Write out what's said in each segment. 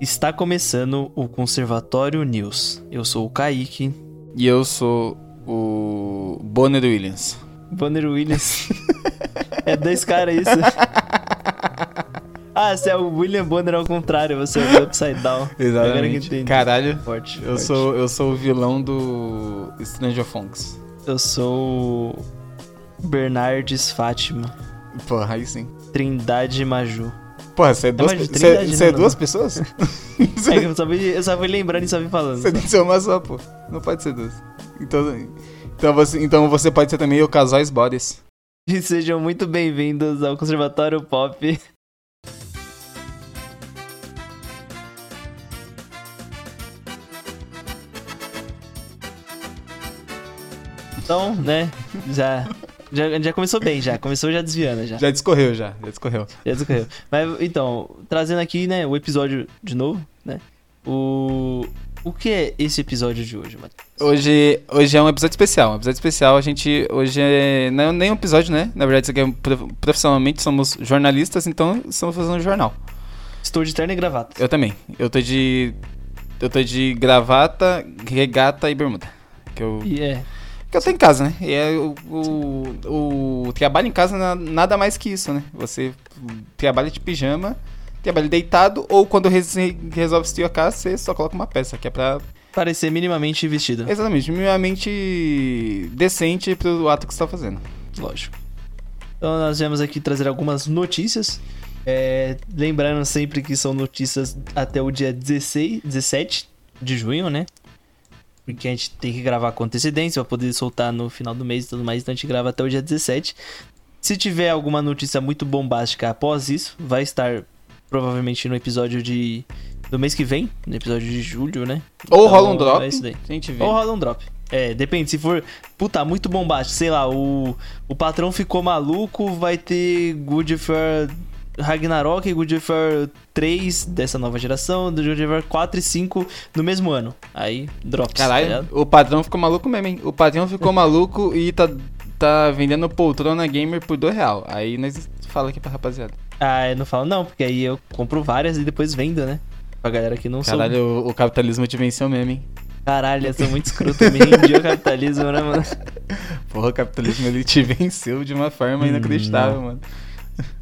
Está começando o Conservatório News. Eu sou o Kaique. E eu sou o Bonner Williams. Bonner Williams. é dois caras isso. Ah, você é o William Bonner ao contrário, você é o Upside Down. Exatamente. Agora que entendi. Caralho. Forte, Eu forte. sou, eu sou o vilão do Stranger Things. Eu sou o Bernardes Fátima. Porra, aí sim. Trindade Maju. Porra, você é duas, de pe- você, 30, você é né, duas pessoas? É que eu só fui, eu só fui lembrando e só fui falando. Você tem que ser uma só, pô. Não pode ser duas. Então, então, você, então você pode ser também o Casais Bodies. E sejam muito bem-vindos ao Conservatório Pop. Então, né, já, já, já começou bem, já. Começou já desviando, já. Já discorreu, já. Já discorreu. Já discorreu. Mas, então, trazendo aqui, né, o episódio de novo, né, o... O que é esse episódio de hoje, Matheus? Hoje, hoje é um episódio especial. Um episódio especial, a gente. Hoje é. Não é nem um episódio, né? Na verdade, isso aqui é, prof- profissionalmente somos jornalistas, então estamos fazendo um jornal. Estou de terno e gravata. Eu também. Eu tô de. Eu tô de gravata, regata e bermuda. Que eu, E é... que eu tô em casa, né? E é o, o, o trabalho em casa na- nada mais que isso, né? Você trabalha de pijama, trabalha deitado, ou quando res- resolve assistir a casa, você só coloca uma peça, que é pra. Parecer minimamente vestido. Exatamente, minimamente decente pro ato que você tá fazendo. Lógico. Então nós viemos aqui trazer algumas notícias. É, lembrando sempre que são notícias até o dia 16, 17 de junho, né? Porque a gente tem que gravar com antecedência pra poder soltar no final do mês e tudo mais. Então a gente grava até o dia 17. Se tiver alguma notícia muito bombástica após isso, vai estar provavelmente no episódio de do mês que vem, no episódio de julho, né? Ou Então, rola um drop, É isso daí. Ou rola um drop. É, depende. Se for, puta, muito bombástico, sei lá, o, o patrão ficou maluco, vai ter Good War Ragnarok e Good of War 3 dessa nova geração, do Good of War 4 e 5 no mesmo ano. Aí, drops. tá Caralho, ligado? o padrão ficou maluco mesmo, hein? O padrão ficou maluco e tá, tá vendendo poltrona gamer por dois real. Aí nós fala aqui pra rapaziada. Ah, eu não falo não, porque aí eu compro várias e depois vendo, né? Pra galera que não soube. Caralho, o, o capitalismo te venceu mesmo, hein? Caralho, eu sou muito escroto, me rendi ao capitalismo, né, mano? Porra, o capitalismo ele te venceu de uma forma Hum, inacreditável, mano.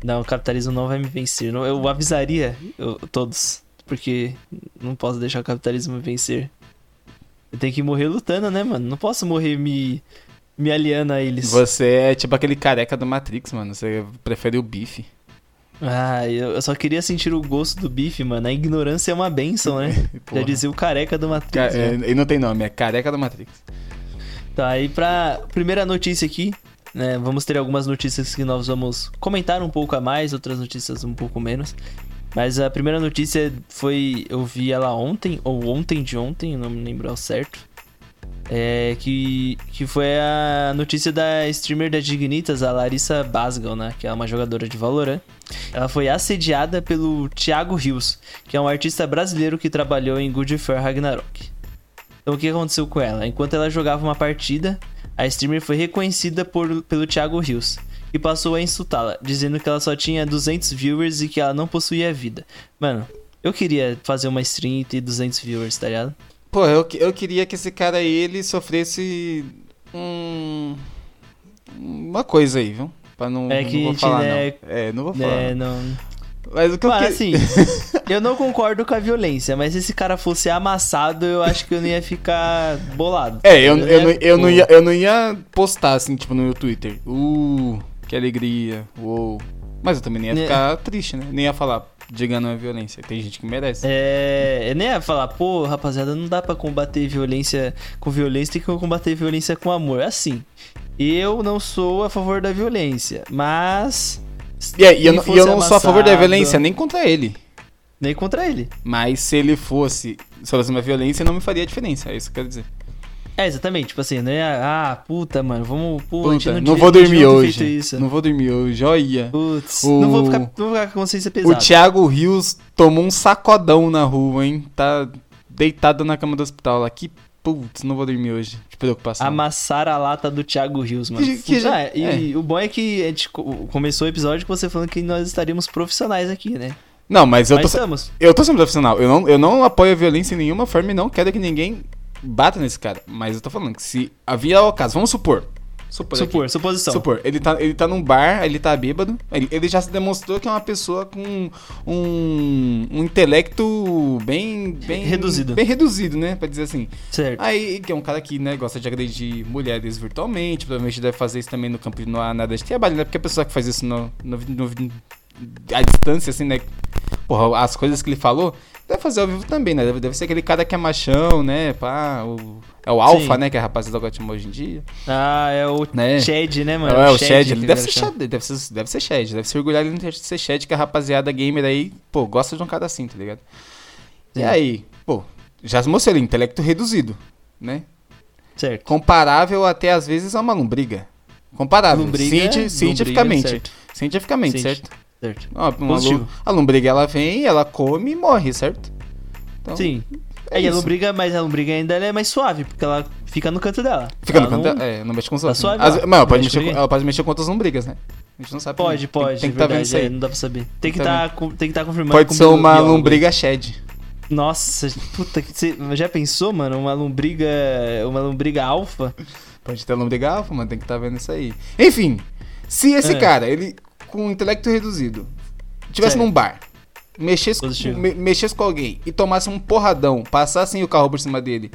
Não, o capitalismo não vai me vencer. Eu avisaria eu- todos, porque não posso deixar o capitalismo me vencer. Eu tenho que morrer lutando, né, mano? Não posso morrer me, me aliando a eles. Você é tipo aquele careca do Matrix, mano. Você prefere o bife. Ah, eu, só queria sentir o gosto do bife, mano. A ignorância é uma benção, né? Já dizia o careca do Matrix. Ca- né? é, e não tem nome, é careca do Matrix. Tá, aí pra primeira notícia aqui, né? Vamos ter algumas notícias que nós vamos comentar um pouco a mais, outras notícias um pouco menos. Mas a primeira notícia foi. Eu vi ela ontem, ou ontem de ontem, não me lembro ao certo. É, que, que foi a notícia da streamer da Dignitas, a Larissa Basgal, né? Que é uma jogadora de Valorant. Ela foi assediada pelo Thiago Rios, que é um artista brasileiro que trabalhou em Good War Ragnarok. Então o que aconteceu com ela? Enquanto ela jogava uma partida, a streamer foi reconhecida por, pelo Thiago Rios e passou a insultá-la, dizendo que ela só tinha 200 viewers e que ela não possuía vida. Mano, eu queria fazer uma stream e ter 200 viewers, tá ligado? Pô, eu, que- eu queria que esse cara aí, ele sofresse um... Uma coisa aí, viu? Pra não, É não que, vou falar, né, não. É, não vou falar. É, não... Mas o que eu Mano, que... assim, eu não concordo com a violência, mas se esse cara fosse amassado, eu acho que eu não ia ficar bolado. É, eu, eu, não, ia- eu, não ia, eu não ia postar assim, tipo, no meu Twitter. Uh, que alegria, uou. Mas eu também nem ia Né. ficar triste, né? Nem ia falar, diga não é violência. Tem gente que merece. É, eu nem ia falar, pô, rapaziada, não dá pra combater violência com violência, tem que combater violência com amor. É assim, eu não sou a favor da violência, mas. E, aí, e eu, não- e eu não sou a favor da violência, nem contra ele. Nem contra ele. Mas se ele fosse, se fosse uma violência, não me faria diferença. É isso que eu quero dizer. É, exatamente, tipo assim, né? Ah, puta, mano, vamos. Pô, a Puta, não, devia- vou a dormir hoje. Não vou dormir hoje, olha. Putz, O- não, vou ficar, não vou ficar com a consciência O pesada. Thiago Rios tomou um sacodão na rua, hein? Tá deitado na cama do hospital lá. Que putz, não vou dormir hoje. De preocupação. Amassar a lata do Thiago Rios, mano. Que- que já- Ah, e o bom é que a gente co- começou o episódio com você falando que nós estaríamos profissionais aqui, né? Não, mas eu Mas tô, estamos. eu tô sendo profissional. Eu não, eu não apoio a violência em nenhuma forma e não quero que ninguém bata nesse cara. Mas eu tô falando que se havia o caso, vamos supor. Supor. Supor, suposição. Supor, ele tá, ele tá num bar, ele tá bêbado, ele, ele já se demonstrou que é uma pessoa com um, um intelecto bem, bem... Reduzido. Bem reduzido, né, pra dizer assim. Certo. Aí, que é um cara que, né, gosta de agredir mulheres virtualmente, provavelmente deve fazer isso também no campo de não há nada de trabalho, né, porque a pessoa que faz isso no, no, no- à distância, assim, né, porra, as coisas que ele falou, deve fazer ao vivo também, né, deve, deve ser aquele cara que é machão, né, pá, o, é o alfa, Sim. né, que a rapaziada gosta de hoje em dia. Ah, é o Né? Shed, né, mano? É, o Shed, ele deve ele ser. Shed, deve ser deve ser Shed, deve se orgulhar de ser Shed, que a rapaziada gamer aí, pô, gosta de um cara assim, tá ligado? E Sim. aí, pô, já mostrou ali, intelecto reduzido, né? Certo. Comparável até às vezes a uma lombriga. Comparável, Lombriga, cienti- cientificamente. certo. Cientificamente, Cienti- certo? Certo. Ó, uma a lombriga ela vem, ela come e morre, certo? Então, Sim. é e a lombriga, mas a lombriga ainda é mais suave, porque ela fica no canto dela. Fica no Ela canto, não- é, não mexe com os Tá outros. suave As- ela pode, mexe mexer com ela pode mexer com outras lombrigas, né? A gente não sabe. Pode, Tem- pode. Tem, que estar vendo isso aí. é, não dá pra saber. Tem que Tá tá, com- tem que estar confirmando Pode ser uma biólogo. lombriga shed. Nossa, puta que você já pensou, mano? Uma lombriga, uma lombriga alfa? Pode ter lombriga alfa, mano, tem que estar vendo isso aí. Enfim, se esse É. cara, ele com um intelecto reduzido, tivesse Certo. num bar, mexesse, me- mexesse com alguém e tomasse um porradão, passassem o carro por cima dele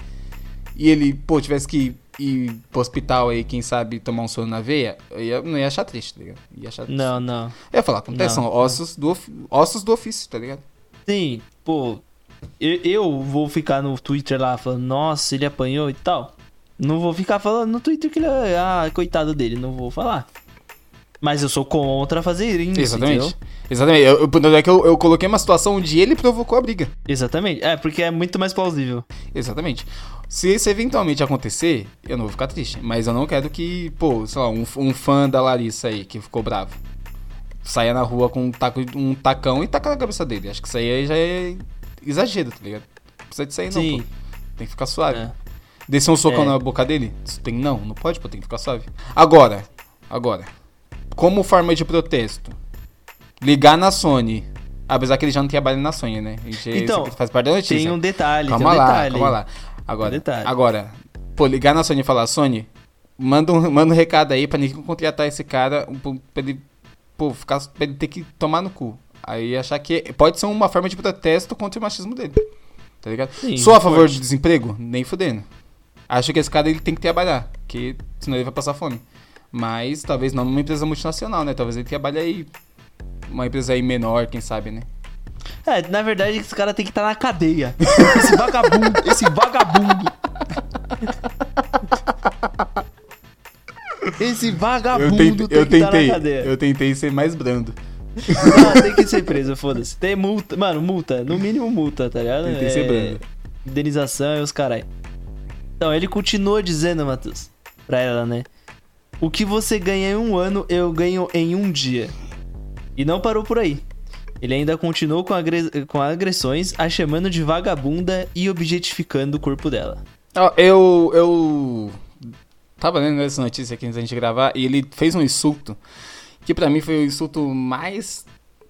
e ele, pô, tivesse que ir pro hospital aí, quem sabe, tomar um sono na veia, eu ia, não ia achar triste, tá ligado? Ia achar triste. Não, não. Eu ia falar, acontece, Não. são ossos do, ossos do ofício, tá ligado? Sim, pô. Eu, eu vou ficar no Twitter lá falando, nossa, ele apanhou e tal. Não vou ficar falando no Twitter que ele é. Ah, coitado dele, não vou falar. Mas eu sou contra fazer isso, Exatamente. entendeu? Exatamente. Eu, eu, é que eu, eu coloquei uma situação onde ele provocou a briga. Exatamente. É, porque é muito mais plausível. Exatamente. Se isso eventualmente acontecer, eu não vou ficar triste. Mas eu não quero que, pô, sei lá, um, um fã da Larissa aí, que ficou bravo, saia na rua com um, taco, um tacão e taca na cabeça dele. Acho que isso aí já é exagero, tá ligado? Não precisa disso aí não, Sim. pô. Tem que ficar suave. É. Descer um socão É. na boca dele? Isso Tem, não, não pode, pô, tem que ficar suave. Agora, agora, como forma de protesto, ligar na Sony, apesar que ele já não trabalha na Sony, né? Então, faz parte da notícia. Tem um detalhe, Calma tem um lá, detalhe. calma lá. Agora, Um agora, pô, ligar na Sony e falar, Sony, manda um, manda um recado aí pra ninguém contratar esse cara, pra ele, pô, ficar, pra ele ter que tomar no cu. Aí achar que pode ser uma forma de protesto contra o machismo dele. Tá ligado? Sim, Sou a favor forte. de desemprego? Nem fudendo. Acho que esse cara ele tem que trabalhar, porque senão ele vai passar fome. Mas talvez não numa empresa multinacional, né? Talvez ele trabalhe aí uma empresa aí menor, quem sabe, né? É, na verdade, esse cara tem que estar na cadeia. Esse vagabundo, esse vagabundo. Esse vagabundo Eu, tentei, tem eu que estar tentei, na cadeia. eu tentei ser mais brando. Ah, tem que ser preso, foda-se. Tem multa, mano, multa, no mínimo multa, tá ligado? Tentei ser brando. Indenização e os carai. Então, ele continua dizendo, Matheus, pra ela, né? O que você ganha em um ano, eu ganho em um dia. E não parou por aí. Ele ainda continuou com, com agressões, a chamando de vagabunda e objetificando o corpo dela. Ó, eu, eu tava lendo essa notícia aqui antes da gente gravar e ele fez um insulto que pra mim foi o insulto mais,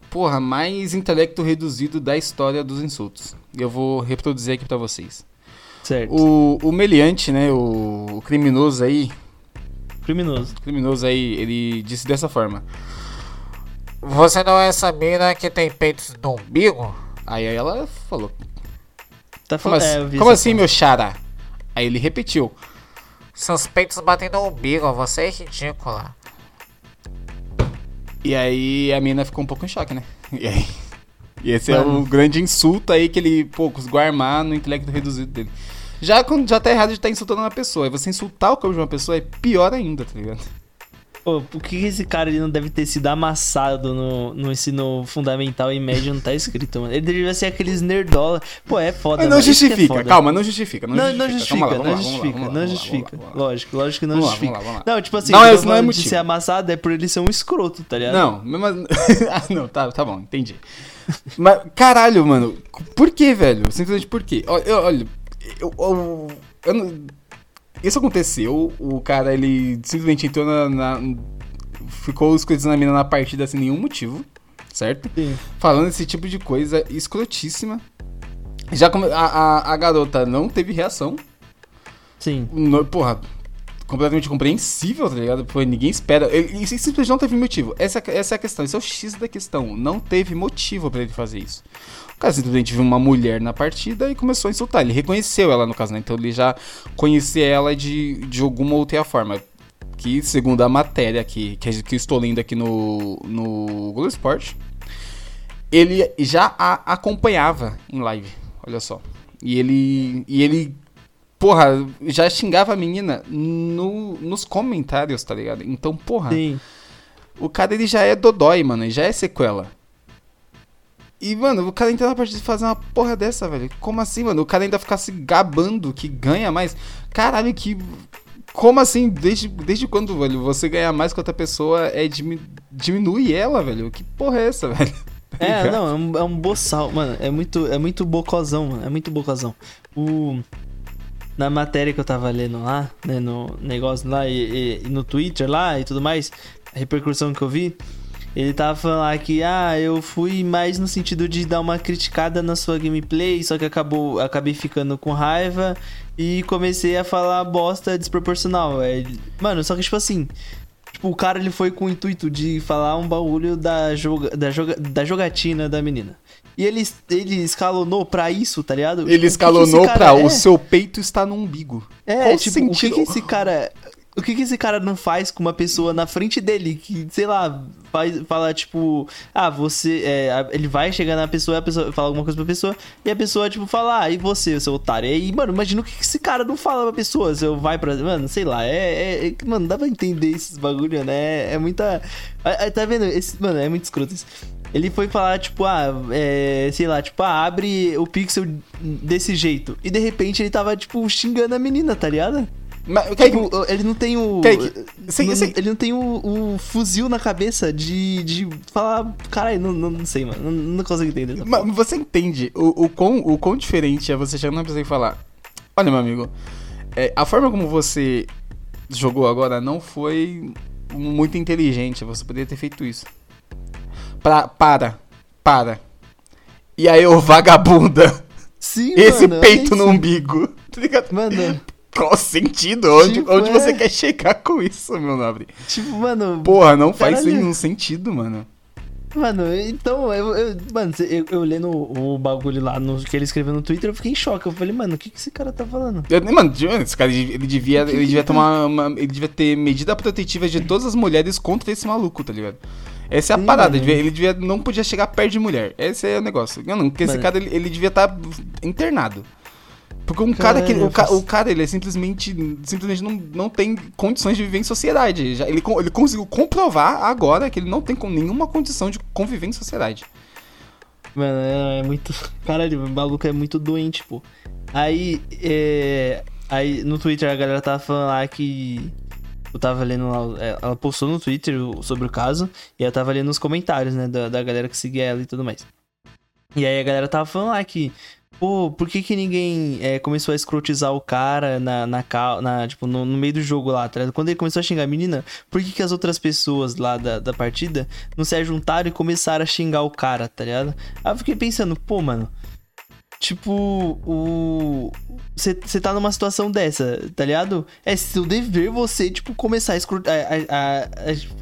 porra, mais intelecto reduzido da história dos insultos. Eu vou reproduzir aqui pra vocês. Certo. O, o meliante, né, o, o criminoso aí, Criminoso. criminoso aí, ele disse dessa forma. Você não é essa mina que tem peitos no umbigo? Aí ela falou, Tá como, falando. assim, é, vi como assim meu xará? Aí ele repetiu, Seus peitos batem no umbigo, você é ridícula. E aí a mina ficou um pouco em choque, né? E aí. E esse é Mano. o grande insulto aí que ele, pô, conseguiu armar no intelecto reduzido dele. Já, quando, já tá errado de estar insultando uma pessoa. E você insultar o corpo de uma pessoa é pior ainda, tá ligado? Pô, por que esse cara ele não deve ter sido amassado no, no ensino fundamental e médio? Não tá escrito, mano. Ele deveria ser aqueles nerdola. Pô, é foda, Mas não mano. É justifica, foda. calma, não justifica. Não, justifica, lá, não lá, justifica, lá, não lá, justifica. lá, lá. Lógico, lógico que não Vamos lá, justifica. vamos lá, vamos lá. Não, tipo assim, Não, não é motivo. de ser amassado é por ele ser um escroto, tá ligado? Não, assim- ah, não, tá, tá bom, entendi. Mas, caralho, mano, por que, velho? Simplesmente por quê? Olha, olha, eu, eu, eu isso aconteceu, o cara, ele simplesmente entrou na... na- ficou escutando a mina na partida sem nenhum motivo. certo? Sim. Falando esse tipo de coisa escrotíssima. Já come... a, a, a garota não teve reação. Sim. No- porra, completamente compreensível, tá ligado? Pô, ninguém espera. Ele, ele simplesmente não teve motivo. Essa, é a- essa é a questão. Esse é o X da questão. Não teve motivo pra ele fazer isso. Cara simplesmente viu uma mulher na partida e começou a insultar. Ele reconheceu ela no caso, né? Então ele já conhecia ela de, de alguma outra forma. Que, segundo a matéria que, que, que eu estou lendo aqui no, no Google Esporte, ele já a acompanhava em live. Olha só. E ele. E ele. Porra, já xingava a menina no, nos comentários, tá ligado? Então, porra, Sim. o cara ele já é dodói, mano. ele Já é sequela. E, mano, o cara entra na partida e fazer uma porra dessa, velho. Como assim, mano? O cara ainda ficar se gabando que ganha mais. Caralho, que. Como assim? Desde, desde quando, velho? Você ganhar mais que outra pessoa é dimi- diminui ela, velho? Que porra é essa, velho? Tá É, não, é um, é um boçal, mano. É muito, é muito bocozão, mano. É muito bocozão. O. Na matéria que eu tava lendo lá, né, no negócio lá e- e no Twitter lá e tudo mais, a repercussão que eu vi, ele tava falando lá que, ah, eu fui mais no sentido de dar uma criticada na sua gameplay, só que acabou, acabei ficando com raiva e comecei a falar bosta desproporcional. É, mano, só que tipo assim, Tipo, o cara ele foi com o intuito de falar um bagulho da, joga, da, joga, da jogatina da menina. E ele, ele escalonou pra isso, tá ligado? Tipo, que Ele que escalonou esse cara pra é? o seu peito está no umbigo. É, Qual tipo, o que, sentido? que esse cara. O que, que esse cara não faz com uma pessoa na frente dele que, sei lá, faz, fala tipo, ah, você. é, ele vai chegar na pessoa, a pessoa fala alguma coisa pra pessoa, e a pessoa, tipo, fala, ah, e você, seu otário? E mano, imagina o que, que esse cara não fala pra pessoa, se eu vai pra. Mano, sei lá, é. é- é- mano, dá pra entender esses bagulho, né? É, é muita. ah, ah, Tá vendo? Esse, mano, é muito escroto isso. Ele foi falar, tipo, ah, é, sei lá, tipo, ah, abre o pixel desse jeito. E de repente ele tava, tipo, xingando a menina, tá ligado? Mas, Kaique, Tipo, ele não tem o. Kaique, sim, não- sim. Ele não tem o, o fuzil na cabeça de, de falar. Caralho, não, não, não sei, mano. Não, não consigo entender. Mas você entende o, o, quão, o quão diferente é você chegar na pessoa e falar: Olha, meu amigo, é, a forma como você jogou agora não foi muito inteligente. Você poderia ter feito isso. Pra, para, para. E aí, ô vagabunda, Sim, esse mano, peito é no umbigo. Tá ligado? Mano, Qual o sentido? Onde, Tipo, onde é. você quer chegar com isso, meu nobre? tipo, mano. Porra, não faz Caralho. nenhum sentido, mano. Mano, então, eu, eu- mano, eu, eu lendo o bagulho lá no, que ele escreveu no Twitter, eu fiquei em choque. Eu falei, mano, o que, que esse cara tá falando? Eu- Mano, esse cara, ele devia, ele devia tomar uma, ele devia ter medida protetiva de todas as mulheres contra esse maluco, tá ligado? Essa é a Sim, parada, ele devia, ele devia- não podia chegar perto de mulher. Esse é o negócio. Não, não, porque esse Mano. cara, ele, ele devia estar internado. Porque um Cara, cara que, o, faço- o cara, ele é simplesmente, simplesmente não, não tem condições de viver em sociedade. Já, ele, ele conseguiu comprovar agora que ele não tem com nenhuma condição de conviver em sociedade. Mano, é, é muito. Caralho, o maluco é muito doente, pô. Aí, é. Aí no Twitter a galera tava falando lá que. Eu tava lendo lá. Ela postou no Twitter sobre o caso. E eu tava lendo os comentários, né? Da, da galera que seguia ela e tudo mais. E aí a galera tava falando lá que. Pô, por que que ninguém é, começou a escrotizar o cara na, na, na tipo, no, no meio do jogo lá, tá ligado? Quando ele começou a xingar a menina, por que que as outras pessoas lá da, da partida não se juntaram e começaram a xingar o cara, tá ligado? Aí eu fiquei pensando, pô, mano. Tipo, o. Você tá numa situação dessa, tá ligado? É seu dever você, tipo, começar a escrutar.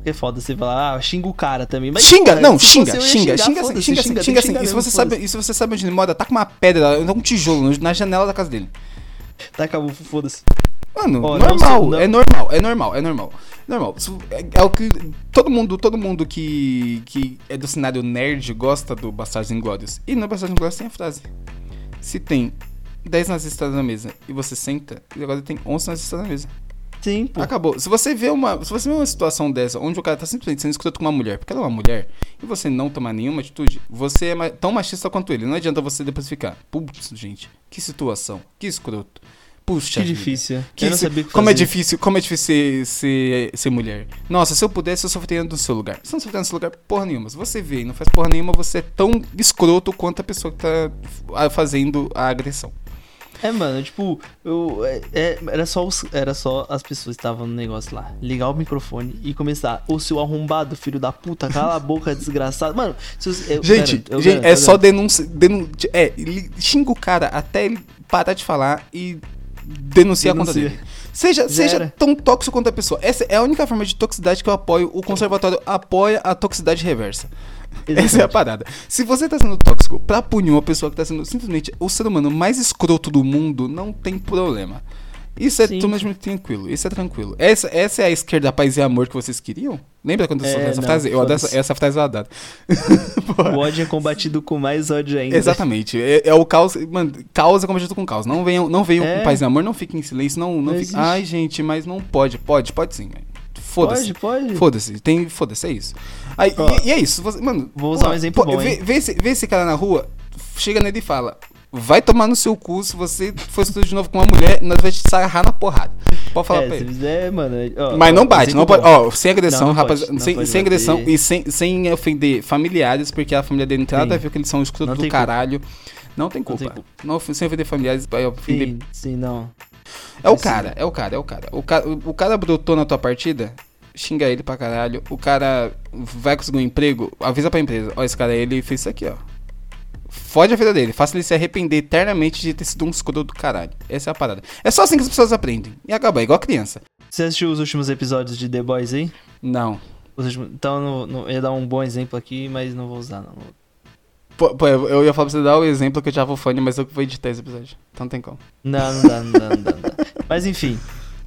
É foda você falar, ah, xinga o cara também. Mas, xinga, pô, não, xinga, xinga, xinga, assim, xinga, assim, xinga que assim. xingar E se você sabe, e se você sabe onde ele mora, tá com uma pedra, um tijolo na janela da casa dele. Tá, acabou, foda-se. Mano, não normal, não- é normal, é normal, é normal. Normal. É, é o que todo mundo, todo mundo que, que é do cenário nerd gosta do Bastardos Inglórios. E no Bastardos Inglórios tem a frase: Se tem 10 nazistas na mesa e você senta, e agora tem 11 nazistas na mesa. Sim, pô. Acabou. Se você vê uma, se você vê uma situação dessa onde o cara tá simplesmente sendo escroto com uma mulher, porque ela é uma mulher, e você não tomar nenhuma atitude, você é ma- tão machista quanto ele. Não adianta você depois ficar, putz, gente, que situação, que escroto. Puxa, Que vida. difícil. Que eu não sabia que como é difícil, como é difícil ser, ser, ser mulher. Nossa, se eu pudesse, eu sofreria no seu lugar. Se eu não sofreria no seu lugar, porra nenhuma. Se você vê e não faz porra nenhuma, você é tão escroto quanto a pessoa que tá fazendo a agressão. É, mano, tipo, eu, é, é, era, só os, era só as pessoas que estavam no negócio lá. Ligar o microfone e começar. Ô, seu arrombado, filho da puta, cala a boca, desgraçado. Mano, se você, eu, Gente, gente garanto, é só denúncia. Denun... É, xinga o cara até ele parar de falar e denuncia a conta Denuncia. dele. Seja, Já seja era. tão tóxico quanto a pessoa. Essa é a única forma de toxicidade que eu apoio. O conservatório apoia a toxicidade reversa. Essa é a Exatamente. parada. Se você tá sendo tóxico pra punir uma pessoa que tá sendo simplesmente o ser humano mais escroto do mundo, não tem problema. Isso é Sim. totalmente tranquilo. Isso é tranquilo. Essa, essa é a esquerda, paz e amor que vocês queriam? Lembra quando eu É, essa não, frase? Eu adoro essa, essa frase eu adoro. O ódio é combatido com mais ódio ainda. Exatamente. É, é o caos. Mano, caos é combatido com caos. Não venham, não venham É. com paz e amor, não fiquem em silêncio, não, não, Não fiquem. Ai, gente, mas não pode. Pode, pode sim. Foda-se. Pode, pode. Foda-se, tem. Foda-se, é isso. Aí, e, e é isso. Você, mano, vou usar um exemplo bom, vê, vê esse, vê esse cara na rua, chega nele e fala: Vai tomar no seu cu se você for estudar de novo com uma mulher, nós vamos te sarrar na porrada. Pode falar É, pra se ele. fizer, mano. ó, Mas ó, não bate, não pode. Ó, sem agressão, Não, não rapaz. pode, não sem sem agressão e sem, sem ofender familiares, porque a família dele não tem nada a ver com eles são escroto Não do tem culpa. caralho. Não tem culpa. tem culpa. Não, sem ofender familiares, ofender. Sim, sim, não. É o Sim. cara, é o cara, é o cara. O cara, o, o cara brotou na tua partida, xinga ele pra caralho. O cara vai conseguir um emprego, avisa pra empresa. Ó, esse cara aí, ele fez isso aqui, ó. Fode a vida dele, faça ele se arrepender eternamente de ter sido um escroto do caralho. Essa é a parada. É só assim que as pessoas aprendem. E acaba, é igual criança. Você assistiu os últimos episódios de The Boys aí? Não. Os últimos- Então, eu não, não- ia dar um bom exemplo aqui, mas não vou usar, não. Pô, pô, eu ia falar pra você dar o exemplo que eu já vou fone, mas eu vou editar esse episódio. Então não tem como. Não, não dá, não dá, não dá. Não dá. Mas enfim,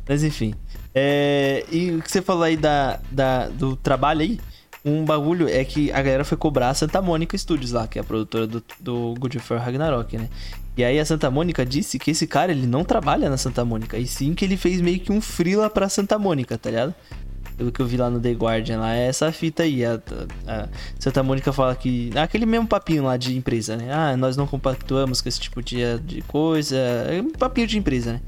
mas enfim. É, e o que você falou aí da, da, do trabalho aí, um bagulho é que a galera foi cobrar a Santa Mônica Studios lá, que é a produtora do, do God of War Ragnarok, né? E aí a Santa Mônica disse que esse cara, ele não trabalha na Santa Mônica, e sim que ele fez meio que um freela pra Santa Mônica, tá ligado? Pelo que eu vi lá no The Guardian, lá é essa fita aí. A, a- Santa Mônica fala que. Aquele mesmo papinho lá de empresa, né? Ah, nós não compactuamos com esse tipo de, de coisa. É um papinho de empresa, né?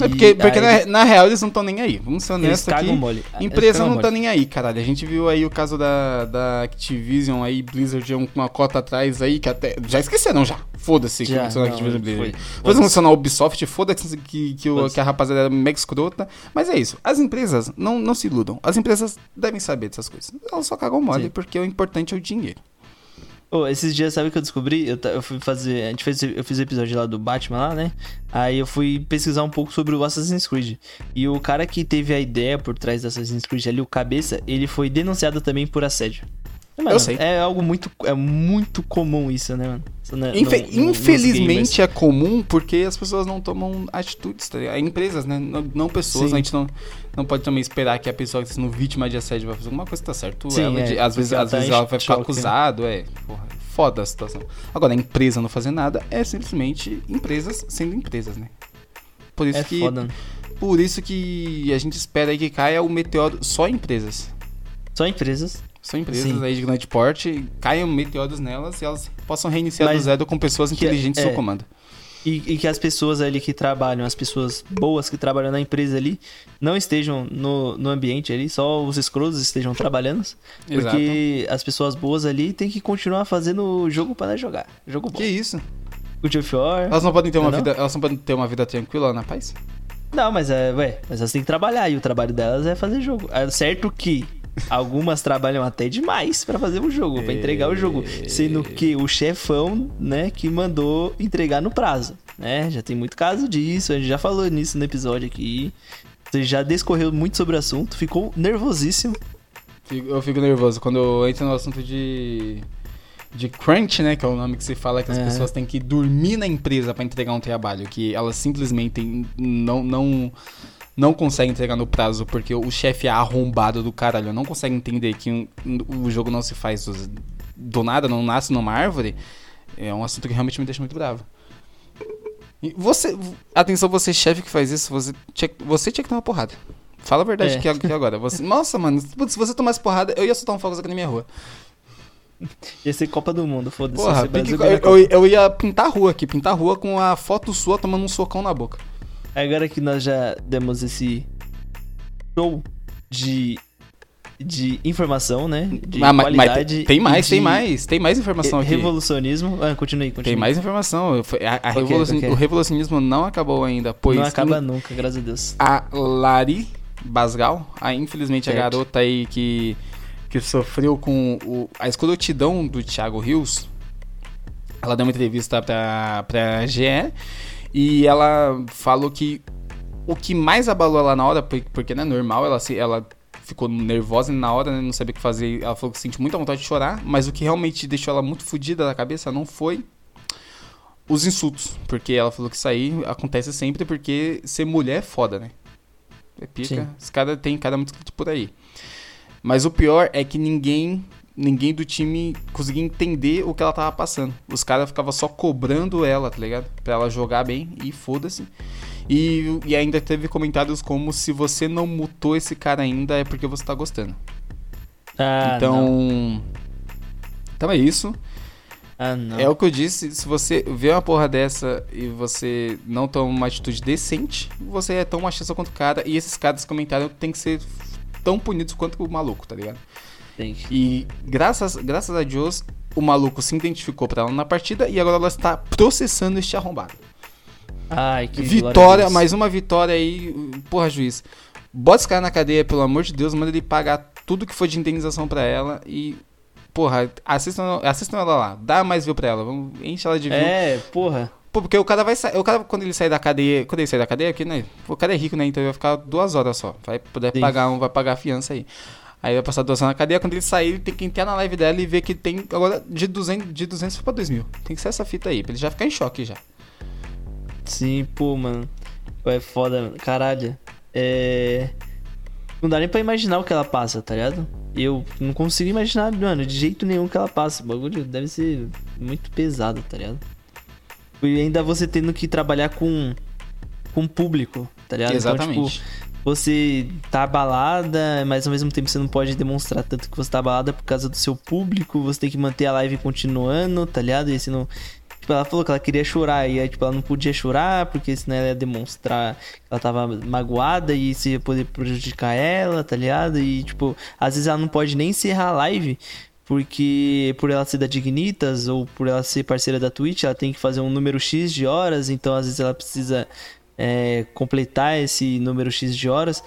É porque, porque aí na, na real eles não estão nem aí. Vamos ser honestos aqui. mole. Empresa não tá mole. nem aí, caralho. A gente viu aí o caso da, da Activision aí, Blizzard com uma cota atrás aí, que até. Já esqueceram já. Foda-se que na não, Activision Blizzard. Depois funcionar a Ubisoft, foda-se que, que, o- que a rapaziada era mega escrota. Mas é isso. As empresas não, não se iludam. As empresas devem saber dessas coisas. Elas só cagam mole Sim. porque o importante é o dinheiro. Ô, esses dias, sabe o que eu descobri? Eu, eu fui fazer. A gente fez. Eu fiz o episódio lá do Batman lá, né? Aí eu fui pesquisar um pouco sobre o Assassin's Creed. E o cara que teve a ideia por trás do Assassin's Creed ali, o cabeça, ele foi denunciado também por assédio. Mano, Eu sei. É algo muito. É muito comum isso, né, mano? Isso não é- Infe- no- infelizmente é comum porque as pessoas não tomam atitudes, tá ligado? Empresas, né? Não, não pessoas, a gente não, não pode também esperar que a pessoa que está sendo vítima de assédio vai fazer alguma coisa tá certo. Sim, ela, é, às vezes, às tá vezes ela vai ficar né? acusado, é. Porra, foda a situação. Agora, a empresa não fazer nada é simplesmente empresas sendo empresas, né? Por isso É que. foda, né? Por isso que a gente espera aí que caia o meteoro só empresas. Só empresas. São empresas Sim. aí de grande porte, caiam meteoros nelas e elas possam reiniciar do Mas zero com pessoas inteligentes é. no comando. E, e que as pessoas ali que trabalham, as pessoas boas que trabalham na empresa ali, não estejam no, no ambiente ali, só os escrotos estejam trabalhando. Porque as pessoas boas ali têm que continuar fazendo jogo para jogar. Jogo bom. Que isso? Good of War. Elas não podem ter uma Não? vida, elas não podem ter uma vida tranquila na paz? Não, mas é, ué, mas elas têm que trabalhar e o trabalho delas é fazer jogo. É certo que algumas trabalham até demais pra fazer o jogo, pra entregar o jogo, sendo que o chefão, né, que mandou entregar no prazo, né? Já tem muito caso disso, a gente já falou nisso no episódio aqui. Você já discorreu muito sobre o assunto, ficou nervosíssimo. Eu fico nervoso quando eu entro no assunto de de crunch, né, que é o nome que se fala que as É. pessoas têm que dormir na empresa pra entregar um trabalho, que elas simplesmente não não não conseguem entregar no prazo porque o chefe é arrombado do caralho, não consegue entender que um- o jogo não se faz do- do nada, não nasce numa árvore. É um assunto que realmente me deixa muito bravo. E você, atenção, você chefe que faz isso, você tinha, você tinha que tomar porrada. Fala a verdade É. que, que agora. Você, nossa, mano, putz, se você tomasse porrada, eu ia soltar um fogos aqui na minha rua. Ia ser Copa do Mundo, foda-se. Porra, eu, eu- eu ia pintar a rua aqui, pintar a rua com a foto sua tomando um socão na boca. Agora que nós já demos esse show de de informação, né? De Ah, mas- mas qualidade. tem mais, tem mais, tem mais informação aqui. Revolucionismo. Ah, continue, continue. Tem mais informação. A, a é, revolucion- é? O revolucionismo não acabou ainda, pois Não acaba nunca, graças a Deus. a Lari Basgal, a, infelizmente a Certo. garota aí que, que sofreu com o- a escrotidão do Thiago Rios, ela deu uma entrevista pra, pra GE e ela falou que o que mais abalou ela na hora, por- porque não é normal, ela, se, ela ficou nervosa na hora, né, não sabia o que fazer, ela falou que sentiu muita vontade de chorar, mas o que realmente deixou ela muito fodida da cabeça não foi os insultos, porque ela falou que isso aí acontece sempre porque ser mulher é foda, né? É pica. Sim. Os caras tem cara muito escrito por aí. Mas o pior é que ninguém ninguém do time conseguia entender o que ela tava passando. Os caras ficavam só cobrando ela, tá ligado? Pra ela jogar bem e foda-se. E, e ainda teve comentários como se você não mutou esse cara ainda é porque você tá gostando. Ah, então. não. Então é isso. Ah, não. É o que eu disse, se você vê uma porra dessa e você não toma uma atitude decente, você é tão machista quanto o cara. E esses caras comentaram tem que ser tão punidos quanto o maluco, tá ligado? E graças, graças a Deus, o maluco se identificou pra ela na partida e agora ela está processando este arrombado. Ai, que Vitória, mais uma vitória aí. Porra, juiz. Bota esse cara na cadeia, pelo amor de Deus, manda ele pagar tudo que for de indenização pra ela e. Porra, assistam, assistam ela lá, dá mais view pra ela, vamos, enche ela de view. É, porra. Pô, porque o cara vai sair. O cara, quando ele sair da cadeia. Quando ele sair da cadeia, aqui, né? O cara é rico, né? Então ele vai ficar duas horas só. Vai poder Sim. pagar um, vai pagar a fiança aí. Aí vai passar duas horas na cadeia. Quando ele sair, ele tem que entrar na live dela e ver que tem. Agora, de 200, de 200 foi pra 2 mil. Tem que ser essa fita aí, pra ele já ficar em choque já. Sim, pô, mano. É foda, mano. caralho. É. Não dá nem pra imaginar o que ela passa, tá ligado? Eu não consigo imaginar, mano, de jeito nenhum que ela passa. O bagulho deve ser muito pesado, tá ligado? E ainda você tendo que trabalhar com com público, tá ligado? Então, Exatamente. tipo, você tá abalada, mas ao mesmo tempo você não pode demonstrar tanto que você tá abalada por causa do seu público, você tem que manter a live continuando, tá ligado? E você não. Tipo, ela falou que ela queria chorar, e aí, tipo, ela não podia chorar, porque senão ela ia demonstrar que ela tava magoada e isso ia poder prejudicar ela, tá ligado? E, tipo, às vezes ela não pode nem encerrar a live, porque por ela ser da Dignitas ou por ela ser parceira da Twitch, ela tem que fazer um número X de horas, então às vezes ela precisa é, completar esse número X de horas.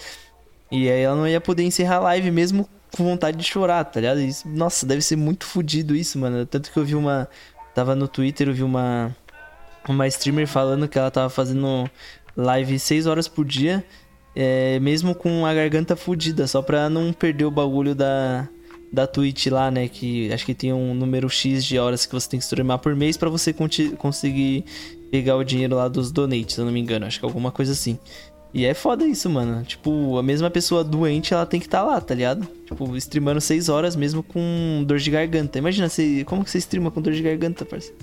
E aí ela não ia poder encerrar a live mesmo com vontade de chorar, tá ligado? Isso- nossa, deve ser muito fodido isso, mano. Tanto que eu vi uma. Tava no Twitter, eu vi uma. Uma streamer falando que ela tava fazendo live 6 horas por dia. é, mesmo com a garganta fodida, só pra não perder o bagulho da. Da Twitch lá, né? Que acho que tem um número X de horas que você tem que streamar por mês pra você conseguir pegar o dinheiro lá dos donates, se eu não me engano. Acho que é alguma coisa assim. E é foda isso, mano. Tipo, a mesma pessoa doente, ela tem que estar lá, tá ligado? Tipo, streamando 6 horas mesmo com dor de garganta. Imagina, você, como que você streama com dor de garganta, parceiro?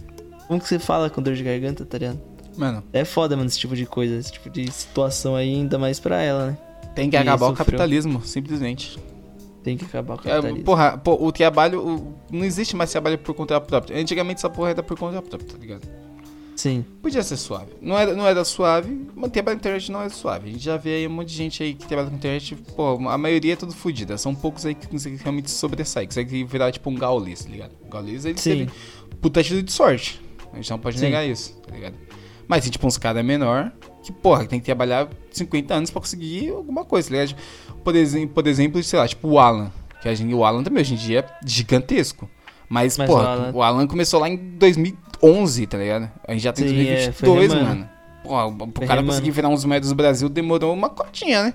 Como que você fala com dor de garganta, tá ligado? Mano, É foda, mano, esse tipo de coisa, esse tipo de situação aí, ainda mais pra ela, né? tem que E acabar o sofreu. capitalismo, simplesmente. Tem que acabar o É, capitalismo. porra, pô, o trabalho. o- não existe mais trabalho por conta própria. Antigamente essa porra era por conta própria, tá ligado? Sim. Podia ser suave. Não era, não era suave, mas trabalho na internet não é suave. A gente já vê aí um monte de gente aí que trabalha com internet, pô, a maioria é tudo fodida. São poucos aí que conseguem realmente sobressair, conseguem virar tipo um Gaules, tá ligado? Gaules ele Sim. teve puta atitude de sorte. A gente não pode Sim. negar isso, tá ligado? Mas tem tipo uns caras menor que, porra, tem que trabalhar 50 anos pra conseguir alguma coisa, tá ligado? Por, exemplo, por exemplo, sei lá, tipo o Alan. Que a gente, o Alan também hoje em dia é gigantesco. Mas, Mas porra, o Alan- o Alan começou lá em 2011, tá ligado? A gente já tem Sim, é, foi 2022, remando. mano. O- pro cara remando. conseguir virar um dos melhores do Brasil demorou uma cotinha, né?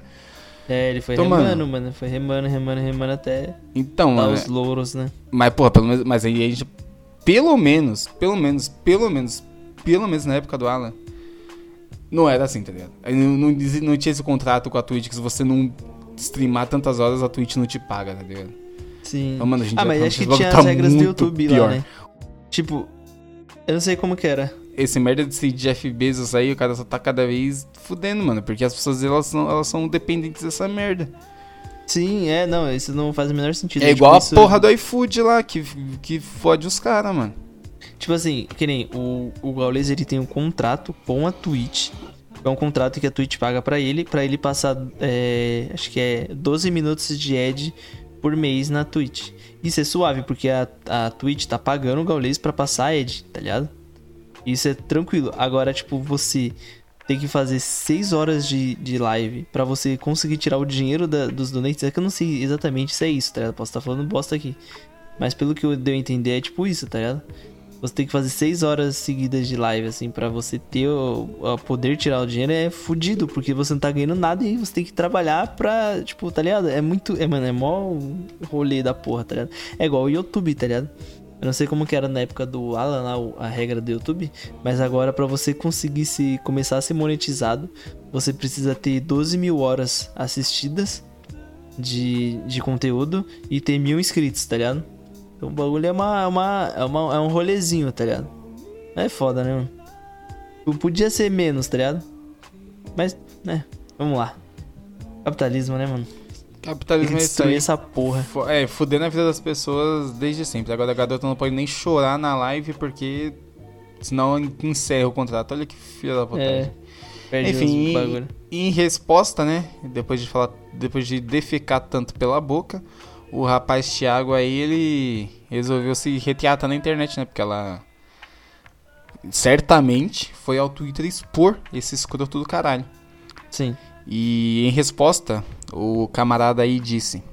É, ele foi Então, remando, mano. Foi remando, remando, remando até Então, mano. os louros, né? Mas, porra, pelo menos, mas aí a gente. Pelo menos, pelo menos, pelo menos, pelo menos na época do Alan. Não era assim, tá ligado? Aí Não, não, não tinha esse contrato com a Twitch que se você não streamar tantas horas, a Twitch não te paga, tá ligado? Sim. Então, mano, a gente ah, mas acho que tinha tá as regras do YouTube pior. lá, né? Tipo, eu não sei como que era. Esse merda desse Jeff Bezos aí, o cara só tá cada vez fudendo, mano. Porque as pessoas, elas são, elas são dependentes dessa merda. Sim, é, não, isso não faz o menor sentido. É Tipo, igual a isso- porra do iFood lá, que, que fode os caras, mano. Tipo assim, que nem o, o Gaules, ele tem um contrato com a Twitch. É um contrato que a Twitch paga pra ele, pra ele passar, é, acho que é 12 minutos de ad por mês na Twitch. Isso é suave, porque a, a Twitch tá pagando o Gaules pra passar a Ed, tá ligado? Isso é tranquilo. Agora, tipo, você tem que fazer 6 horas de, de live pra você conseguir tirar o dinheiro da- dos donates. É que eu não sei exatamente se é isso, tá ligado? Posso estar falando bosta aqui. Mas pelo que eu deu a entender, é tipo isso, tá ligado? Você tem que fazer 6 horas seguidas de live, assim, pra você ter o, o poder tirar o dinheiro é fudido, porque você não tá ganhando nada e você tem que trabalhar pra, tipo, tá ligado? É muito. É, mano, é mó rolê da porra, tá ligado? É igual o YouTube, tá ligado? Eu não sei como que era na época do Alan lá, a regra do YouTube, mas agora pra você conseguir se começar a ser monetizado, você precisa ter 12 mil horas assistidas de, de conteúdo e ter mil inscritos, tá ligado? Então o bagulho é uma, é uma, é uma é um rolezinho, tá ligado? É foda, né, mano? Podia ser menos, tá ligado? Mas, né, vamos lá. Capitalismo, né, mano? Capitalismo é isso destruir aí. essa porra. É, fudendo a vida das pessoas desde sempre. Agora a garota não pode nem chorar na live porque senão encerra o contrato. Olha que filha da puta. É. Perde Enfim, os bagulho. E em resposta, né? Depois de falar, depois de defecar tanto pela boca, o rapaz Thiago aí ele resolveu se reteatar na internet, né? Porque ela certamente foi ao Twitter expor esse escroto do caralho. Sim. E em resposta, o camarada aí disse: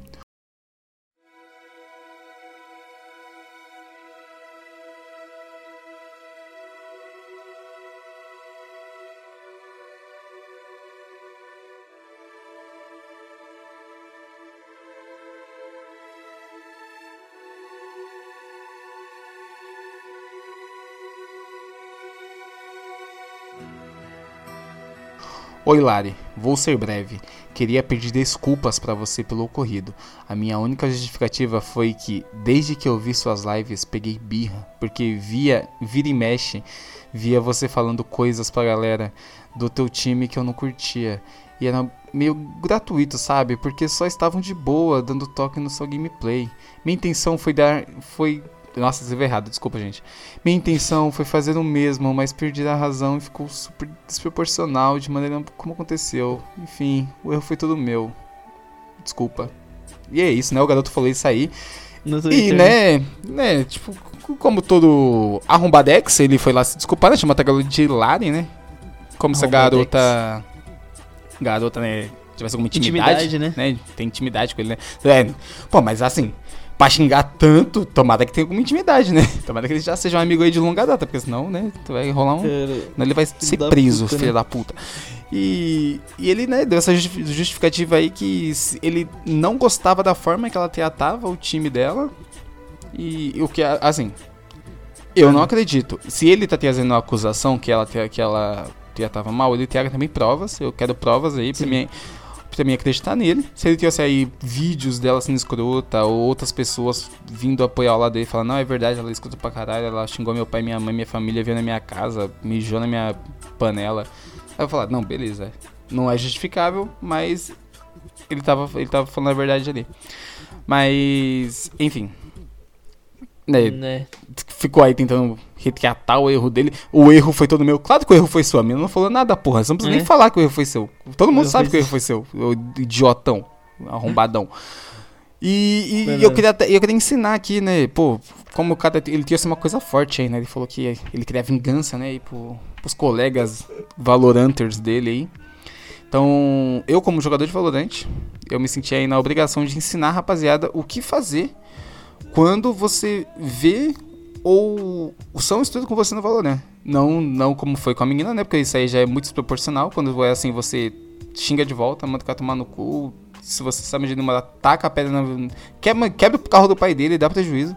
Oi Lari, vou ser breve. Queria pedir desculpas pra você pelo ocorrido. A minha única justificativa foi que desde que eu vi suas lives peguei birra, porque via vira e mexe, via você falando coisas pra galera do teu time que eu não curtia. E era meio gratuito, sabe? Porque só estavam de boa dando toque no seu gameplay. Minha intenção foi dar foi nossa, escrevi errado, desculpa, gente. Minha intenção foi fazer o mesmo, mas perdi a razão e ficou super desproporcional de maneira como aconteceu. Enfim, o erro foi todo meu. Desculpa. E é isso, né? O garoto falou isso aí. E, né, né, tipo, como todo arrombadex, ele foi lá se desculpar, né? Chamou a garota de Lari, né? Como se a garota. Garota, né? Tivesse alguma intimidade. Intimidade, né? Tem intimidade com ele, né? É, pô, mas assim, pra xingar tanto, tomara que tenha alguma intimidade, né? Tomara que ele já seja um amigo aí de longa data, porque senão, né, tu vai rolar um. Cara, ele vai ser preso, puta, filho né? da puta. E, e ele, né, deu essa justi- justificativa aí que ele não gostava da forma que ela tratava o time dela. E, o que, assim, eu não acredito. Se ele tá trazendo uma acusação que ela, que ela tratava mal, ele traga também provas. Eu quero provas aí pra mim, pra mim acreditar nele. Se ele trouxe aí vídeos dela sendo escrota ou outras pessoas vindo apoiar o lado dele falar, não, é verdade, ela é escrota pra caralho, ela xingou meu pai, minha mãe, minha família, veio na minha casa, mijou na minha panela. Aí eu falar, não, beleza. Não é justificável, mas ele tava, ele tava falando a verdade ali. Mas, enfim. Né, né? ficou aí tentando retratar o erro dele. O erro foi todo meu. Claro que o erro foi seu. A mina não falou nada, porra. Você não precisa É. nem falar que o erro foi seu. Todo mundo erro sabe que o erro foi seu. O idiotão. Arrombadão. E, e eu, queria, até- eu queria ensinar aqui, né? Pô, como o cara. Ele tinha uma coisa forte aí, né? Ele falou que ele queria vingança, né? E pro, pros colegas Valoranters dele aí. Então, eu como jogador de Valorant, eu me senti aí na obrigação de ensinar a rapaziada o que fazer quando você vê ou são estudo com você no Valorant. Não, não como foi com a menina, né? Porque isso aí já é muito desproporcional. Quando é assim, você xinga de volta, manda o cara tomar no cu. Se você sabe de número, taca a pedra na. Quebra, quebra o carro do pai dele, dá prejuízo.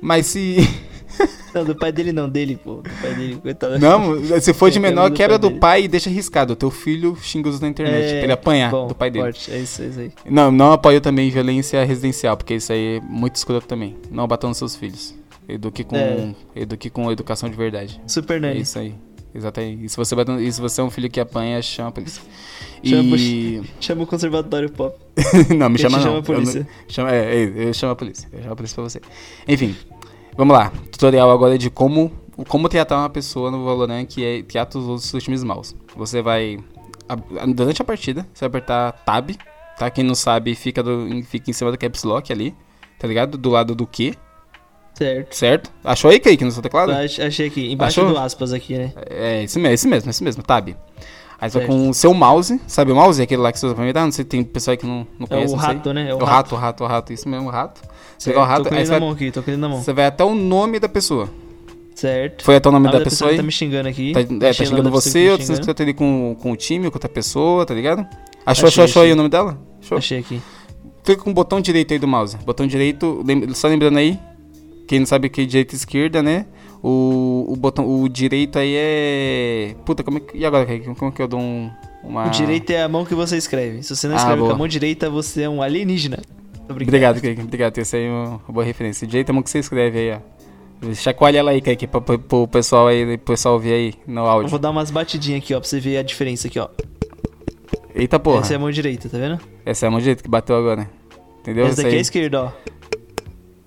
Mas se. Não, do pai dele não, dele, pô. Do pai dele, coitado. Não, se for de Quebra menor, do quebra pai do dele. pai e deixa arriscado. Teu filho xinga os na internet. É, pra ele apanhar Bom, do pai dele. forte, É isso, é isso aí. Não, não apoio também violência residencial, porque isso aí é muito escroto também. Não batam nos seus filhos. Eduque com, É. eduque com educação de verdade. Super É Nani. isso aí. Exatamente. E se você, bater- e se você é um filho que apanha, chama a polícia. Chama E. Chama o conservatório pop. não, me chama não. chama a polícia. Eu, não- chama, é, é, eu chamo a polícia. Eu chamo a polícia pra você. Enfim. Vamos lá. Tutorial agora de como, como tratar uma pessoa no Valorant que é, trata os outros seus times maus. Você vai. Durante a partida, você vai apertar Tab tá? Quem não sabe, fica, do, fica em cima do caps lock ali, tá ligado? Do lado do Q, Certo. certo? Achou aí, Kaique, no seu teclado? Ach- Achei aqui, embaixo Achou? do aspas aqui, né? É, esse mesmo, esse mesmo, esse mesmo, tab. Aí você vai Certo. com o seu mouse, sabe o mouse? Aquele lá que você usa pra imitar? Não sei, tem pessoal aí que não, não É conhece. o não sei. rato, né? É o rato, o rato, o rato, isso mesmo, o rato. Você pegar o rato, tô com aí você vai, mão aqui, tô na mão. você vai até o nome da pessoa. Certo. Foi até o nome Ah, da da pessoa aí? tá me xingando aqui. Tá, é, tá Achei xingando pessoa você, que outros xingando. escrito ali com, com o time, com outra pessoa, tá ligado? Achou, Achei, achou, achou aí achei. o nome dela? Achou? Achei aqui. Clica com o botão direito aí do mouse. Botão direito, lem- só lembrando aí, quem não sabe o que é direita e esquerda, né? O, o botão, o direito aí é. Puta, como é que. E agora, Kaique? como que eu dou um. Uma... O direito é a mão que você escreve. Se você não Ah, escreve com boa. a mão direita, você é um alienígena. Obrigado, Kaique. Obrigado, essa aí é uma boa referência. Direito é a mão que você escreve aí, ó. Chacoalha ela aí, Kaique, pra, pra, pro pessoal aí, pro pessoal ouvir aí no Eu áudio. vou dar umas batidinhas aqui, ó, pra você ver a diferença aqui, ó. Eita porra. Essa é a mão direita, tá vendo? Essa é a mão direita que bateu agora. Entendeu? Essa daqui aí. é a esquerda, ó.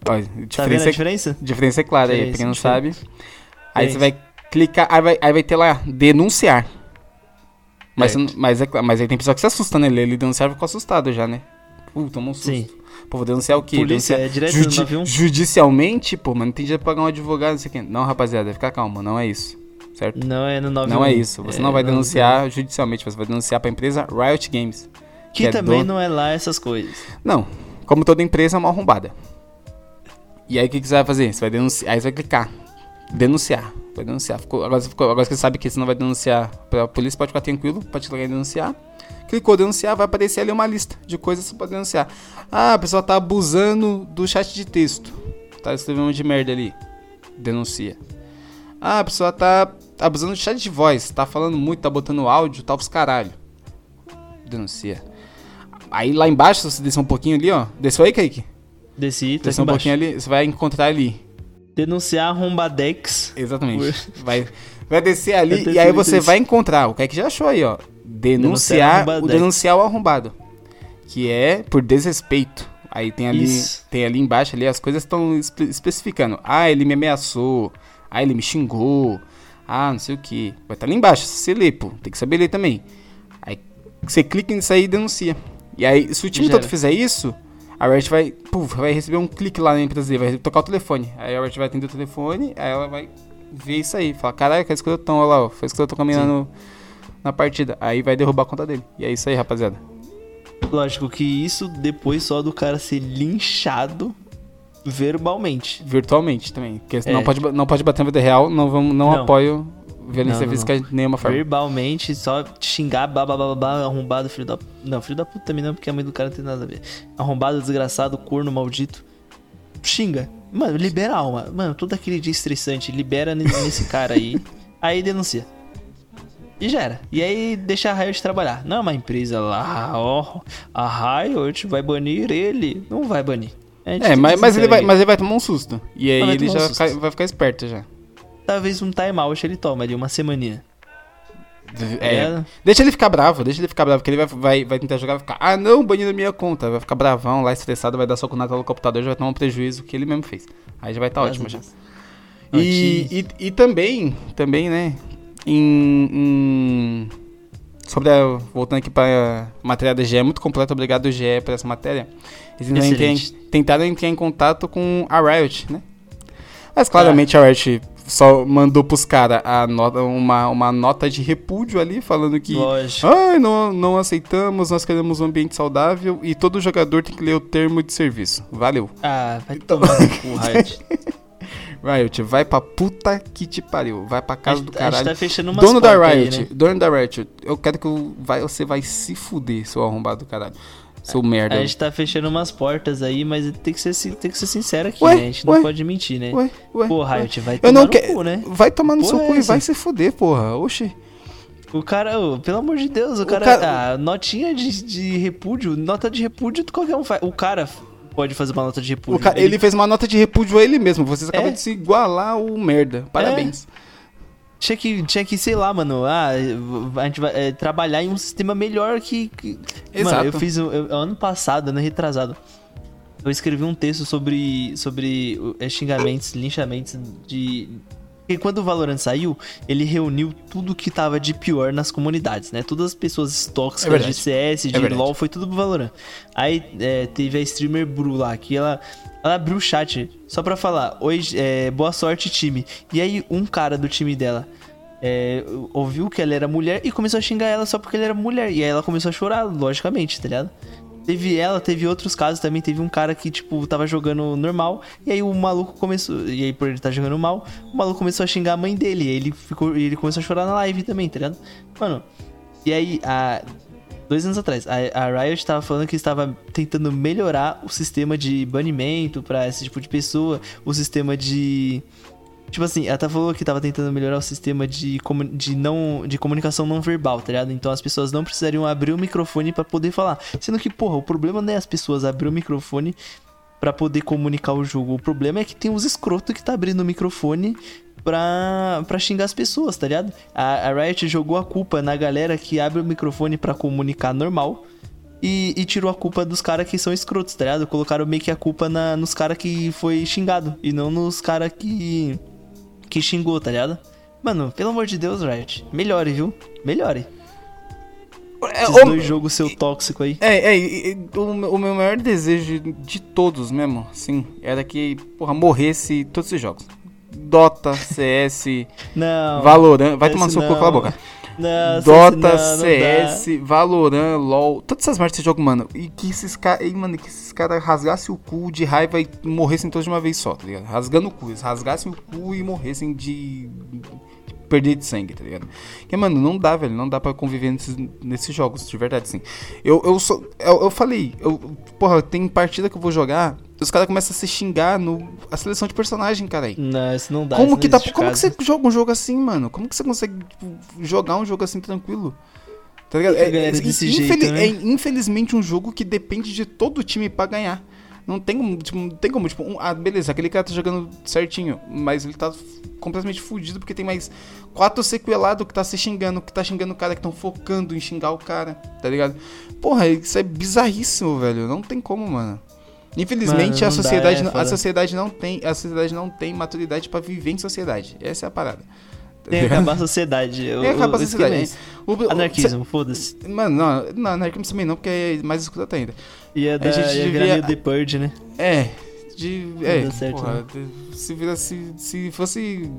Ó, Tá vendo diferença, a diferença? diferença é clara aí, pra quem não Diferença, sabe. Aí você Diferença. vai clicar, aí vai, aí vai ter lá, denunciar. Mas, Certo. não- mas, é, mas aí tem pessoa que se assusta, né? Ele, ele denunciar ficou assustado já, né? Uh, tomou um susto. Sim. Pô, vou denunciar o quê? Polícia, denunciar é direto judi- no 91? Judicialmente, pô, mas não tem dinheiro pra pagar um advogado, não sei o quê. Não, rapaziada, fica calma, não é isso. Certo? Não é no 91. Não é isso. Você não vai não- denunciar judicialmente, você vai denunciar pra empresa Riot Games. Que, que é também dono- não é lá essas coisas. Não, como toda empresa é uma arrombada. E aí o que, que você vai fazer? Você vai denunciar, aí você vai clicar. Denunciar. Vai denunciar. Ficou- agora, ficou- agora você sabe que você não vai denunciar pra polícia, pode ficar tranquilo, pode clicar em denunciar. Clicou denunciar, vai aparecer ali uma lista de coisas que você pode denunciar. Ah, a pessoa tá abusando do chat de texto. Tá escrevendo um monte de merda ali. Denuncia. Ah, a pessoa tá abusando do chat de voz. Tá falando muito, tá botando áudio, tá pros caralho. Denuncia. Aí lá embaixo, se você descer um pouquinho ali, ó. Desceu aí, Kaique? Desci, tá aqui um pouquinho ali, você vai encontrar ali. Denunciar arrombadex. Exatamente. Vai, vai descer ali e aí você isso. vai encontrar. O Kaique já achou aí, ó. Denunciar Denunciar, o denunciar o arrombado. Que é por desrespeito. Aí tem ali, Isso. tem ali embaixo ali as coisas estão espe- especificando. Ah, ele me ameaçou. Ah, ele me xingou. Ah, não sei o que. Vai estar ali embaixo. Você lê, pô. Tem que saber ler também. Aí você clica nisso aí e denuncia. E aí, se o time todo fizer isso, a Riot vai, puf, vai receber um clique lá na empresa dele, vai tocar o telefone. Aí a Riot vai atender o telefone, aí ela vai ver isso aí. Fala, caralho, que escrotão, olha lá, ó, foi escrotão no, na partida. Aí vai derrubar a conta dele. E é isso aí, rapaziada. Lógico que isso depois só do cara ser linchado verbalmente. Virtualmente também. Porque É. não, pode, não pode bater na vida real, não, vamos, não, Não. apoio violência Não, não, física de nenhuma forma. Verbalmente, só xingar, babá, arrombado, filho da. Não, filho da puta também não, porque a mãe do cara não tem nada a ver. Arrombado, desgraçado, corno, maldito. Xinga. Mano, libera a alma. Mano, todo aquele dia estressante, libera ne- nesse cara aí. Aí denuncia. E já era. E aí deixa a Riot trabalhar. Não é uma empresa lá, ó. A Riot vai banir ele. Não vai banir. É, mas, mas, ele vai, mas ele vai tomar um susto. E aí ele já um vai susto. vai ficar esperto já. Talvez um timeout ele toma ali, uma semaninha. É, ligado? deixa ele ficar bravo, deixa ele ficar bravo, porque ele vai, vai, vai tentar jogar e vai ficar, ah não, banindo minha conta. Vai ficar bravão lá, estressado, vai dar soco na tela do computador, já vai tomar um prejuízo que ele mesmo fez. Aí já vai estar ótimo já. E, e, e também, também, né, em, em- sobre a, voltando aqui para a matéria da GE, é muito completa, obrigado GE por essa matéria. Eles têm- tentaram entrar em contato com a Riot, né? Mas claramente a Riot só mandou pros caras a nota, uma, uma nota de repúdio ali, falando que Lógico. Ai, não, não aceitamos, nós queremos um ambiente saudável e todo jogador tem que ler o termo de serviço. Valeu. Ah, vai Então- tomar no cu, Riot. Riot, vai pra puta que te pariu. Vai pra A casa gente, do a gente caralho. tá fechando umas Dono da portas aí, Riot, né? dono da Riot, eu quero que eu, vai, você vai se fuder, seu arrombado do caralho. Seu merda. A gente tá fechando umas portas aí, mas tem que ser, tem que ser sincero aqui, Ué, né? A gente ué, não pode mentir, né? Ué, ué. Pô, ué. Riot, vai Eu tomar não no quero. cu, né? Vai tomar no Porra seu é cu e essa? vai se fuder, porra. Oxi. O cara, ô, pelo amor de Deus, o O cara. cara- Ah, notinha de, de repúdio, nota de repúdio qualquer um faz. O cara pode fazer uma nota de repúdio. Cara, ele... fez uma nota de repúdio a ele mesmo. Vocês acabam É. de se igualar o merda. Parabéns. Tinha que, tinha que, sei lá, mano, ah, a gente vai é, trabalhar em um sistema melhor que. que- Exato. Mano, eu fiz. eu- ano passado, ano retrasado. Eu escrevi um texto sobre, sobre é, xingamentos, linchamentos de Porque quando o Valorant saiu, ele reuniu tudo que tava de pior nas comunidades, né? Todas as pessoas É tóxicas verdade. de CS, de verdade. LoL, foi tudo pro Valorant. Aí é, teve a streamer Bru lá, que ela, ela abriu o chat só pra falar, oi, é, boa sorte time. E aí um cara do time dela é, ouviu que ela era mulher e começou a xingar ela só porque ela era mulher. E aí ela começou a chorar, logicamente, tá ligado? Teve ela, teve outros casos também. Teve um cara que, tipo, tava jogando normal. E aí o maluco começou. E aí, por ele estar jogando mal, o maluco começou a xingar a mãe dele. E ele, ficou, ele começou a chorar na live também, tá ligado? Mano, e aí, há dois anos atrás, a, a Riot tava falando que estava tentando melhorar o sistema de banimento pra esse tipo de pessoa, o sistema de. Tipo assim, ela tá falou que tava tentando melhorar o sistema de, de, não, de comunicação não verbal, tá ligado? Então as pessoas não precisariam abrir o microfone pra poder falar. Sendo que, porra, o problema não é as pessoas abrir o microfone pra poder comunicar o jogo. O problema é que tem os escrotos que tá abrindo o microfone pra, pra xingar as pessoas, tá ligado? A, a Riot jogou a culpa na galera que abre o microfone pra comunicar normal. E, e tirou a culpa dos caras que são escrotos, tá ligado? Colocaram meio que a culpa na, nos caras que foi xingado. E não nos caras que. Que xingou, tá ligado? Mano, pelo amor de Deus, Riot. Melhore, viu? Melhore. É, Esses dois jogos seu tóxico aí. É, é, e o, meu- o meu maior desejo de todos mesmo, sim, era que, porra, morresse todos esses jogos. Dota, CS, Não. Valorant, vai tomar no seu cu, cala a boca. Não, Dota, não, não. CS, Valorant, LoL, todas essas merdas desse jogo, mano. E que esses caras, mano, que esses caras rasgassem o cu de raiva e morressem todos de uma vez só, tá ligado? Rasgando o cu, eles rasgassem o cu e morressem de, de perder de sangue, tá ligado? Porque, mano, não dá, velho, não dá pra conviver nesses, nesses jogos, de verdade, assim. Eu, eu, sou, eu, eu falei, eu, porra, tem partida que eu vou jogar, os caras começam a se xingar no a seleção de personagem, cara aí. Não, isso não dá. Como que, dá, existe como que você joga um jogo assim, mano? Como que você consegue tipo, jogar um jogo assim tranquilo? Tá ligado? Galera é desse jeito, né? é infelizmente um jogo que depende de todo o time pra ganhar. Não tem como, tipo, não tem como, tipo, um- ah, beleza, aquele cara tá jogando certinho, mas ele tá completamente fudido porque tem mais quatro sequelados que tá se xingando, que tá xingando o cara, que estão focando em xingar o cara, tá ligado? Porra, isso é bizarríssimo, velho. Não tem como, mano. Infelizmente Mano, a não dá, sociedade, é a sociedade não tem, a sociedade não tem maturidade pra viver em sociedade. Essa é a parada. Tem que ligado? acabar a sociedade. Tem que acabar a é sociedade. esse. O- Anarquismo, foda-se. Mano, não, não, anarquismo também não, porque é mais escroto ainda. Ia, dar, gente ia devia- virar meio The Purge, né? É, de. É, certo, porra, de- se, vira, se, se fosse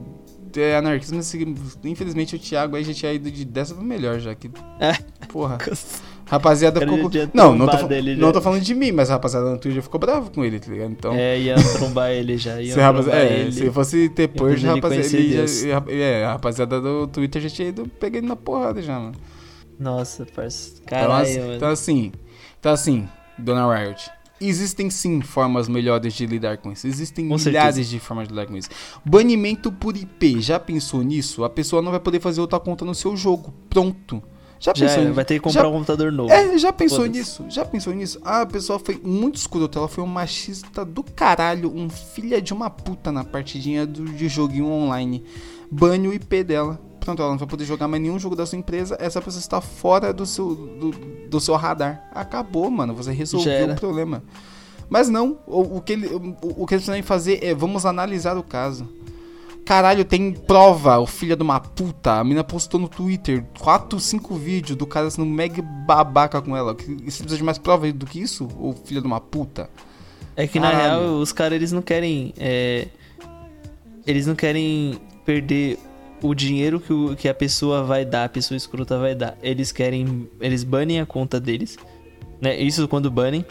é, anarquismo, se- infelizmente o Thiago aí já tinha ido de dessa pra melhor já. Que, É. porra. Rapaziada ficou. Não, não tô, não já. tô falando de mim, mas a rapaziada no Twitter ficou bravo com ele, tá ligado? Então. É, ia trombar ele já. Ia Se, é, ele. se fosse ter purge, rapaziada, ele já, é, a rapaziada do Twitter já tinha ido pegando na porrada já, mano. Nossa, parça. Então, Caralho, assim, mano. então assim, então assim, Dona Riot, existem sim formas melhores de lidar com isso. Existem Com milhares certeza. de formas de lidar com isso. Banimento por IP, já pensou nisso? A pessoa não vai poder fazer outra conta no seu jogo. Pronto. Já Já pensou era, nisso? vai ter que comprar já, um computador novo. É, já pensou nisso? Já pensou nisso? Ah, a pessoa foi muito escrota, ela foi um machista do caralho, um filha de uma puta na partidinha do, de joguinho online. Bane o IP dela. Pronto, ela não vai poder jogar mais nenhum jogo da sua empresa. Essa pessoa está fora do seu, do, do seu radar. Acabou, mano. Você Já resolveu o problema. Mas não, o, o que, ele, o, o que eles precisam fazer é vamos analisar o caso. Caralho, tem prova, o filho de uma puta. A mina postou no Twitter 4, 5 vídeos do cara sendo mega babaca com ela. Você precisa de mais prova do que isso? Ô filho de uma puta. É que na Caralho. real os caras eles não querem. é, Eles não querem perder o dinheiro que, o- que a pessoa vai dar, a pessoa escrota vai dar. Eles querem. Eles banem a conta deles. Né? Isso quando banem.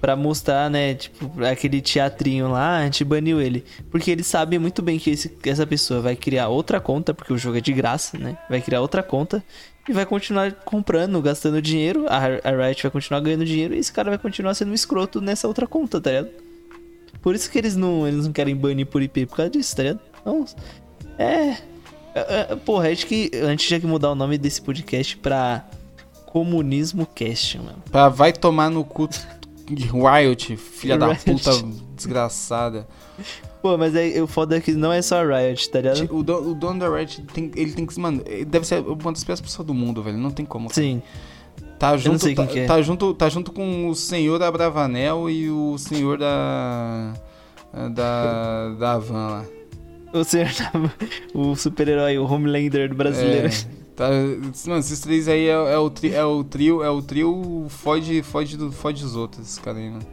Pra mostrar, né? Tipo, aquele teatrinho lá, a gente baniu ele. Porque eles sabem muito bem que, esse- essa pessoa vai criar outra conta, porque o jogo é de graça, né? Vai criar outra conta e vai continuar comprando, gastando dinheiro. A, a Riot vai continuar ganhando dinheiro e esse cara vai continuar sendo um escroto nessa outra conta, tá ligado? Por isso que eles não, eles não querem banir por IP, por causa disso, tá ligado? Então, é. é, é, Porra, acho que a gente tinha que mudar o nome desse podcast pra Comunismo Cast, mano. Pra vai tomar no cu Riot, filha da Riot. puta desgraçada. Pô, mas é, o foda é que não é só a Riot, tá ligado? O, do- o dono da Riot, tem, ele tem que. Mano, ele deve ser uma das piores pessoas do mundo, velho. Não tem como. Sim. Tá junto, tá, é. tá junto, tá junto com o senhor da Bravanel e o senhor da da da van lá. o senhor tava- o super-herói, o Homelander brasileiro. É, tá, mano, esses três aí é, é o, tri- é o trio, é o trio foge, foge, do, foge dos outros, esse cara aí, mano.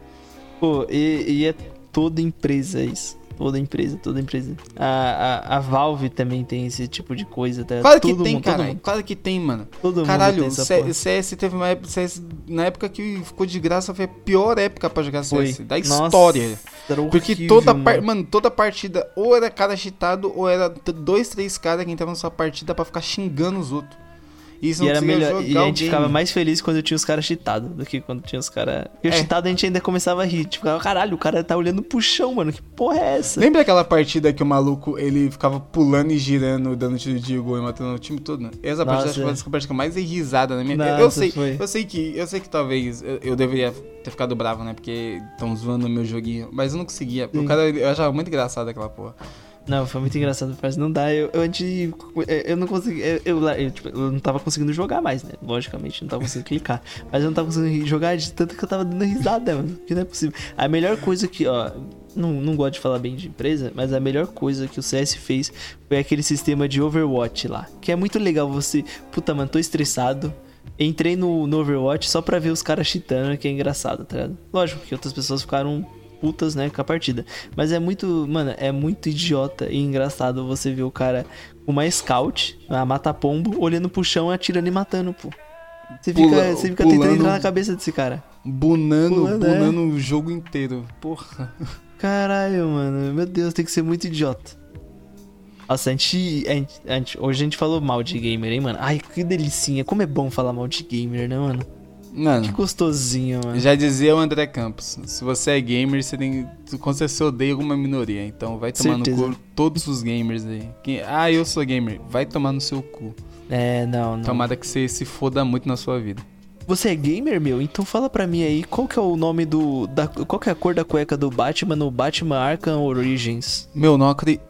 Pô, e, e é toda empresa isso. Toda empresa, toda empresa. A, a, a Valve também tem esse tipo de coisa, tá? Claro que Todo tem, mundo, cara. mundo, Claro que tem, mano. todo mundo Caralho, tem o. CS teve uma época. CS, na época que ficou de graça foi a pior época pra jogar Foi. CS da Nossa, história. era Porque horrível, toda, par- mano. mano, toda partida ou era cara cheatado ou era dois, três caras que entravam na sua partida pra ficar xingando os outros. E isso E era melhor. E a o gente game. ficava mais feliz quando tinha os caras cheatados do que quando tinha os caras. Porque o É. cheatado a gente ainda começava a rir. Tipo, caralho, o cara tá olhando pro chão, mano. Que porra é essa? Lembra aquela partida que o maluco ele ficava pulando e girando, dando tiro de gol e matando o time todo? Essa Nossa, partida acho que foi é. a partida que eu mais dei risada na minha Nossa, Eu sei, foi. eu sei que eu sei que talvez eu, eu deveria ter ficado bravo, né? Porque estão zoando o meu joguinho, mas eu não conseguia. O Sim. cara eu achava muito engraçado aquela porra. Não, foi muito engraçado, mas não dá. Eu, eu antes. Eu não consegui. Eu, eu, eu, tipo, eu não tava conseguindo jogar mais, né? Logicamente, não tava conseguindo clicar. Mas eu não tava conseguindo jogar de tanto que eu tava dando risada, mano. Que não é possível. A melhor coisa que, ó. Não, não gosto de falar bem de empresa, mas a melhor coisa que o CS fez foi aquele sistema de Overwatch lá. Que é muito legal você. Puta, mano, tô estressado. Entrei no, no Overwatch só pra ver os caras cheatando, que é engraçado, tá ligado? Lógico que outras pessoas ficaram putas, né, com a partida. Mas é muito, mano, é muito idiota e engraçado você ver o cara com uma scout, uma mata-pombo, olhando pro chão, atirando e matando, pô. Você fica, Pula- você fica tentando pulando- entrar na cabeça desse cara. Bunando, Pulando, é. bunando o jogo inteiro. Porra. Caralho, mano, meu Deus, tem que ser muito idiota. Nossa, a gente, a gente- a gente- Hoje a gente falou mal de gamer, hein, mano? Ai, que delicinha. Como é bom falar mal de gamer, né, mano? Que Mano, gostosinho, mano. já dizia o André Campos, se você é gamer, você tem. Certeza você odeia alguma minoria. Então vai tomar Certeza. no cu todos os gamers aí. Quem- ah, eu sou gamer. Vai tomar no seu cu. É, não, não. Tomara que você se foda muito na sua vida. Você é gamer, meu? Então fala pra mim aí, qual que é o nome do... Da, qual que é a cor da cueca do Batman no Batman Arkham Origins? Meu, não acredito.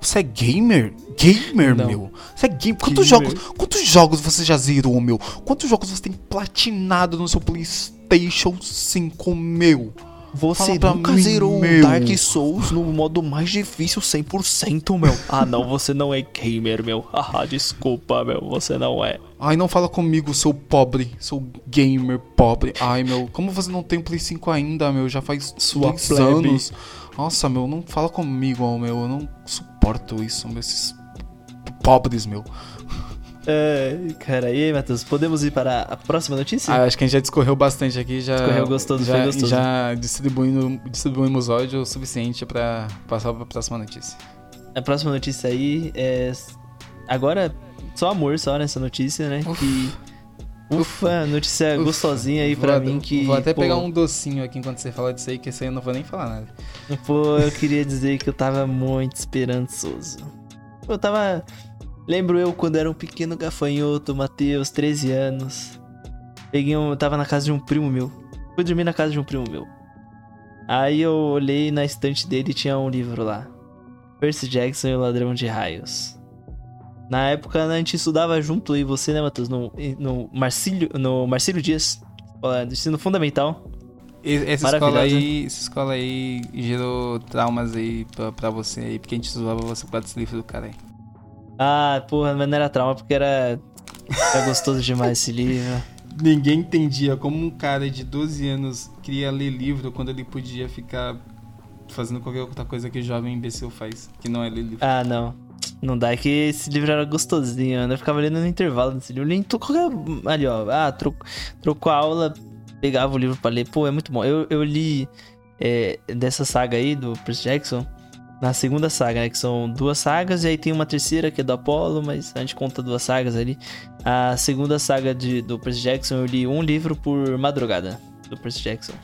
Você é gamer? Gamer, Não. meu? Você é gamer? Quantos Gamer. jogos, quantos jogos você já zerou, meu? Quantos jogos você tem platinado no seu PlayStation 5, meu? Você nunca mim, zerou o meu. Dark Souls no modo mais difícil 100%, meu. Ah, não, você não é gamer, meu. Ah, desculpa, meu, você não é. Ai, não fala comigo, seu pobre, seu gamer pobre. Ai, meu, como você não tem o Play 5 ainda, meu? Já faz Sua anos. Nossa, meu, não fala comigo, meu. Eu não suporto isso, meu. Esses pobres, meu. É, cara, e aí, Matheus, podemos ir para a próxima notícia? Ah, acho que a gente já discorreu bastante aqui, já. Discorreu gostoso, já, foi gostoso. Já distribuindo, distribuímos ódio o suficiente pra passar pra próxima notícia. A próxima notícia aí é. Agora, só amor só nessa notícia, né? Que. Ufa, notícia Ufa. gostosinha aí pra Vou- mim que. Vou até pô, pegar um docinho aqui enquanto você fala disso aí, que esse aí eu não vou nem falar nada. Pô, eu queria dizer que eu tava muito esperançoso. Eu tava. Lembro eu quando era um pequeno gafanhoto, Matheus, 13 anos. Peguei um. Tava na casa de um primo meu. Fui dormir na casa de um primo meu. Aí eu olhei na estante dele e tinha um livro lá. Percy Jackson e o Ladrão de Raios. Na época a gente estudava junto, eu e você, né, Matheus? No, no Marcílio, no Marcílio Dias, escola do ensino fundamental. Essa escola aí, essa escola aí gerou traumas aí pra, pra você aí, porque a gente zoava você por causa desse livro do cara aí. Ah, porra, mas não era trauma porque era. Era gostoso demais esse livro. Ninguém entendia como um cara de 12 anos queria ler livro quando ele podia ficar fazendo qualquer outra coisa que o jovem imbecil faz, que não é ler livro. Ah, não. Não dá, é que esse livro era gostosinho, mano. Eu ficava lendo no intervalo desse livro. To- qualquer. Ali, ó. Ah, tro... trocou a aula, pegava o livro pra ler. Pô, é muito bom. Eu, eu li é, dessa saga aí, do Percy Jackson, na segunda saga, né? Que são duas sagas, e aí tem uma terceira que é do Apollo, mas a gente conta duas sagas ali. A segunda saga de, do Percy Jackson, eu li um livro por madrugada. Do Percy Jackson.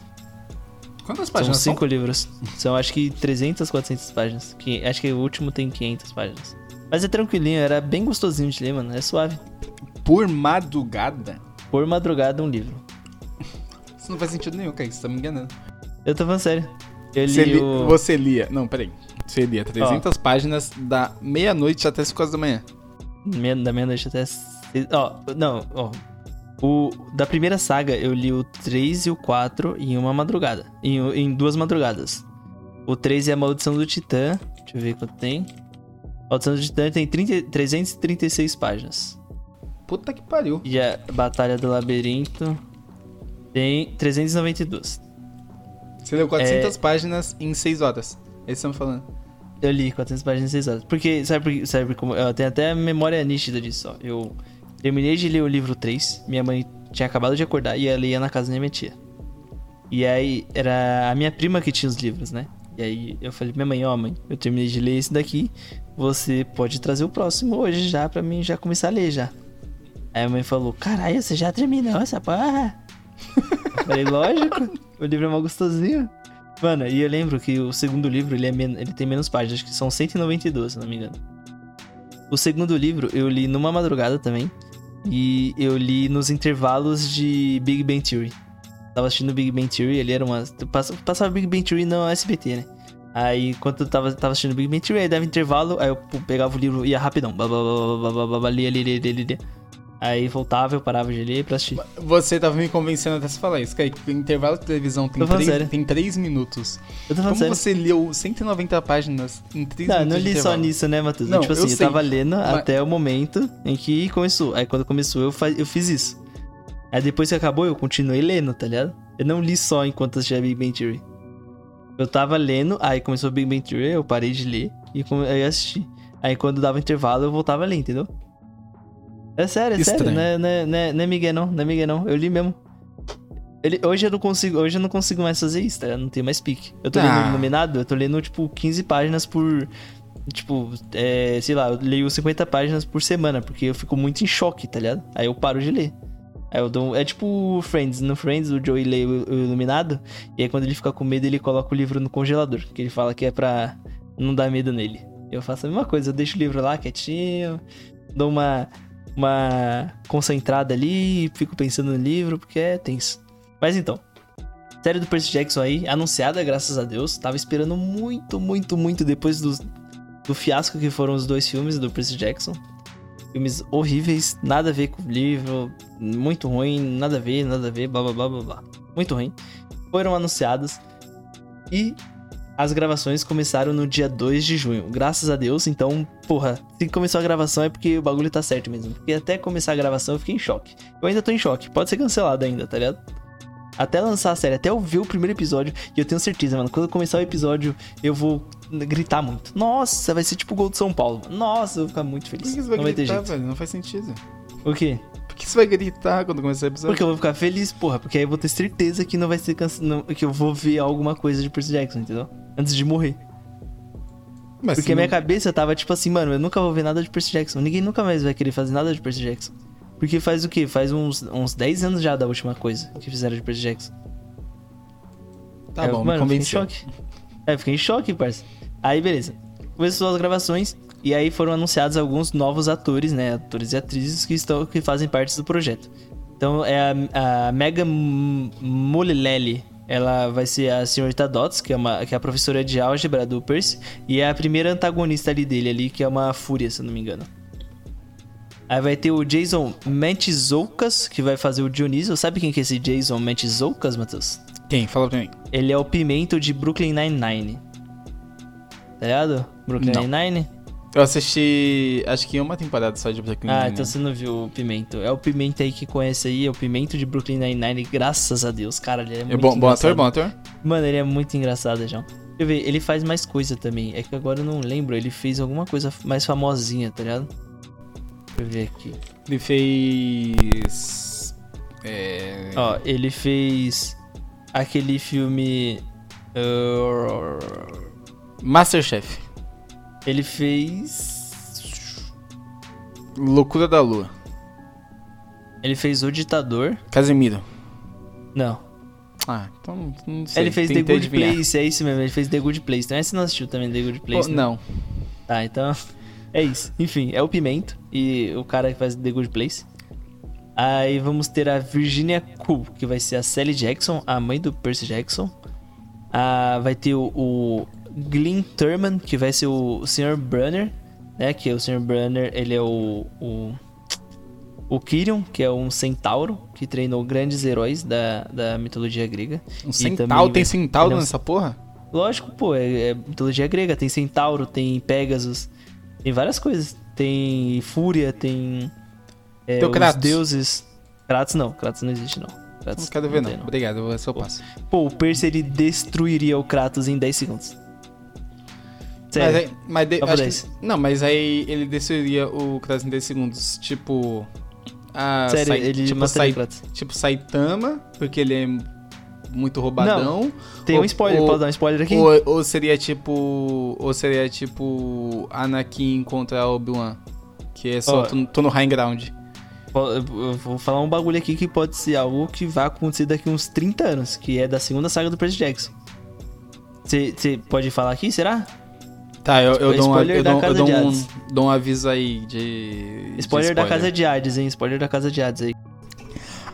Quantas São páginas cinco livros. São acho que 300, 400 páginas. Que, acho que o último tem 500 páginas. Mas é tranquilinho, era bem gostosinho de ler, mano. É suave. são? Por madrugada? Por madrugada, um livro. Isso não faz sentido nenhum, cara, você tá me enganando. Eu tô falando sério. Eu li Você, li- o... você lia, não, peraí. Lia 300 páginas da meia-noite até 5 horas da manhã. Meia- da meia-noite até. Ó, não, ó. O, da primeira saga, eu li o 3 e o 4 em uma madrugada. Em, em duas madrugadas. O 3 é a Maldição do Titã. Deixa eu ver quanto tem. Maldição do Titã tem 30, 336 páginas. Puta que pariu. E a Batalha do Labirinto tem 392. Você leu 400 É. páginas em 6 horas. É isso que estamos falando. Eu li 400 páginas em 6 horas. Porque, sabe, sabe como. Eu tenho até memória nítida disso, ó. Eu terminei de ler o livro 3. Minha mãe tinha acabado de acordar e ela ia na casa da minha tia. E aí era a minha prima que tinha os livros, né? E aí eu falei, minha mãe, ó, mãe, eu terminei de ler esse daqui. Você pode trazer o próximo hoje já pra mim já começar a ler já. Aí a mãe falou, caralho, você já terminou essa porra? eu falei, lógico, o livro é mal gostosinho. Mano, e eu lembro que o segundo livro, ele, é men- ele tem menos páginas, acho que são 192, se não me engano. O segundo livro eu li numa madrugada também. E eu li nos intervalos de Big Bang Theory. Tava assistindo Big Bang Theory, ele era uma. pass- Passava Big Bang Theory no SBT, né? Aí, quando eu tava, tava assistindo Big Bang Theory, aí dava intervalo, aí eu pegava o livro e ia rapidão. Lia, lia, lia, lia, lia. Aí voltava, eu parava de ler pra assistir. Você tava me convencendo até se falar isso, que o intervalo de televisão tem Tô falando 3, sério. tem 3 minutos. Eu tô falando Como sério. você leu 190 páginas em 3 Não, eu minutos não de li só nisso, né, Matheus? Não, tipo eu assim, eu, sei. tava lendo Mas- até o momento em que começou. Aí quando começou, eu, fa- eu fiz isso. Aí depois que acabou, eu continuei lendo, tá ligado? Eu não li só enquanto assistia Big Bang Theory. Eu tava lendo, aí começou Big Bang Theory, eu parei de ler e aí eu assisti. Aí quando dava intervalo, eu voltava a ler, entendeu? É sério, é sério. Estranho. Não é, não, é, não, é, não é Miguel, não. Não é Miguel, não. Eu li mesmo. Ele- hoje eu não consigo, hoje eu não consigo mais fazer isso, tá? Não tenho mais pique. Eu tô Ah. lendo iluminado, eu tô lendo, tipo, 15 páginas por. Tipo, é, sei lá, eu leio 50 páginas por semana, porque eu fico muito em choque, tá ligado? Aí eu paro de ler. Aí eu dou. É tipo Friends. No Friends, o Joey lê o, o Iluminado, e aí quando ele fica com medo, ele coloca o livro no congelador. Que ele fala que é pra não dar medo nele. Eu faço a mesma coisa, eu deixo o livro lá quietinho, dou uma. Uma concentrada ali fico pensando no livro, porque é tenso. Mas então, série do Percy Jackson aí, anunciada, graças a Deus. Tava esperando muito, muito, muito depois dos, do fiasco que foram os dois filmes do Percy Jackson. Filmes horríveis, nada a ver com o livro, muito ruim, nada a ver, nada a ver, blá blá blá blá blá. Muito ruim. Foram anunciadas e as gravações começaram no dia 2 de junho. Graças a Deus, então, porra, se começou a gravação é porque o bagulho tá certo mesmo. Porque até começar a gravação eu fiquei em choque. Eu ainda tô em choque, pode ser cancelado ainda, tá ligado? Até lançar a série, até eu ver o primeiro episódio, e eu tenho certeza, mano, quando começar o episódio, eu vou gritar muito. Nossa, vai ser tipo o gol de São Paulo. Nossa, eu vou ficar muito Por feliz. que você vai Não vai ter gritar, jeito. velho? Não faz sentido. O quê? Por que você vai gritar quando começar o episódio? Porque eu vou ficar feliz, porra, porque aí eu vou ter certeza que não vai ser cance... não- que eu vou ver alguma coisa de Percy Jackson, entendeu? Antes de morrer. Mas Porque a minha não- cabeça tava tipo assim, mano, eu nunca vou ver nada de Percy Jackson. Ninguém nunca mais vai querer fazer nada de Percy Jackson. Porque faz o quê? Faz uns, uns 10 anos já da última coisa que fizeram de Percy Jackson. Tá eu- bom, me mano, eu fiquei em convenceu. choque. É, fiquei em choque, parça. Aí, beleza. Começou as gravações e aí foram anunciados alguns novos atores, né? Atores e atrizes que, estão, que fazem parte do projeto. Então, é a, a Megan Mullally. Ela vai ser a senhorita Dots, que é, uma, que é a professora de álgebra do Percy. E é a primeira antagonista ali dele, ali, que é uma fúria, se eu não me engano. Aí vai ter o Jason Mentizoukas, que vai fazer o Dionísio. Sabe quem que é esse Jason Mentizoukas, Matheus? Quem? Fala pra mim. Ele é o Pimento de Brooklyn Nine-Nine. Tá ligado? Brooklyn. Nine-Nine? Eu assisti, acho que uma temporada só de Brooklyn Ah, Nine-Nine. então você não viu o Pimento. É o Pimento aí que conhece aí, é o Pimento de Brooklyn Nine-Nine. Graças a Deus, cara, ele é É muito bom, bom ator, bom ator? Mano, ele é muito engraçado, João. Deixa eu ver, ele faz mais coisa também. É que agora eu não lembro, ele fez alguma coisa mais famosinha, tá ligado? Deixa eu ver aqui. Ele fez... É... Ó, ele fez aquele filme... uh, Masterchef. Ele fez... Loucura da Lua. Ele fez O Ditador. Casemiro. Não. Ah, então não sei. ele fez The Good adivinhar. Place, é isso mesmo, ele fez The Good Place. Então você não assistiu também The Good Pô, Place, né? não. Tá, então é isso. Enfim, é o Pimento e o cara que faz The Good Place. Aí vamos ter a Virginia Cool, que vai ser a Sally Jackson, a mãe do Percy Jackson. Ah, vai ter o, o Glyn Turman, que vai ser o Sr. Brunner, né? Que é o Sr. Brunner, ele é o, o o Kyrion, que é um centauro que treinou grandes heróis da, da mitologia grega. Um centauro, também tem vai- centauro é um nessa porra? Lógico, pô, é, é mitologia grega, tem centauro, tem Pegasus, Tem várias coisas. Tem Fúria, tem. É, Tem os deuses. Kratos não, Kratos não existe não. Kratos Não quero ver, não. tem, Obrigado, eu o passo. Pô, o Percy ele destruiria o Kratos em 10 segundos. Mas, aí, mas de- acho que- não, mas aí ele destruiria o Kratos em 10 segundos. Tipo. A Sério, Sai- ele tipo, Sai- tipo Saitama, porque ele é muito roubadão. Tem um ou- spoiler, ou- posso dar um spoiler aqui? Ou, ou seria tipo. Ou seria tipo. Anakin contra Obi-Wan. Que é só. Ó. tô, tô no high ground. Eu vou falar um bagulho aqui que pode ser algo que vai acontecer daqui uns 30 anos, que é da segunda saga do Percy Jackson. Você pode falar aqui, será? Tá, eu, eu dou, um, spoiler eu dou, eu dou um, dou um aviso aí de. de Spoiler, da Casa de Hades, hein? Spoiler da Casa de Hades aí.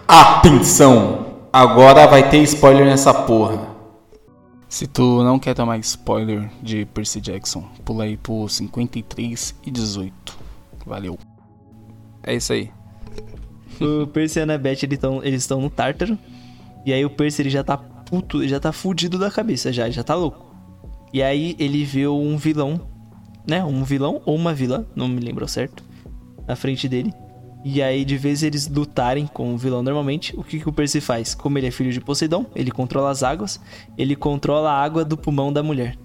Atenção! Agora vai ter spoiler nessa porra. Se tu não quer tomar spoiler de Percy Jackson, pula aí pro 53 e 18. Valeu. É isso aí. O Percy e a Annabeth, eles estão eles estão no Tártaro. E aí o Percy, ele já tá puto, ele já tá fudido da cabeça, já, ele já tá louco. E aí ele vê um vilão, né? Um vilão ou uma vilã, não me lembro certo, na frente dele. E aí, de vez eles lutarem com o vilão normalmente, o que, que o Percy faz? Como ele é filho de Poseidon, ele controla as águas, ele controla a água do pulmão da mulher.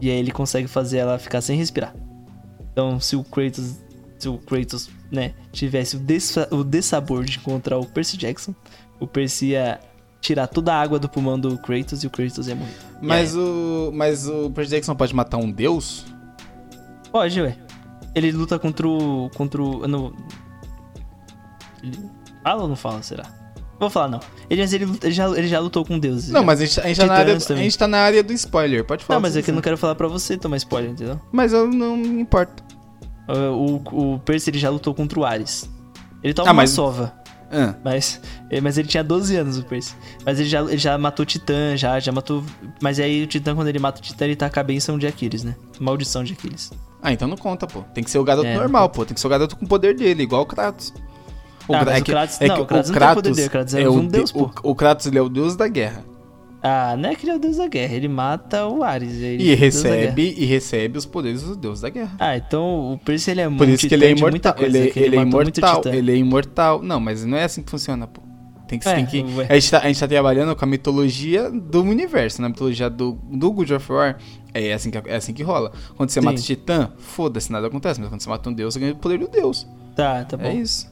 E aí ele consegue fazer ela ficar sem respirar. Então, se o Kratos, se o Kratos, né, tivesse o, o dessabor de encontrar o Percy Jackson, o Percy ia tirar toda a água do pulmão do Kratos e o Kratos ia morrer. Mas o. Mas o Percy Jackson pode matar um deus? Pode, ué. Ele luta contra o. contra o. No... Ele fala ou não fala, será? Vou falar não. Ele, ele, ele já, ele já lutou com deuses. Não, já. mas a gente, a gente tá na área, a gente tá na área do spoiler, pode falar. Não, mas é que eu não quero falar pra você tomar spoiler, entendeu? Mas eu não me importo. O, o, o Percy ele já lutou contra o Ares. Ele toma Ah, uma mas- sova. Ah, Mas, eh, mas ele tinha 12 anos, o Percy. Mas ele já, ele já matou o Titã, já, já matou. Mas aí o Titã, quando ele mata o Titã, ele taca a benção de Aquiles, né? Maldição de Aquiles. Ah, então não conta, pô. Tem que ser o garoto É, normal, pô. Tem que ser o garoto com o poder dele, igual o Kratos. Ah, Gra- o Kratos- não, o Kratos não tem o poder dele, o Kratos é o um de- deus, pô. O, o Kratos, ele é o deus da guerra. Ah, não é que ele é o deus da guerra, ele mata o Ares. Ele E é recebe, e recebe os poderes do deus da guerra. Ah, então o Percy ele é Por muito isso que ele é imortal. coisa, Ele, que ele é matou muito imortal. Ele é imortal. Não, mas não é assim que funciona, pô. Tem que, É, tem que a, gente tá, a gente tá trabalhando com a mitologia do universo, na mitologia do, do God of War. É assim que, é assim que rola. Quando você Sim. mata o titã, foda-se, nada acontece. Mas quando você mata um deus, você ganha o poder do deus. Tá, tá bom. É isso.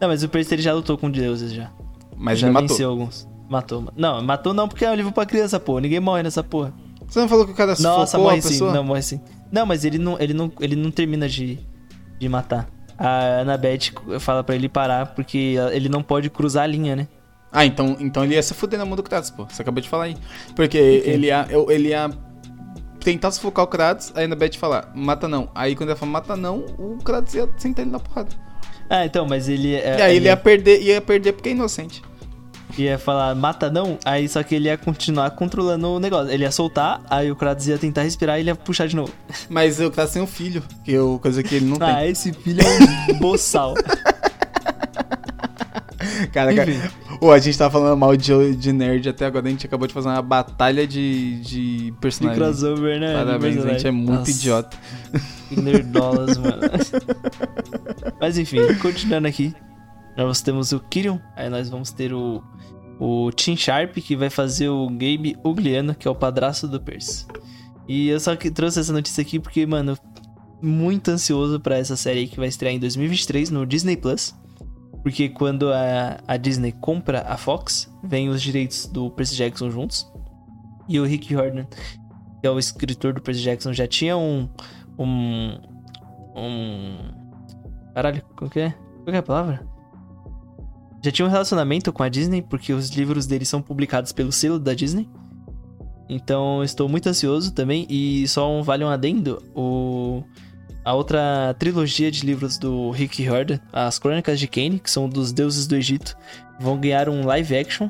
Não, mas o Percy ele já lutou com deuses já. Mas já ele matou. venceu alguns. Matou. Não, matou não porque é um livro pra criança, pô. Ninguém morre nessa porra. Você não falou que o cara Nossa, sufocou a morre sim. Não, morre sim. Não, mas ele não, ele não, ele não termina de, de matar. A Annabeth fala pra ele parar porque ele não pode cruzar a linha, né? Ah, então, então ele ia se fuder na mão do Kratos, pô. Você acabou de falar aí. Porque ele ia, ele ia tentar sufocar o Kratos, aí a Annabeth falar, mata não. Aí quando ela fala mata não, o Kratos ia sentar ele na porrada. Ah, então, mas ele. é, e aí ele ia perder, ia perder porque é inocente. Ia falar mata não, aí só que ele ia continuar controlando o negócio. Ele ia soltar, aí o Kratos ia tentar respirar e ele ia puxar de novo. Mas o Kratos tem um filho, que é coisa que ele não Ah, tem. esse filho é um boçal. Cara, cara. Ô, a gente tava falando mal de, de nerd até agora, a gente acabou de fazer uma batalha de, de De personagens. crossover, né? Parabéns, a gente é muito Nossa, idiota. Nerdolas, mano. Mas enfim, continuando aqui. Nós temos o Kirion, aí nós vamos ter o, o Tim Sharp, que vai fazer o Gabe Ugliano, que é o padrasto do Percy. E eu só que trouxe essa notícia aqui porque, mano, muito ansioso pra essa série que vai estrear em 2023 no Disney Plus. Porque quando a, a Disney compra a Fox, vem os direitos do Percy Jackson juntos. E o Rick Jordan, que é o escritor do Percy Jackson, já tinha um. Um. Um. Caralho, qual que é? Qual que é a palavra? Já tinha um relacionamento com a Disney, porque os livros dele são publicados pelo selo da Disney. Então estou muito ansioso também. E só um vale um adendo: o, a outra trilogia de livros do Rick Riordan, As Crônicas de Kane, que são dos deuses do Egito, vão ganhar um live action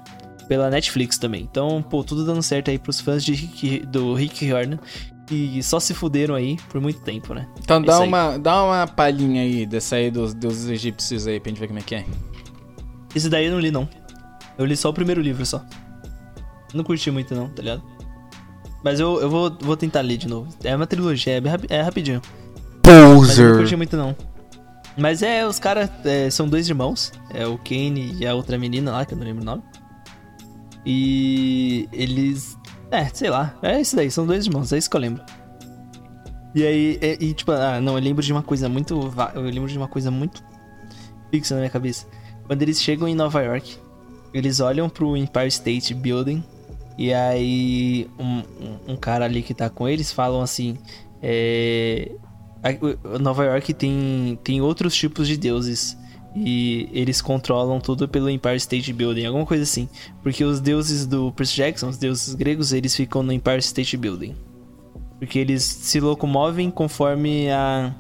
pela Netflix também. Então, pô, tudo dando certo aí pros fãs de Rick- do Rick Riordan, que só se fuderam aí por muito tempo, né? Então É dá uma, dá uma palhinha aí dessa aí dos deuses egípcios aí pra gente ver como é que é. Esse daí eu não li, não. Eu li só o primeiro livro só. Não curti muito, não, tá ligado? Mas eu, eu vou, vou tentar ler de novo. É uma trilogia, é, rapi- é rapidinho. Eu não Poser. curti muito, não. Mas é, os caras são dois irmãos. É o Kane e a outra menina lá, que eu não lembro o nome. E eles. É, sei lá. É isso daí, são dois irmãos, é isso que eu lembro. E aí, é- e, tipo, ah, não, eu lembro de uma coisa muito. Eu lembro de uma coisa muito fixa na minha cabeça. Quando eles chegam em Nova York, eles olham pro Empire State Building. E aí, um, um- cara ali que tá com eles falam assim: é, Nova York tem, tem outros tipos de deuses. E eles controlam tudo pelo Empire State Building, alguma coisa assim. Porque os deuses do Percy Jackson, os deuses gregos, eles ficam no Empire State Building. Porque eles se locomovem conforme a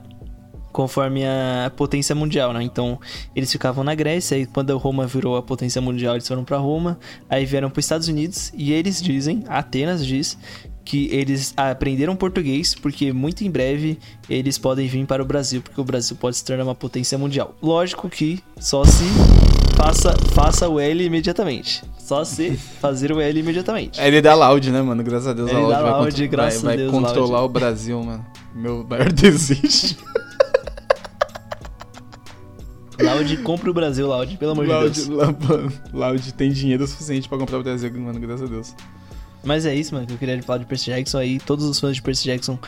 conforme a potência mundial, né? Então, eles ficavam na Grécia e quando a Roma virou a potência mundial, eles foram pra Roma, aí vieram para os Estados Unidos e eles dizem, Atenas diz que eles aprenderam português porque muito em breve eles podem vir para o Brasil, porque o Brasil pode se tornar uma potência mundial. Lógico que só se faça faça o L imediatamente. Só se fazer o L imediatamente. Aí ele dá loud, né, mano? Graças a Deus Ele a loud dá vai, loud, contro- graças vai, vai Deus, controlar loud. o Brasil, mano. Meu maior desejo. Loud, compra o Brasil, Loud, pelo amor de Loud, Deus. la- mano, Loud tem dinheiro suficiente pra comprar o Brasil, mano, graças a Deus. Mas é isso, mano, que eu queria falar de Percy Jackson aí. Todos os fãs de Percy Jackson.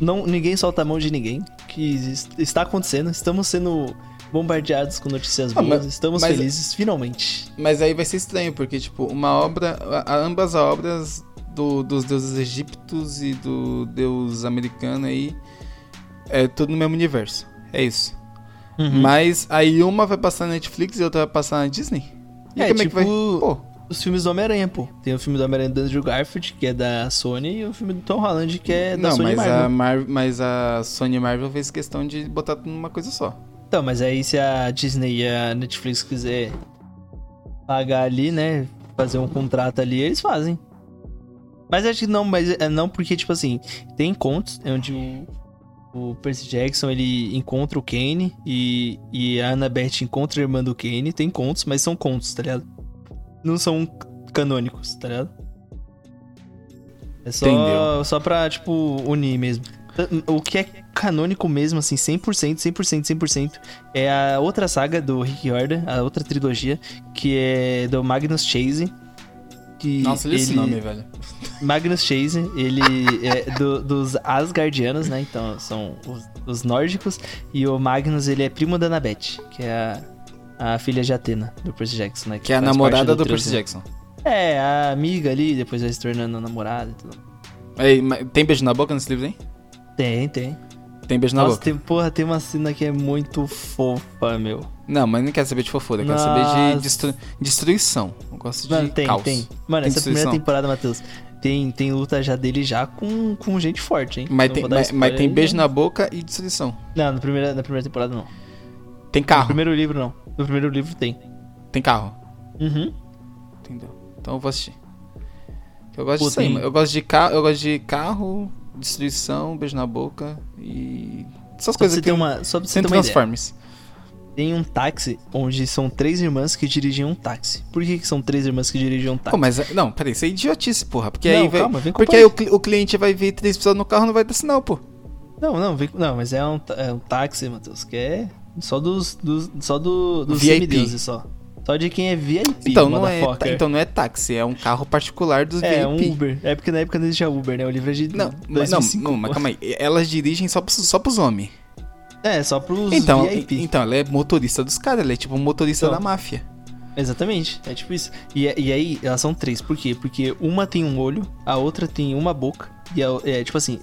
Não, ninguém solta a mão de ninguém. Que está acontecendo. Estamos sendo bombardeados com notícias Ah, boas. mas- Estamos mas- felizes, finalmente. Mas aí vai ser estranho, porque, tipo, uma obra. a- ambas as obras do- dos deuses egípcios e do deus americano aí. É tudo no mesmo universo. É isso. Uhum. Mas aí uma vai passar na Netflix e outra vai passar na Disney. E É, como é que tipo, vai. Pô, Os filmes do Homem-Aranha, pô. Tem o filme do Homem-Aranha do Andrew Garfield, que é da Sony, e o filme do Tom Holland, que é da não, Sony mas Marvel. a, Mar mas a Sony Marvel fez questão de botar tudo numa coisa só. Então, mas aí se a Disney e a Netflix quiser pagar ali, né? Fazer um contrato ali, eles fazem. Mas acho que não, mas é não porque, tipo assim, tem contos onde o, Percy Jackson ele encontra o Kane e, e a Annabeth encontra a irmã do Kane. Tem contos, mas são contos, tá ligado? Não são canônicos, tá ligado? É só, Entendeu. só pra, tipo, unir mesmo. O que é canônico mesmo, assim, 100%, 100%, 100%, é a outra saga do Rick Riordan, a outra trilogia, que é do Magnus Chase. Que Nossa, olha esse ele- nome, velho. Magnus Chase, ele é do- dos Asgardianos, né? Então, são os, os nórdicos. E o Magnus, ele é primo da Annabeth, que é a, a filha de Atena, do Percy Jackson, né? Que é a namorada do trilogia. Percy Jackson. É, a amiga ali, depois vai se tornando namorada e tudo. Mas tem beijo na boca nesse livro, hein? Tem, tem. Tem beijo na Nossa, boca. tem, porra, tem uma cena que é muito fofa, meu. Não, mas não quero saber de fofura, eu quero saber de destru- destruição. Eu gosto de Mano, tem, caos. tem. Mano, Tem essa primeira destruição. temporada, Matheus, tem, tem luta já dele já com, com gente forte, hein? Mas Não tem, mas, mas tem beijo né? na boca e destruição. Não, na primeira, na primeira temporada não. Tem No carro. primeiro livro não. No primeiro livro tem. Tem carro. Uhum. Entendeu? Então eu vou assistir. Eu gosto Pô, disso aí, tem-. Eu gosto de carro, eu gosto de carro, destruição, beijo na boca e. Essas Só coisas que eu- uma, só pra você ter uma. Tem um táxi onde são três irmãs que dirigem um táxi. Por que, que são três irmãs que dirigem um táxi? Pô, mas. Não, peraí, isso é idiotice, porra. Porque Não, aí vai. calma, porque o aí o, o cliente vai ver três pessoas no carro não vai dar sinal, pô. Não, não, vem, não, mas é um, é um táxi, Matheus, que é só dos, dos só do, dos VIP. semideuses só. Só de quem é VIP, Então não, é, então não é táxi, é um carro particular dos É, um VIP. Uber. É porque na época não existia Uber, né? O livro é de Não, mas- não, 2005, não, mas calma aí. Elas dirigem só, pros- só pros homens. É, só pros Então, VIP. então, ela é motorista dos caras, ela é tipo um motorista Então. da máfia. Exatamente, é tipo isso. E, e aí, elas são três, por quê? Porque uma tem um olho, a outra tem uma boca, e a, é tipo assim,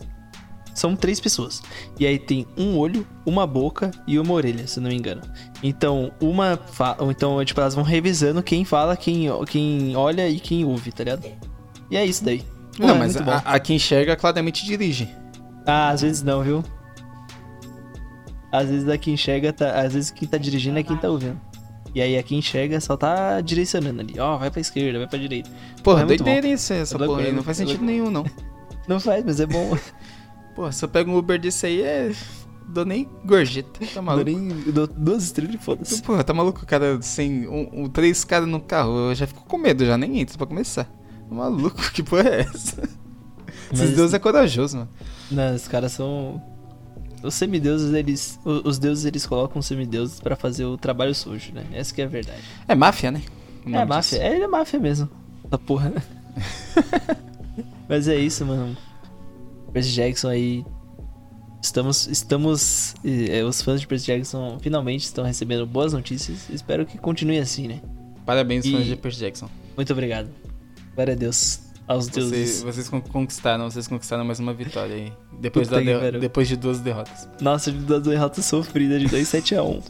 são três pessoas. E aí tem um olho, uma boca e uma orelha, se não me engano. Então, uma fa... ou então, tipo, elas vão revisando quem fala, quem, quem olha e quem ouve, tá ligado? E é isso daí. Pô, não, é mas a, a que enxerga claramente dirige. Ah, às vezes não, viu? Às vezes a quem enxerga, tá... às vezes quem tá dirigindo é quem tá ouvindo. E aí a quem enxerga só tá direcionando ali. Ó, vai pra esquerda, vai pra direita. Porra, é doideira isso, essa É porra aí. é Não faz louco. sentido nenhum, não. Não faz, mas é bom. Porra, se eu pego um Uber desse aí, é. Dou nem gorjeta. Tá maluco? Dou nem- dou duas estrelas e foda-se. Porra, tá maluco, o cara, sem um, um- três caras no carro, eu já fico com medo, já nem entro pra começar. Tá maluco, que porra é essa? Mas- Esses deuses é corajoso, mano. Não, os caras são. os semideuses, eles. Os deuses, eles colocam os semideuses pra fazer o trabalho sujo, né? Essa que é a verdade. É máfia, né? É máfia, disso. é, é máfia mesmo. Essa porra. Mas é isso, mano. Percy Jackson aí. Estamos. Estamos. eh, os fãs de Percy Jackson finalmente estão recebendo boas notícias. Espero que continue assim, né? Parabéns, fãs E- de Percy Jackson. Muito obrigado. Glória a Deus. Aos Vocês, deuses. vocês con- conquistaram, vocês conquistaram mais uma vitória aí. Depois, da de- depois de duas derrotas. Nossa, de duas derrotas sofridas de 2-7 a 1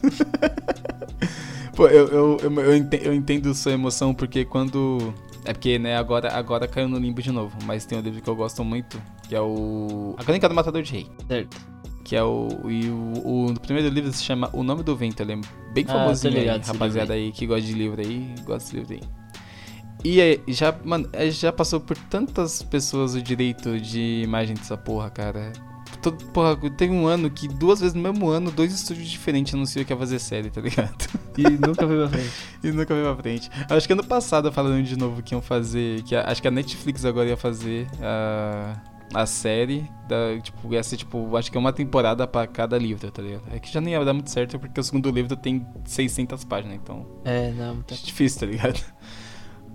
Pô, eu, eu, eu, eu entendo sua emoção, porque quando. É porque, né, agora, agora caiu no limbo de novo. Mas tem um livro que eu gosto muito, que é o. A Crônica do Matador de Rei. Certo. Que é o. E o, o primeiro livro se chama O Nome do Vento. Ele é bem Ah, famosinho aí, rapaziada aí que gosta de livro aí, gosta desse livro aí. E é, já, mano, é, já passou por tantas pessoas o direito de imagem dessa porra, cara. Todo, porra, teve um ano que duas vezes no mesmo ano, dois estúdios diferentes anunciou que ia fazer série, tá ligado? E nunca foi pra frente. E nunca veio pra frente. Acho que ano passado falando de novo que iam fazer. Que a- acho que a Netflix agora ia fazer a, a série. Da, tipo, ia ser tipo, acho que é uma temporada pra cada livro, tá ligado? É que já nem ia dar muito certo porque o segundo livro tem 600 páginas, então. É, não. Tá... Difícil, tá ligado?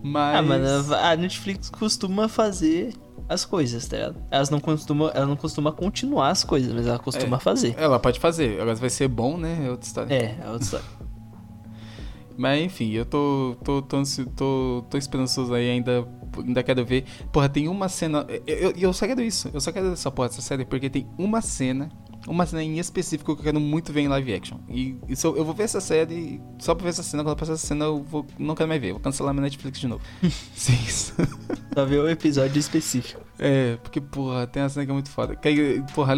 Mas. Ah, mano, a Netflix costuma fazer as coisas, tá ligado? Elas não costumam, ela não costuma continuar as coisas, mas ela costuma É. fazer. Ela pode fazer, agora vai ser bom, né? É outra história. É, é outra história. Mas enfim, eu tô, tô, tô, tô, tô esperançoso aí, ainda, ainda quero ver. Porra, tem uma cena. Eu, eu, eu só quero isso, eu só quero essa porra dessa série, porque tem uma cena, uma cena em específico que eu quero muito ver em live action. E isso, eu vou ver essa série, só pra ver essa cena, quando passar essa cena eu vou, não quero mais ver, vou cancelar minha Netflix de novo. Sim, isso. Só ver o episódio específico. É, porque, porra, tem uma cena que é muito foda. Que, porra,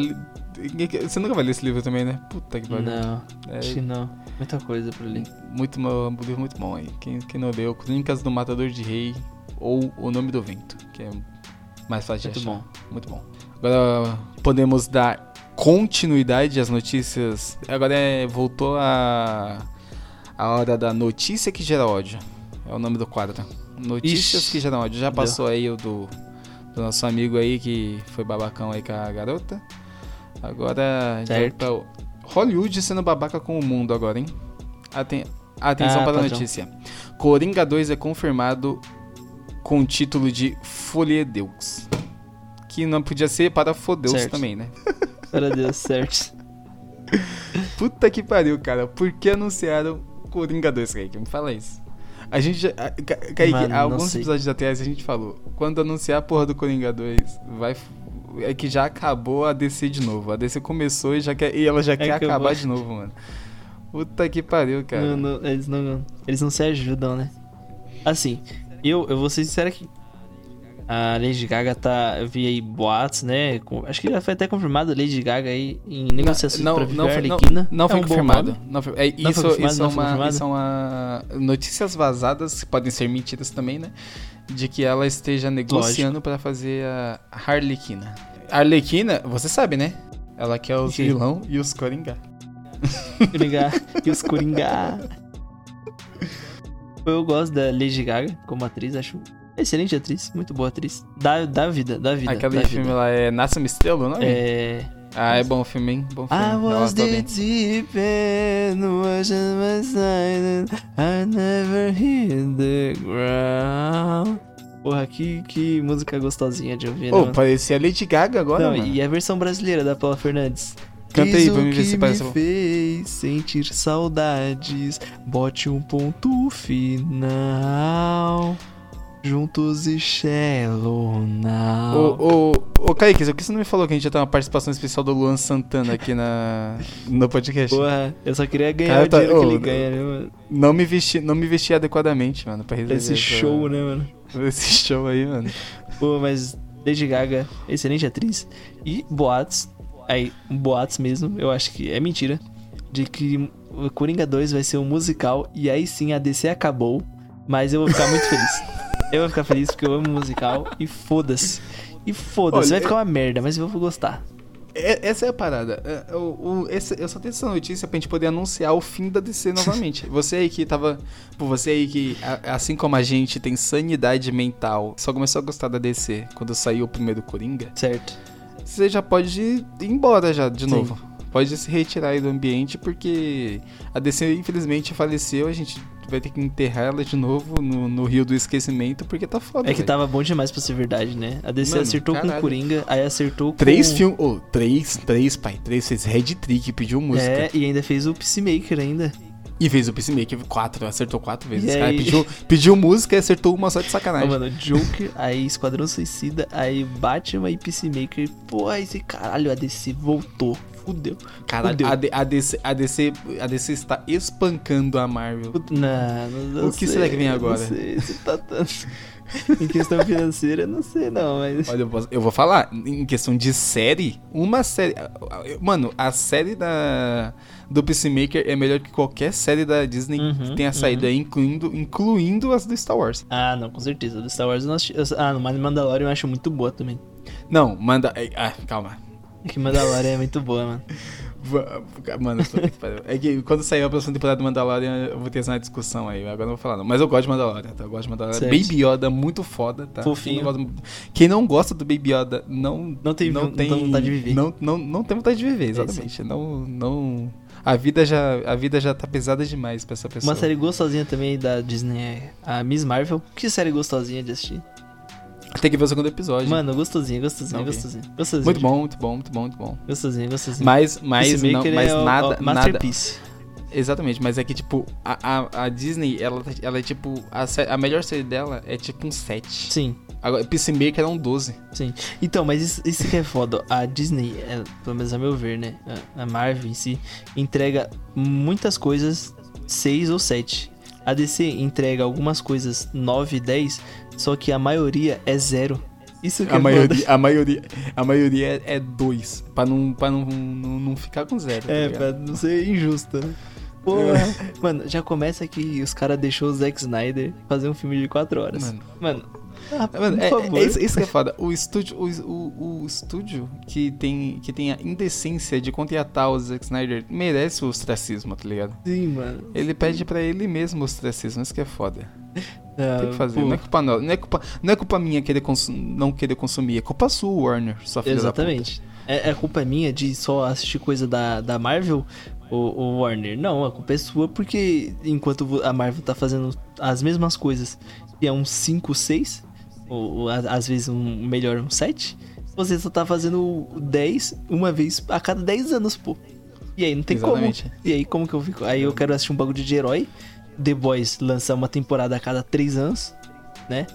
você nunca vai ler esse livro também, né? Puta que pariu. Não, É, acho que não. Muita coisa pra ler. Muito, um livro muito bom aí. Quem, quem não leu, Crônicas do Matador de Rei ou O Nome do Vento, que é mais fácil Muito de achar. bom. Muito bom. Agora podemos dar continuidade às notícias. Agora é, voltou a, a hora da notícia que gera ódio. É o nome do quadro. Notícias Ixi, que geram ódio. Já deu. passou aí o do, do nosso amigo aí que foi babacão aí com a garota. Agora Certo. tá Hollywood sendo babaca com o mundo agora, hein? Aten atenção Ah, para a notícia. Coringa 2 é confirmado com o título de Foliedeus. Que não podia ser para Fodeus Certo. também, né? Para Deus, certo. Puta que pariu, cara. Por que anunciaram Coringa 2, Kaique? Me fala isso. A gente já. a- Kaique, Mano, alguns sei. episódios atrás a gente falou. Quando anunciar a porra do Coringa 2, vai. É que já acabou a DC de novo. A DC começou e, já quer, e ela já quer Acabou. acabar de novo, mano. Puta que pariu, cara. Não, não, eles, não, eles não se ajudam, né? Assim, eu, eu vou ser sincero que a Lady Gaga tá. Eu vi aí boatos, né? com- acho que já foi até confirmado a Lady Gaga aí em negociações pra viver a foi- não, não foi É um confirmado. Não foi- é, Não isso, foi confirmado, isso, é não uma, isso é uma. Notícias vazadas, que podem ser mentiras também, né? De que ela esteja negociando pra fazer a Harlequina. A Arlequina, você sabe, né? Ela quer os Sim. vilão e os Coringá. Coringa e os Coringa. Eu gosto da Lady Gaga como atriz, acho excelente atriz, muito boa atriz. Dá, dá vida, dá vida. Aquele dá filme vida. lá é Nasce uma Estrela, não é? É. Ah, é bom o filme, hein? Bom filme. I was the deep end, watching my side, and I never hit the ground. Porra, que, que música gostosinha de ouvir, né? Ô, mano? parecia Lady Gaga agora, Não, mano. e a versão brasileira da Paula Fernandes. Canta aí pra mim ver se parece bom. fez sentir saudades. Bote um ponto final. Juntos e Shallow Now. Ô, ô, ô, Kaique, por que você não me falou que a gente já tem uma participação especial do Luan Santana aqui na, no podcast? Porra, eu só queria ganhar Cara, o tá- dinheiro que ô, ele ganha, né, mano? Não me vesti, não me vesti adequadamente, mano, pra receber Esse essa- show, né, mano? Esse show aí, mano. Pô, mas Lady Gaga, excelente atriz. E boatos, aí, boatos mesmo, eu acho que é mentira, de que o Coringa 2 vai ser um musical e aí sim a DC acabou, mas eu vou ficar muito feliz. Eu vou ficar feliz porque eu amo musical e foda-se. E foda-se, vai ficar uma merda, mas eu vou gostar. É- essa é a parada. É, o- o- esse- eu só tenho essa notícia pra gente poder anunciar o fim da DC novamente. você aí que tava. Pô, você aí que, assim como a gente, tem sanidade mental, só começou a gostar da DC quando saiu o primeiro Coringa, Certo. você já pode ir embora já de Sim. novo. Pode se retirar aí do ambiente, porque a DC infelizmente faleceu, a gente vai ter que enterrar ela de novo no, no rio do esquecimento, porque tá foda. É que tava bom demais pra ser verdade, né? A DC Mano, acertou com caralho. o Coringa, aí acertou com... Três filmes. Oh, três, três, pai. Três fez Red Trick, pediu música. É, e ainda fez o Peacemaker ainda. E fez o Peacemaker quatro, acertou quatro vezes. E aí? pediu, pediu música e acertou uma só de sacanagem. mano, Joker, aí Esquadrão Suicida, aí Batman e Peacemaker. Pô, esse caralho, a DC voltou. Fudeu. Caralho, Fudeu. a, D- a DC, a, DC, a DC está espancando a Marvel. Não, não, não O que sei, será que vem não agora? sei, se tá tanto... em questão financeira, não sei não, mas... Olha, eu, posso- eu vou falar, em questão de série, uma série. Mano, a série da, do Peacemaker é melhor que qualquer série da Disney Uhum, que tenha saído aí, incluindo, incluindo as do Star Wars. Ah, não, com certeza. Do Star Wars eu não assisti. eu- Ah, no Mandalorian eu acho muito boa também. Não, manda. Ah, calma. É que Mandalorian é muito boa, mano. Mano, é que quando sair a próxima temporada do Mandalorian, eu vou ter essa discussão aí. Agora não vou falar, não. Mas eu gosto de Mandalorian, tá? Eu gosto de Mandalorian. Certo. Baby Yoda, muito foda, tá? Fofinho. Quem não, gosta, quem não gosta do Baby Yoda, não, Não tem- não tem vontade de viver. Não, não, não tem vontade de viver, exatamente. não, não. A vida, já, a vida já tá pesada demais pra essa pessoa. Uma série gostosinha também da Disney é a Miss Marvel. Que série gostosinha de assistir. Tem que ver o segundo episódio. Mano, gostosinha, Não vi. gostosinha. gostosinha. muito bom, muito bom, muito bom, muito bom. Gostosinha, gostosinha. Mas, mas, não, mas é o- nada, o nada. Exatamente, mas é que, tipo, a, a, a Disney, ela, ela é tipo. A, a melhor série dela é tipo um 7. Sim, Agora, Peacemaker é um 12. sim. Então, mas isso, isso que é foda. A Disney, é, pelo menos a meu ver, né? A, a Marvel em si, entrega muitas coisas 6 ou 7. A DC entrega algumas coisas 9, 10, só que a maioria é zero. Isso que A é maioria, foda. a maioria, a maioria é 2. Pra, não, pra não, não, não ficar com zero. tá É, ligado? pra não ser injusto, né? Porra. Mano, já começa que os caras deixou o Zack Snyder fazer um filme de 4 horas. Mano. Mano, ah, é, favor. é isso, que é foda. O estúdio, o, o, o estúdio que, tem, que tem a indecência de contratar o Zack Snyder merece o ostracismo, tá ligado? Sim, mano. Ele pede pra ele mesmo o ostracismo, isso que é foda. Ah, Tem que fazer. pô, Não é culpa. Não é culpa, não é culpa minha querer não querer consumir. É culpa sua, Warner, sua filha. Exatamente. É, é culpa minha de só assistir coisa da, da Marvel ou Warner? Não, a culpa é sua porque enquanto a Marvel tá fazendo as mesmas coisas e é um 5, 6, ou, ou às vezes um melhor, um 7, você só tá fazendo 10 uma vez a cada 10 anos, pô. E aí não tem Exatamente. como. E aí como que eu fico? Aí eu quero assistir um bagulho de herói. The Boys lança uma temporada a cada 3 anos, né?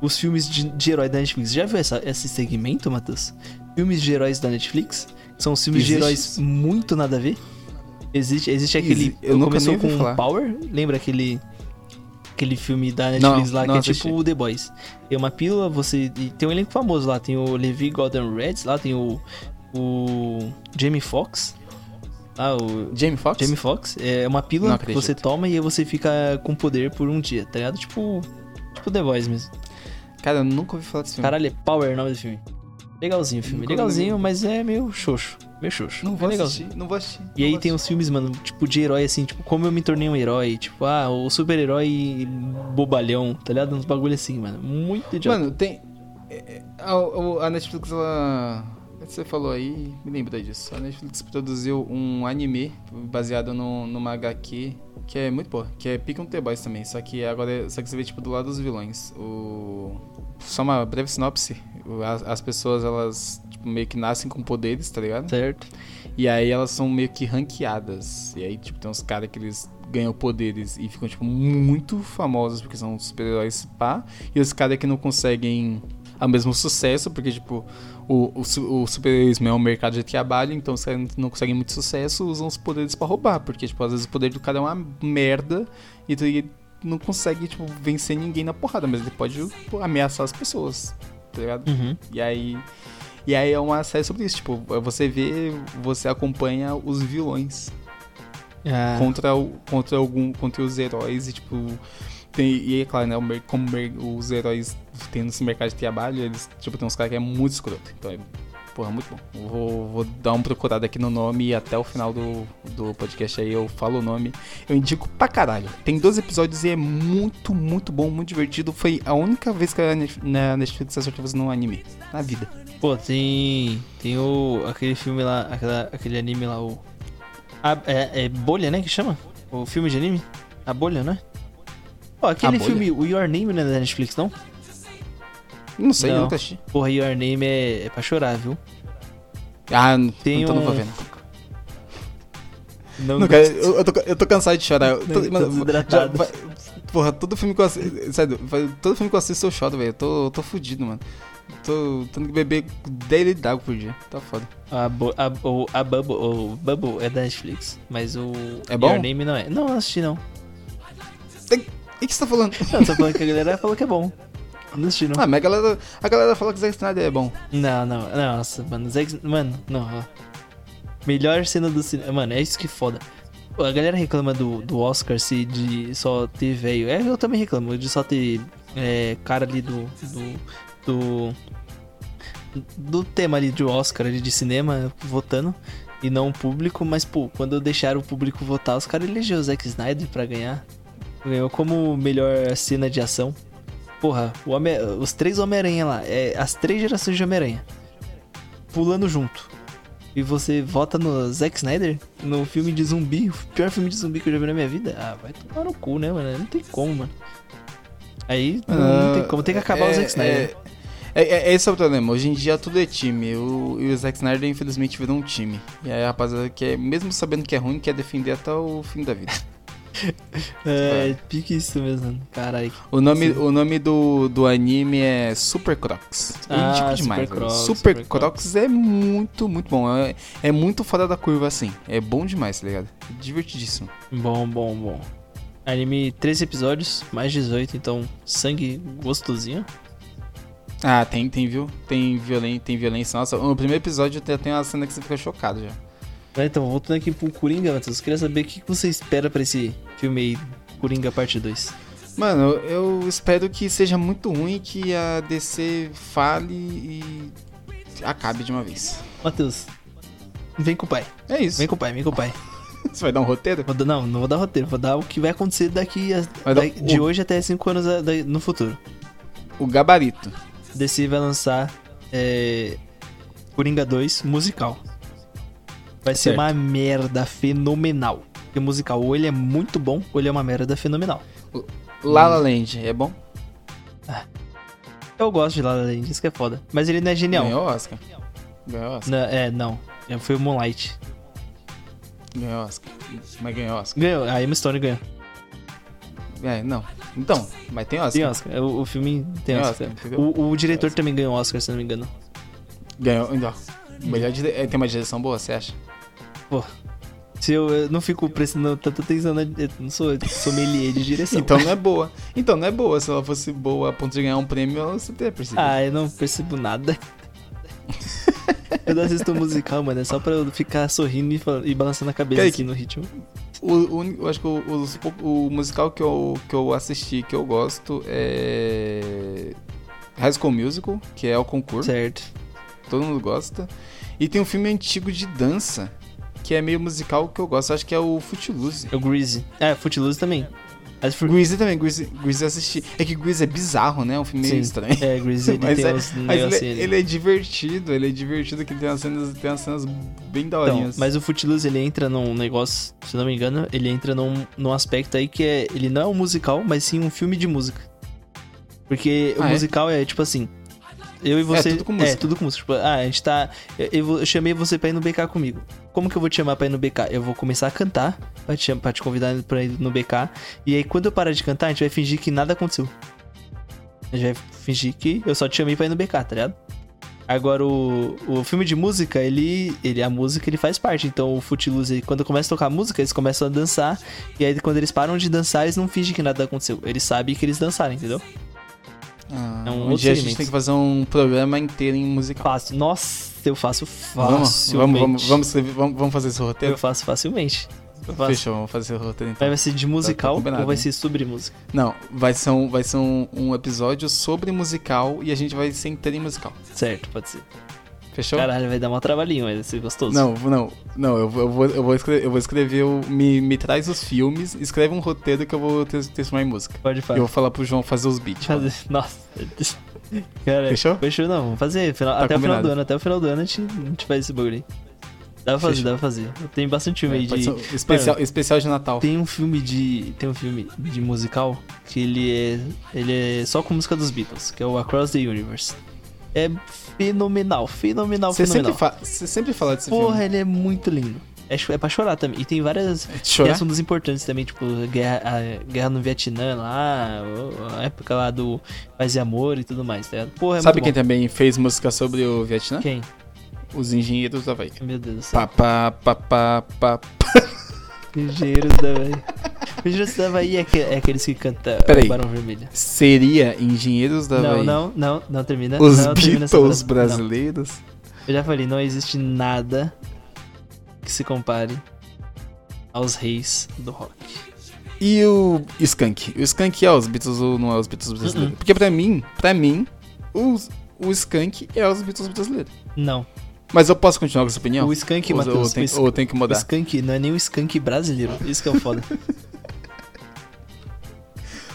Os filmes de, de herói da Netflix. Já viu essa, esse segmento, Matheus? Filmes de heróis da Netflix. São os filmes de Existe heróis isso? muito nada a ver. Existe, existe aquele. Eu começou com falar. Power. Lembra aquele. Aquele filme da Netflix Não, lá não que é assisti. tipo o The Boys. Tem uma pílula, você. tem um elenco famoso lá. Tem o Levi Golden Reds, lá tem o. O. Jamie Foxx. Lá, o. Jamie Foxx? Jamie Foxx é uma pílula que você toma e aí você fica com poder por um dia, tá ligado? Tipo. Tipo The Boys mesmo. Cara, eu nunca ouvi falar desse filme. Caralho, é Power o nome do filme. Legalzinho o filme. Nunca Legalzinho, mas é meio xoxo. Meio xoxo. não vou assistir, não vou assistir. E aí tem uns assistir. filmes, mano, tipo, de herói, assim, tipo, como eu me tornei um herói, tipo, ah, o super-herói bobalhão, tá ligado? Uns bagulho assim, mano. Muito idiota. Mano, tem. é, é, A, o- a Netflix, ela. Você falou aí, me lembra disso. A Netflix produziu um anime baseado no, numa HQ que é muito boa, que é Pick on the Boys também. Só que agora é- só que você vê tipo do lado dos vilões. O... Só uma breve sinopse. As, as pessoas, elas tipo, meio que nascem com poderes, tá ligado? certo? E aí elas são meio que ranqueadas. E aí, tipo, tem uns caras que eles ganham poderes e ficam, tipo, muito famosos porque são super-heróis pá. E os caras que não conseguem o mesmo sucesso, porque, tipo, o, o, o super-heroísmo é um mercado de trabalho, então os caras não conseguem muito sucesso, usam os poderes pra roubar. Porque, tipo, às vezes o poder do cara é uma merda e tu ele não consegue, tipo, vencer ninguém na porrada, mas ele pode pô, ameaçar as pessoas, tá ligado? Uhum. E aí. E aí é uma série sobre isso, tipo, você vê, você acompanha os vilões Ah, contra, contra algum. contra os heróis e tipo. Tem, e é claro, né? Como os heróis têm nesse mercado de trabalho, eles, tipo, tem uns caras que é muito escroto. Então é. Porra, muito bom. Vou, vou dar uma procurada aqui no nome e até o final do, do podcast aí eu falo o nome. Eu indico pra caralho. Tem 12 episódios e é muito, muito bom, muito divertido. Foi a única vez que a na Netflix acertou fazendo um anime. Na vida. Pô, tem. Tem o. aquele filme lá, aquela, aquele anime lá, o. A, é, é Bolha, né? Que chama? O filme de anime? A Bolha, né? Pô, aquele filme, o Your Name não é da Netflix, não? Não sei, Não. nunca assisti. Porra, Your Name é, é pra chorar, viu? Ah, Tem então não vou um- ver. Não. Não, Não, cara, eu, eu tô, eu tô cansado de chorar. Eu tô- Não, desidratado. já vai- porra, todo filme que eu assisto. Sério, vai- todo filme que eu assisto eu choro, velho. Eu tô, eu tô fudido, mano. Tô tendo que beber 10 litros d'água por dia. Tá foda. A, Bo- a, o, a Bubble, o Bubble é da Netflix, mas o É bom? Your Name não é. Não, não assisti não. O que você tá falando? Não, tô falando que a galera falou que é bom. Não assisti não. Ah, mas a galera, a galera fala que Zack Snyder é bom. Não, não, não, nossa, mano, Zack, mano, não, ó. Melhor cena do cinema, mano, é isso que foda. Pô, A galera reclama do, do Oscar se de só ter velho. É, eu também reclamo de só ter é, cara ali do, do. do. do tema ali de Oscar ali de cinema votando e não o público, mas pô, quando deixaram o público votar, os caras elegeram o Zack Snyder pra ganhar. Ganhou como melhor cena de ação. Porra, Homem- os três Homem-Aranha lá, é, as três gerações de Homem-Aranha pulando junto. E você vota no Zack Snyder no filme de zumbi, o pior filme de zumbi que eu já vi na minha vida. Ah, vai tomar no cu, né, mano? Não tem como, mano. Aí não, não tem como, tem que acabar o Zack Snyder. É, é, é, esse é o problema. Hoje em dia tudo é time. O, e o Zack Snyder, infelizmente, virou um time. E aí rapaziada que é, mesmo sabendo que é ruim, quer defender até o fim da vida. É, pique isso mesmo, caralho. O nome, o nome do, do anime é Super Crocs. É Ah, ridículo demais. Super. Crocs, Super, Super Crocs é muito, muito bom. É, é muito fora da curva assim. É bom demais, tá ligado? Divertidíssimo. Bom, bom, bom. Anime 13 episódios, mais 18, então sangue gostosinho. Ah, tem, tem, viu? Tem violência, tem violência. Nossa, no primeiro episódio tem uma cena que você fica chocado já. Mas Então, voltando aqui pro Coringa, Matheus, eu queria saber o que você espera pra esse filme Coringa Parte 2. Mano, eu espero que seja muito ruim que a DC fale e acabe de uma vez. Matheus, vem com o pai. É isso. Vem com o pai, vem com o pai. Você vai dar um roteiro? Vou não, não vou dar roteiro, vou dar o que vai acontecer daqui a- da- de hoje até 5 anos a- da- no futuro. O gabarito. DC vai lançar é, Coringa 2 musical. Vai ser Certo. uma merda fenomenal. Porque musical, ou ele é muito bom, ou ele é uma merda fenomenal. La La Land, é bom? Eu gosto de La La Land, isso que é foda. Mas ele não é genial. Ganhou Oscar. Ganhou Oscar. Não, é, não. É, Foi o Moonlight. Ganhou Oscar. Mas ganhou Oscar. Ganhou, a Emma Stone ganhou. É, não. Então, mas tem Oscar. Tem Oscar. O, o filme tem Tem Oscar. Oscar, o, o diretor também ganhou Oscar, se não me engano. Ganhou. Então, melhor dire... é, Tem uma direção boa, você acha? Pô. Se eu, eu não fico prestando tanta atenção na. Eu não sou sommelier de direção. Então não é boa. Então não é boa. Se ela fosse boa a ponto de ganhar um prêmio, você teria percebido. Ah, eu não percebo nada. eu não assisto musical, mano. É só pra eu ficar sorrindo e, e balançando a cabeça Kaique. aqui no ritmo. O, o eu acho que o, pou- o musical que eu, que eu assisti, que eu gosto, é. High School Musical, que é o concurso. Certo. Todo mundo gosta. E tem um filme antigo de dança, que é meio musical, que eu gosto. Acho que é o Footloose. É o Greasy. É, Footloose também. Mas for... Greasy também, Greasy, Greasy assisti. É que Greasy é bizarro, né? É um filme meio Sim. estranho. É, Greasy ele Mas, é- mas negocinhos ele, ali. ele é divertido, ele é divertido, que tem umas cenas, tem umas cenas bem Então, daorinhas. mas o Footloose ele entra num negócio, se não me engano, ele entra num, num aspecto aí que é. Ele não é um musical, mas sim um filme de música. Porque o Ah, é? musical é tipo assim. Eu e você. tudo com música. É, tudo com música. Tipo, ah, a gente tá. Eu, eu eu chamei você pra ir no BK comigo. Como que eu vou te chamar pra ir no BK? Eu vou começar a cantar pra te, pra te convidar pra ir no BK. E aí, quando eu parar de cantar, a gente vai fingir que nada aconteceu. A gente vai fingir que eu só te chamei pra ir no BK, tá ligado? Agora, o, o filme de música, ele, ele. A música ele faz parte. Então, o Footloose, quando começa a tocar música, eles começam a dançar. E aí, quando eles param de dançar, eles não fingem que nada aconteceu. Eles sabem que eles dançaram, entendeu? Ah, é um um outro dia a gente segmento. tem que fazer um programa inteiro em musical. Fácil. Nossa, eu faço facilmente. vamos, vamos, vamos, vamos, vamos fazer esse roteiro? Eu faço facilmente. Eu faço. Fechou, vamos fazer esse roteiro então. Vai ser de musical combinado, ou vai ser sobre música? Não, vai ser, um, vai ser um, um episódio sobre musical e a gente vai ser inteiro em musical. Certo, pode ser. Fechou? Caralho, vai dar um trabalhinho, mas vai ser gostoso. Não, não, não, eu vou, eu vou, eu vou escrever, eu vou escrever o, me, me traz os filmes, escreve um roteiro que eu vou transformar em música. Pode E falar. eu vou falar pro João fazer os beats. Fazer... Nossa. Cara, Fechou? Fechou não, vamos fazer. Final- Tá até o final combinado. do ano, até o final do ano a gente, a gente faz esse bagulho aí. Dá pra fazer, Fechou. dá pra fazer. Tem bastante filme aí Pode de. um especial, especial de Natal. Tem um filme de. Tem um filme de musical que ele é. Ele é só com música dos Beatles, que é o Across the Universe. É fenomenal, fenomenal, Você fenomenal. sempre, você sempre fala desse Porra, filme. ele é muito lindo. É, é pra chorar também. E tem várias. É Tem chorar? assuntos importantes também, tipo, guerra, a guerra no Vietnã lá, a época lá do Paz e Amor e tudo mais, tá ligado? Porra, é Sabe quem bom. também fez música sobre o Vietnã? Quem? Os engenheiros da Havaí. Meu Deus do céu. Pá, pá, pá, pá, pá. Engenheiros da Bahia. Engenheiros da Bahia é, que- é aqueles que cantam Peraí. Barão Vermelho. Seria Engenheiros da Não, Havaí. não, não, não termina. Os não termina Beatles. Não. brasileiros. Eu já falei, não existe nada que se compare aos reis do rock. E o Skank? O Skank é os Beatles ou não é os Beatles brasileiros? Uh-uh. Porque pra mim, pra mim, os, o Skank é os Beatles brasileiros. Não. Mas eu posso continuar com essa opinião? O Skank, ou, ou, Matheus. tem, o Skank- ou tenho que O mudar? Skank não é nem o Skank brasileiro. Isso que é o foda.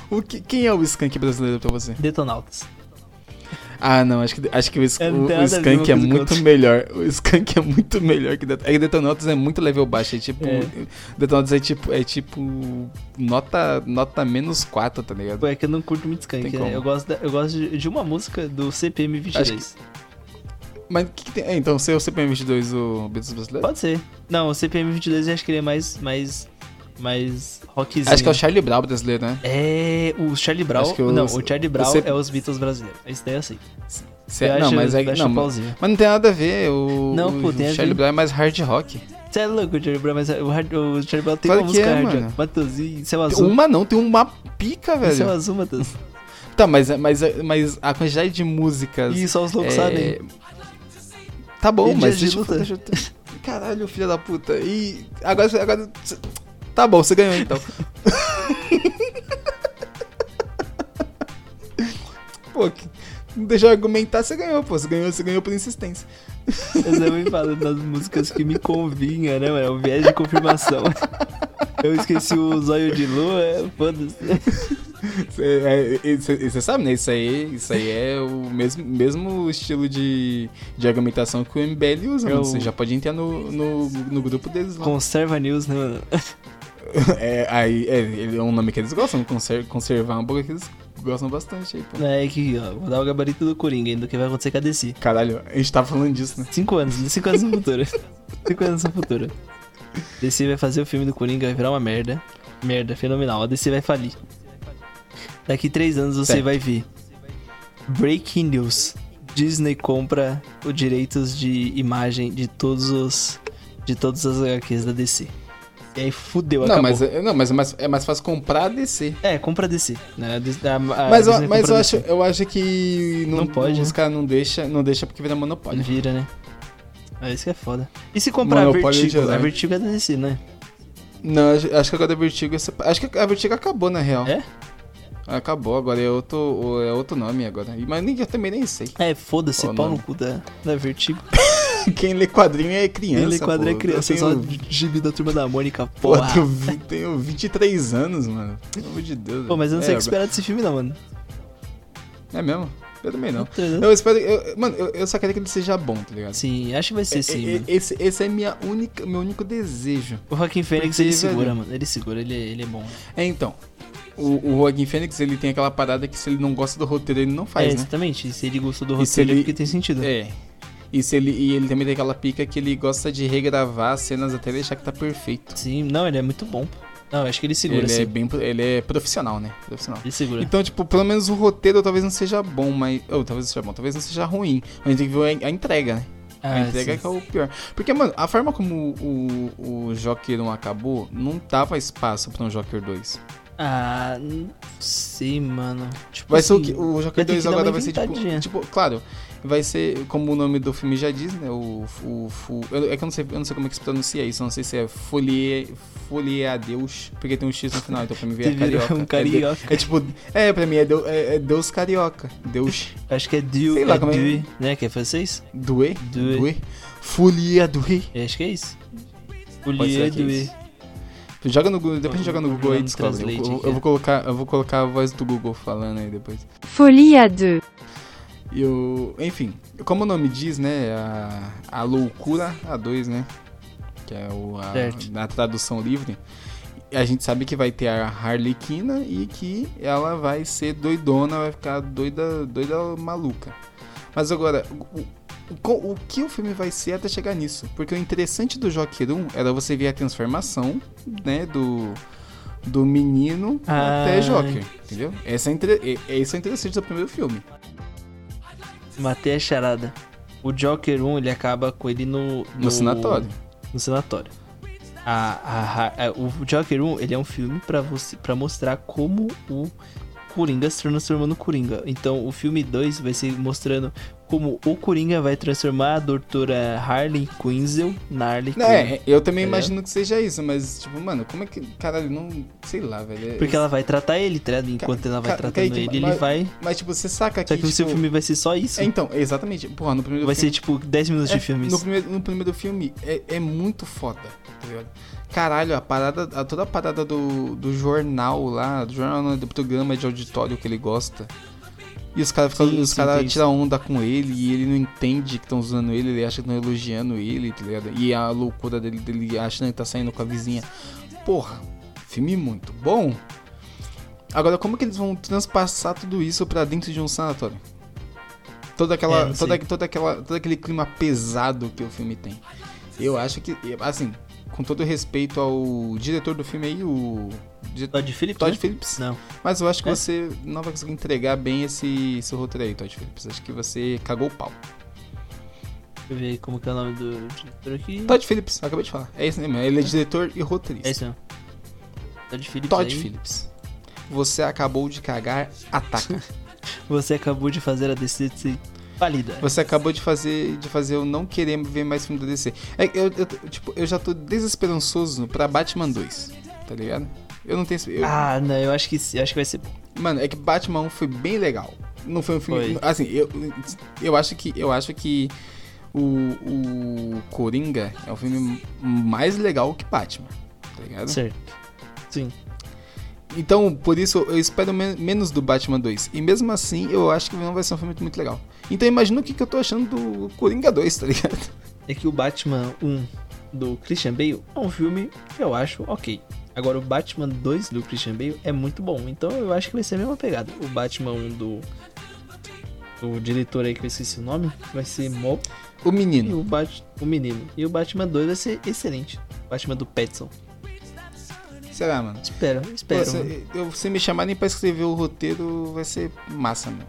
O que- quem é o Skank brasileiro pra você? Detonautas. Ah, não, acho que, acho que o, É, o- tem o Skank é muito melhor. O Skank é muito melhor que Detonautas. É que Detonautas é muito level baixo. É tipo. É. Detonautas é tipo. É tipo. Nota, nota menos 4, tá ligado? Pô, é que eu não curto muito Skank, Tem né? Eu gosto, da- eu gosto de, de uma música do CPM 22. Mas o que, que tem. É, então, se é o CPM22 o Beatles brasileiro? Pode ser. Não, o CPM 22 eu acho que ele é mais. mais. mais rockzinho. Acho que é o Charlie Brown brasileiro, né? É, o Charlie Brown. Acho que o- não, o Charlie Brown você- é os Beatles brasileiros. Esse daí eu sei. Cê- Eu não, acho- mas é. Não, mas, mas não tem nada a ver. O, Não, pô, o tem a Charlie. Brown é mais hard rock. Você é louco, o Charlie Brown, mas o, hard- o Charlie Brown tem Claro uma que música é, hard rock. Matheus, e Tem azul? uma não, tem uma pica, velho. azul, Matheus? Tá, mas, mas, mas a quantidade de músicas. Ih, só os loucos é, sabem. Tá bom, E mas deixa, Luta? deixa Caralho, filha da puta. E agora, agora. Tá bom, você ganhou então. pô, não deixa eu argumentar, você ganhou, pô. Você ganhou, você ganhou por insistência. Eu sempre falo das músicas que me convinha, né, mano? É o viés de confirmação. Eu esqueci o zóio de lua, é, foda-se. Você sabe, né? Isso aí, isso aí é o mesmo, mesmo estilo de, de argumentação que o MBL usa, É mano. Você já pode entrar no, no, no grupo deles lá. Conserva News, né, mano? É, aí, é, é um nome que eles gostam, conser, conservar um pouco que eles gostam bastante aí, pô. É que, ó, vou dar o gabarito do Coringa ainda, do que vai acontecer com a DC. Caralho, a gente tava falando disso, né? Cinco anos, cinco anos no futuro. Cinco anos no futuro. DC vai fazer o filme do Coringa, vai virar uma merda. Merda, fenomenal. A DC vai falir. Daqui três anos você Certo. vai ver. Breaking News. Disney compra os direitos de imagem de todos os. de todas as HQs da DC. E aí fudeu, Não, acabou. mas, é- não, mas é, mais, é mais fácil comprar a DC. É, compra a DC. Né? A DC- a- a mas eu, mas eu, a acho, DC. eu acho que Não pode, os né? caras não deixam não deixa porque vira monopólio. Vira, né? É isso que é foda. E se comprar a Monopólio Vertigo? geral. A Vertigo é da DC, né? Não, acho, que agora a Vertigo. é Acho que a Vertigo acabou, na real. É? Acabou, agora é outro, é outro nome agora. Mas nem, eu também nem sei. É, foda-se, pau no cu da, da Vertigo. Quem lê quadrinho é criança. Ele quadro é pô. criança, Eu só tenho, gibi da turma da Mônica, pô, porra. tenho, vi- tenho 23 anos, mano. Pelo amor de Deus. Pô, mas eu não é, sei o que esperar desse filme, não, mano. É mesmo? Eu também não. Eu espero. eu- mano, eu, eu só quero que ele seja bom, tá ligado? Sim, acho que vai ser É- sim, é- mano. esse, esse é minha única, meu único desejo. O Joaquim Fênix, ele segura, velho- mano. Ele segura, ele, ele é bom. É, então. O, o Joaquin Phoenix, ele tem aquela parada que se ele não gosta do roteiro, ele não é, faz, né? exatamente. Se ele gostou do roteiro, é ele- porque tem sentido. É. E, se ele, e ele também tem aquela pica que ele gosta de regravar as cenas até deixar que tá perfeito. Sim, não, ele é muito bom. Não, acho que ele segura, ele sim. é bem. Ele é profissional, né? Profissional. Ele segura. Então, tipo, pelo menos o roteiro talvez não seja bom, mas. Ou talvez seja bom, talvez não seja ruim. Mas a gente tem que ver a, entrega, né? Ah, a entrega sim. que é o pior. Porque, mano, a forma como o, o Joker 1 acabou, não dava espaço pra um Joker 2. Ah, não sei, mano. Tipo Vai ser o assim, que. O Joker ter 2 que dar agora vai ser tipo, tipo. Claro, vai ser, como o nome do filme já diz, né? O. o, o eu- é que eu não, sei, eu não sei como é que se pronuncia isso. eu Não sei se é Folie. Folie a Deus. Porque tem um X no final, então pra mim ver é carioca. um É, de- carioca. é tipo. É, pra mim é, Deu- é- é Deus carioca. Deus. Acho que é Dieu, Sei lá é como é. Né? Que é francês? Doué. Doué. Doué. Folie a Doué. Eu Acho que é isso. Pode Polier ser Joga no Google, depois a gente joga no Google aí e descobre. Eu, eu- eu vou colocar, eu vou colocar a voz do Google falando aí depois. À deux. E o. Enfim, como o nome diz, né? A, a loucura A2, né? Que é o, a, Certo. na tradução livre. A gente sabe que vai ter a Harlequina e que ela vai ser doidona, vai ficar doida, doida maluca. Mas agora, o, o, que o filme vai ser até chegar nisso? Porque o interessante do Joker 1 era você ver a transformação, né, do, do menino até Ai. Joker, entendeu? Essa é, inter- é, esse é o interessante do primeiro filme. Matei a charada. O Joker 1, ele acaba com ele no... No sanatório. No sanatório. A, a- a- o Joker 1, ele é um filme pra, você, pra mostrar como o Coringa se transformou no Coringa. Então, o filme 2 vai ser mostrando como o Coringa vai transformar a doutora Harley Quinzel na Harley Não, Quinn. é, eu também Tá imagino que seja isso, mas, tipo, mano, como é que. Caralho, não. Sei lá, velho. é- Porque ela vai tratar ele, tá ligado? Enquanto ela vai ca- tratando Kaique, ele, ele mas- vai... Mas, tipo, você saca que. Só que o seu tipo, filme vai ser só isso. é, então, exatamente. Porra, no primeiro Vai filme. ser tipo 10 minutos é, de filme. No primeiro, no primeiro filme é, é muito foda, tá ligado? Caralho, a parada. A, toda a parada do, do jornal lá, do jornal do programa de auditório que ele gosta. E os caras cara tiram onda com ele e ele não entende que estão usando ele, ele acha que estão elogiando ele, tá ligado? E a loucura dele, dele achando que tá saindo com a vizinha. Porra, filme muito bom. Agora, como que eles vão transpassar tudo isso pra dentro de um sanatório? Toda É, aquela, não toda, toda aquela, todo aquele clima pesado que o filme tem. Eu acho que, assim, com todo respeito ao diretor do filme aí, o diretor, Todd Phillips? Todd né? Phillips, Não. mas eu acho que É? você não vai conseguir entregar bem esse, esse roteiro aí, Todd Phillips. Acho que você cagou o pau. Deixa eu ver como que é o nome do diretor aqui. Todd Phillips, acabei de falar. É isso mesmo, ele é diretor e roteirista. É isso mesmo. Todd Phillips Todd aí. Phillips. Você acabou de cagar, ataca. Você acabou de fazer a DC ser falida. Você acabou de fazer, de fazer eu não querer ver mais filme da DC. É, eu, eu, tipo, eu já tô desesperançoso pra Batman 2, tá ligado? Eu não tenho. eu- Ah, não, eu acho que eu acho que vai ser. Mano, é que Batman 1 foi bem legal. Não foi um filme. Foi. Assim, eu, eu acho que. Eu acho que o, o Coringa é um filme mais legal que Batman. Tá ligado? Certo. Sim. Então, por isso, eu espero men- menos do Batman 2. E mesmo assim, eu acho que não vai ser um filme muito legal. Então imagina o que, que eu tô achando do Coringa 2, tá ligado? É que o Batman 1 do Christian Bale é um filme que eu acho ok. Agora o Batman 2 do Christian Bale é muito bom. Então eu acho que vai ser a mesma pegada. O Batman 1 do. Do diretor aí que eu esqueci o nome. Vai ser Mo. O E menino. o, Bat... o menino. E o Batman 2 vai ser excelente. Batman do Petson. Será, mano? Espero, espero. Mano. se, eu, se me chamarem pra escrever o roteiro, vai ser massa, meu.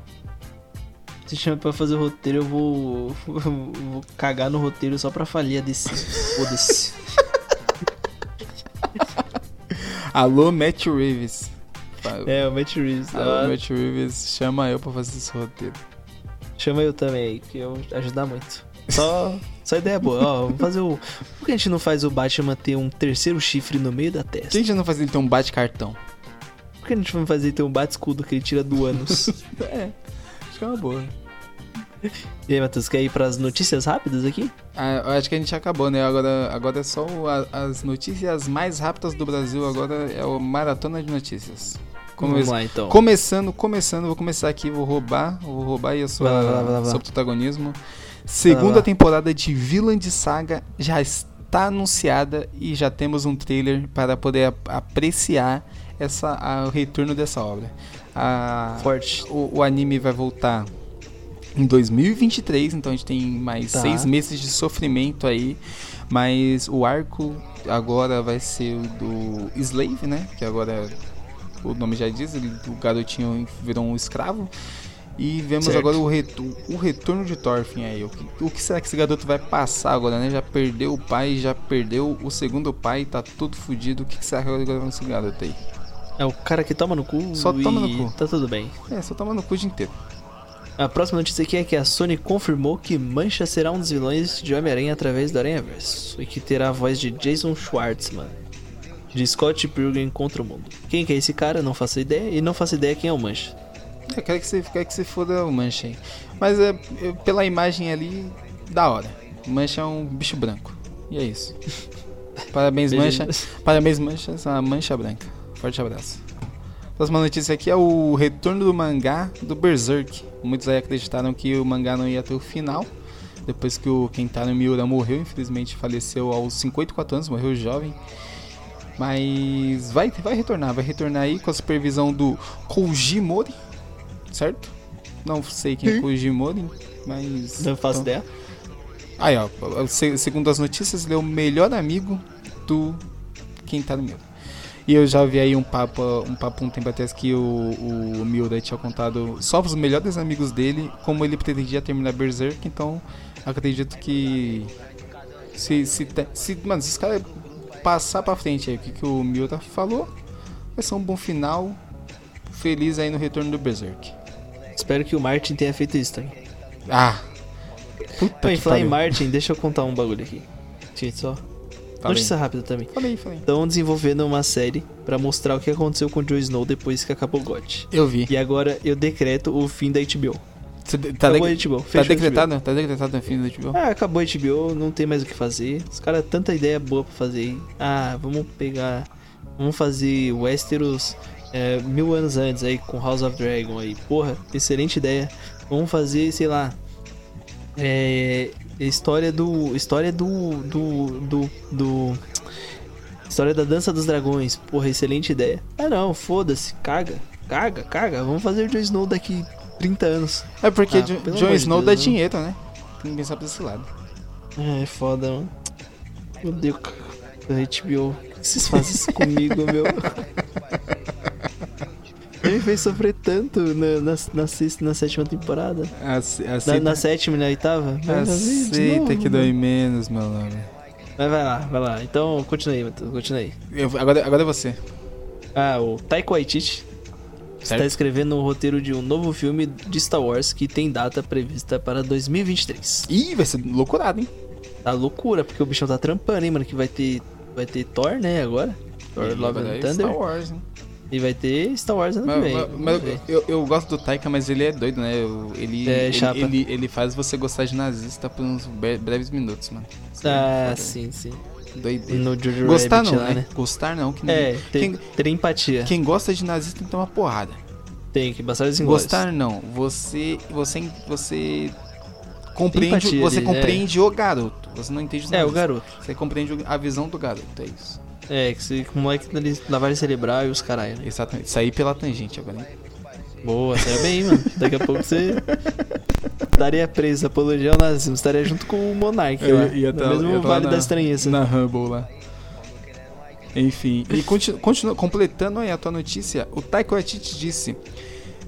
Se chama pra fazer o roteiro, eu vou, eu vou cagar no roteiro só pra falir a DC. Foda-se. Alô, Matt Reeves. É, o Matt Reeves. Alô, ah, Matt Reeves, chama eu pra fazer esse roteiro. Chama eu também aí, que eu ajudar muito. Só, só ideia boa. Ó, vamos fazer o. Por que a gente não faz o Batman ter um terceiro chifre no meio da testa? Quem já não faz ele ter um bate-cartão? Por que a gente não fazer ter um bate-escudo que ele tira do ânus? É, acho que é uma boa. E aí, Matheus, quer ir pras notícias rápidas aqui? Ah, eu acho que a gente acabou, né? Agora, agora é só o- a- as notícias mais rápidas do Brasil. Agora é o Maratona de Notícias. Come- Vamos lá, então. Começando, começando, vou começar aqui, vou roubar, vou roubar aí a sua, Vai lá, vai lá, vai lá, vai lá. seu protagonismo. Segunda temporada de Villain de Saga já está anunciada e já temos um trailer para poder ap- apreciar essa, a- o retorno dessa obra. A- Forte. o, o anime vai voltar em 2023, então a gente tem mais Tá. seis meses de sofrimento aí. Mas o arco agora vai ser o do Slave, né? Que agora o nome já diz, ele, o garotinho virou um escravo. E vemos Certo. agora o, retu- o retorno de Thorfinn aí. O que, o que será que esse garoto vai passar agora, né? Já perdeu o pai, já perdeu o segundo pai, tá tudo fudido. O que, será que agora vai esse garoto aí? É o cara que toma no cu. Só toma no cu. Tá tudo bem. É, só toma no cu o dia inteiro. A próxima notícia aqui é que a Sony confirmou que Mancha será um dos vilões de Homem-Aranha através do Aranhaverso e que terá a voz de Jason Schwartzman, de Scott Pilgrim contra o mundo. Quem que é esse cara? Não faço ideia e não faço ideia quem é o Mancha. Eu quero que você, quero que você foda o Mancha aí. Mas é, é, pela imagem ali, da hora. O Mancha é um bicho branco. E é isso. Parabéns, Mancha. Parabéns, Mancha. Essa mancha branca. Forte abraço. Próxima notícia aqui é o retorno do mangá do Berserk. Muitos aí acreditaram que o mangá não ia ter o final. Depois que o Kentaro Miura morreu, infelizmente faleceu aos 54 anos, morreu jovem. Mas vai, vai retornar, vai retornar aí com a supervisão do Koji Mori, certo? Não sei quem é Koji Mori, mas. Não faço então- ideia. Aí, ó, se- segundo as notícias, ele é o melhor amigo do Kentaro Miura. E eu já vi aí um papo, um papo um tempo atrás que o, o Miura tinha contado só os melhores amigos dele, como ele pretendia terminar Berserk, então acredito que se, se, se, mano, se os caras passar pra frente aí o que, que o Miura falou, vai ser um bom final, feliz aí no retorno do Berserk. Espero que o Martin tenha feito isso também. Ah! Puta Bem, que falar em. Martin, deixa eu contar um bagulho aqui. Gente, só. Falei. Notícia rápida também. Falei, falei. Estão desenvolvendo uma série pra mostrar o que aconteceu com o Jon Snow depois que acabou o GOT. Eu vi. E agora eu decreto o fim da HBO. De- tá, acabou de- a HBO. tá decretado? Tá decretado no fim do HBO? HBO. Ah, acabou a HBO, não tem mais o que fazer. Os caras, tanta ideia boa pra fazer aí. Ah, vamos pegar. Vamos fazer Westeros é, mil anos antes aí com House of Dragon aí. Porra, excelente ideia. Vamos fazer, sei lá. É. História do. História do. Do. Do. do história da Dança dos Dragões. Porra, excelente ideia. Ah não, foda-se. Caga. Caga, caga. Vamos fazer o Jon Snow daqui 30 anos. É porque Ah, Jon Snow Deus, dá né? dinheiro, né? Tem que pensar pra esse lado. É, foda, mano. Meu Deus, HBO. Por que vocês fazem isso comigo, meu? Ele me fez sofrer tanto na, na, na sexta, na sétima temporada. Ace- Na, Aceita, na sétima e na oitava. Aceita que dói menos, meu nome. Mas vai lá, vai lá. Então, continue aí, Matheus, continue aí. Eu- agora, agora é você. Ah, o Taika Waititi está escrevendo o roteiro de um novo filme de Star Wars que tem data prevista para 2023. Ih, vai ser loucurado, hein? Tá loucura, porque o bichão tá trampando, hein, mano, que vai ter vai ter Thor, né, agora. Thor Love and é Thunder. Star Wars, hein? E vai ter Star Wars ano que Mas, vem. mas- eu, eu gosto do Taika, mas ele é doido, né? Ele, É, ele, ele, ele faz você gostar de nazista por uns bre- breves minutos, mano. Isso é Ah, sim, sim. Doideira. No Jojo Gostar Rabbit não, lá, né? né? Gostar não, que É, ter, quem, ter empatia. quem gosta de nazista tem que tomar porrada. Tem que bastar os. Gostar não, você você você compreende, Empatia você ali, compreende o garoto. Você não entende os É, o garoto. Você compreende a visão do garoto, é isso. É, que se o moleque ali, lavagem cerebral e os caralho, né? Exatamente. Sair pela tangente agora. hein? Boa, saiu bem, mano. Daqui a pouco você estaria preso, apologia ao nazismo. Estaria junto com o Monark lá. no mesmo Vale da Estranheza. Na Humble lá. Enfim, e continu, continua, completando aí a tua notícia, o Taika Waititi disse: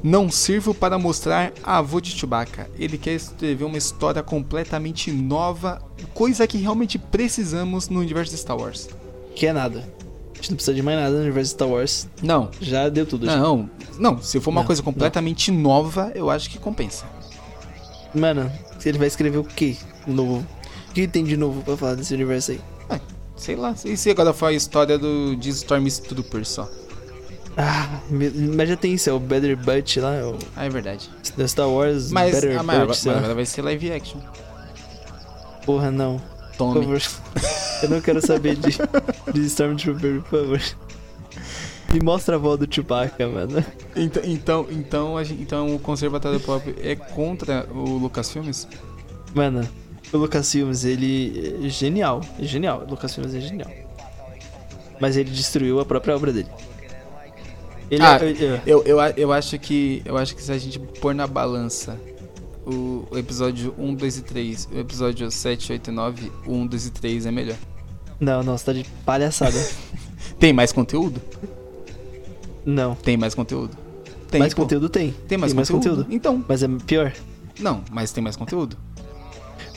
Não sirvo para mostrar a avô de Chewbacca. Ele quer escrever uma história completamente nova, coisa que realmente precisamos no universo de Star Wars. Que é nada. A gente não precisa de mais nada no universo de Star Wars. Não, Já deu tudo. já. não, não. Se for uma Não, coisa completamente nova, eu acho que compensa. Mano, ele vai escrever o quê? Novo. O que tem de novo pra falar desse universo aí? Sei lá, e se agora for a história do de Stormtrooper só? Ah, mas já tem isso, é o Better Butt lá, é o Ah, é verdade. da Star Wars Mas, Better ah, mas agora, Butt, mas agora vai ser live action. Porra, não. Por Tome. favor. Eu não quero saber de, de Stormtrooper, por favor. Me mostra a voz do Chewbacca, mano. Então, então, então, a gente- então o conservatório pop é contra o Lucasfilmes? Mano, o Lucasfilmes, ele é genial. É genial. O Lucasfilmes é genial. Mas ele destruiu a própria obra dele. Ele Ah, é- é- Eu, eu, eu acho que eu acho que se a gente pôr na balança o, episódio 1, 2 e 3, o episódio 7, 8 e 9, o 1, 2 e 3 é melhor. Não, não, você tá de palhaçada. Tem mais conteúdo? não. Tem mais conteúdo. Tem, mais pô. conteúdo tem. Tem mais, conteúdo? Então, Mas é pior. não, mas tem mais conteúdo?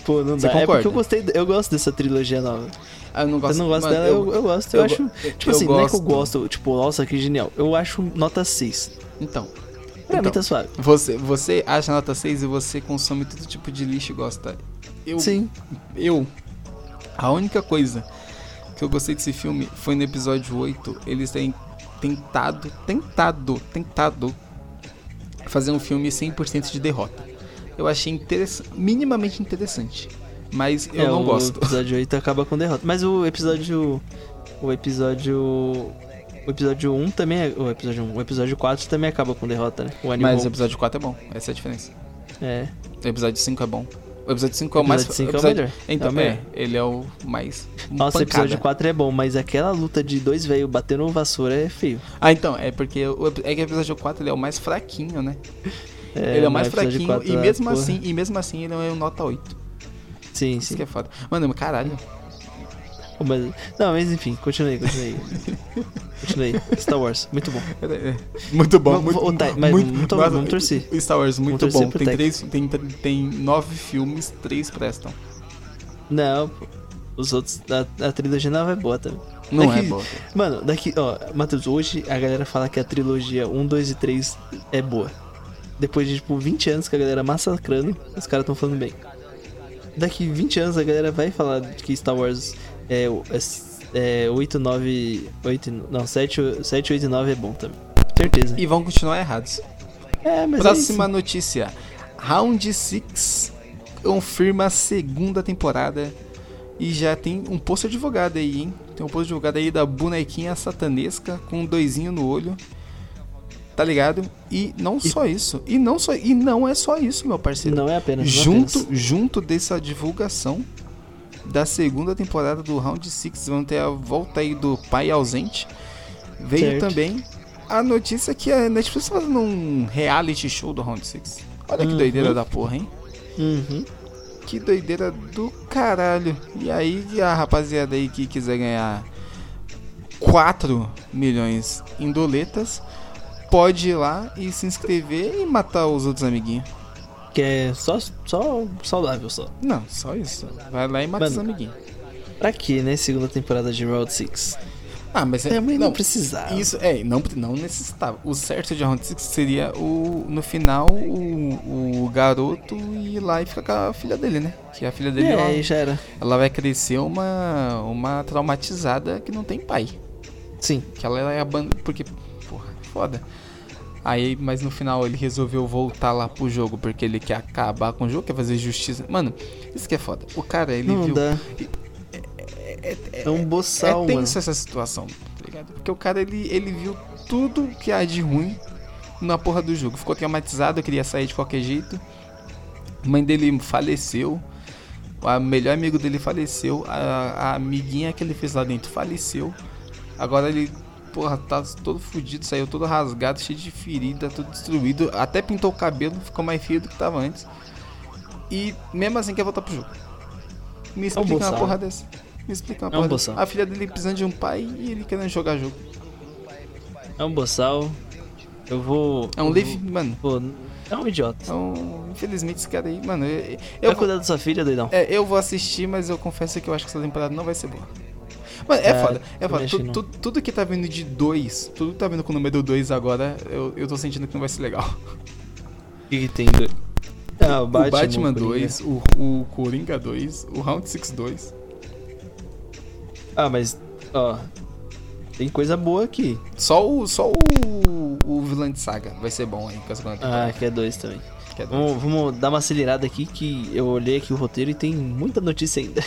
Pô, não Você dá. É concorda? porque eu gostei, eu gosto dessa trilogia nova. Ah, eu não gosto. não gosta mano, dela? Eu, eu gosto. Eu, eu acho. Tipo eu assim, não é que eu gosto. gosto, tipo, nossa, que genial. Eu acho nota 6. Então, Pra mim Então. tá suave. você, você acha nota 6 e você consome todo tipo de lixo e gosta. Eu, Sim. eu, a única coisa que eu gostei desse filme foi no episódio 8, eles têm tentado, tentado, tentado fazer um filme 100% de derrota. Eu achei interessa- minimamente interessante, mas eu É, não o gosto. episódio 8 acaba com derrota. Mas o episódio. O episódio o episódio 1 também é. O episódio 1. O episódio 4 também acaba com derrota, né? O Animal. Mas o episódio 4 é bom, essa é a diferença. É. O episódio 5 é bom. O episódio 5 é o O mais. episódio 5 é o episódio- melhor. Então, É o melhor. é, ele é o mais. Nossa, o episódio 4 é bom, mas aquela luta de dois velhos batendo vassoura é feio. Ah, então, é porque o, é que o episódio 4 ele é o mais fraquinho, né? É, ele é o mais episódio fraquinho 4 e é, mesmo porra. assim, e mesmo assim ele é um nota 8. Sim, Isso sim. que é foda. Mano, caralho. Mas- Não, mas enfim, continue, continue. continue. Star Wars, muito bom. Muito bom, muito, Thay, mas vamos to- nossa, vamos torcer. Star Wars, muito bom. Tem, três, tem, tem nove filmes, três prestam. Não. Os outros, a, a trilogia nova é boa também. Não Daqui- é bom. Mano, daqui, ó, Matheus, hoje a galera fala que a trilogia 1, 2 e 3 é boa. Depois de, tipo, 20 anos que a galera massacrando, os caras tão falando bem. Daqui 20 anos a galera vai falar que Star Wars é, o- é, é 8, 9, 8, não, 7, 7, 8 e 9 é bom também. Certeza. E vão continuar errados. É, mas Próxima é notícia. Round 6 confirma a segunda temporada. E já tem um pôster divulgado aí, hein? Tem um pôster divulgado aí da bonequinha satanesca com um doisinho no olho. Tá ligado? E não só isso. E não, só, e não é só isso, meu parceiro. Não é apenas. é junto, apenas. junto dessa divulgação da segunda temporada do Round 6, vão ter a volta aí do pai ausente. Veio Certo. também a notícia que a Netflix tá fazendo um reality show do Round 6. Olha que Uhum. doideira da porra, hein? Uhum. Que doideira do caralho. E aí, a rapaziada aí que quiser ganhar 4 milhões em doletas, pode ir lá e se inscrever e matar os outros amiguinhos. Que é só, só saudável só. Não, só isso. Vai lá e mata os amiguinhos. Pra quê, né? Segunda temporada de Round 6. Ah, mas é. Também não, não, precisava. Isso, é, não, não necessitava. O certo de Round 6 seria o. No final, o, o garoto ir lá e ficar com a filha dele, né? Que a filha dele É, ela, já era. ela vai crescer uma. Uma traumatizada que não tem pai. Sim. Que ela é abandonada. Porque, porra, foda. Aí, mas no final ele resolveu voltar lá pro jogo porque ele quer acabar com o jogo, quer fazer justiça. Mano, isso que é foda. O cara, ele não viu. dá. É, é- É um boçal, é mano. tenso essa situação, tá ligado? Porque o cara, ele, ele viu tudo que há de ruim na porra do jogo. Ficou traumatizado, queria sair de qualquer jeito. A mãe dele faleceu. O melhor amigo dele faleceu. A, a amiguinha que ele fez lá dentro faleceu. Agora ele, porra, tá todo fudido, saiu todo rasgado, cheio de ferida, todo destruído. Até pintou o cabelo, ficou mais feio do que tava antes. E mesmo assim quer voltar pro jogo. Me explica uma boçal. porra dessa. Me explica uma É um porra dessa. boçal. A filha dele precisando de um pai e ele querendo jogar jogo. É um boçal. Eu vou. É um vou- mano. Pô, é um idiota. Então, infelizmente esse cara aí, mano, eu, Vai eu, vou, cuidar da sua filha, doidão. é, eu vou assistir, mas eu confesso que eu acho que essa temporada não vai ser boa. Mano, é É, foda, é foda. Tu- tu- tudo que tá vindo de 2, tudo que tá vindo com o número 2 agora, eu, eu tô sentindo que não vai ser legal. O que, que tem? do- Ah, o o Batman, Batman Coringa. 2, o, o Coringa 2, o Round 6 2. Ah, mas. Ó. Tem coisa boa aqui. Só o, só o, o vilão de saga vai ser bom aí com a segunda Ah, que é dois também. Que é. Vamos, vamos dar uma acelerada aqui que eu olhei aqui o roteiro e tem muita notícia ainda.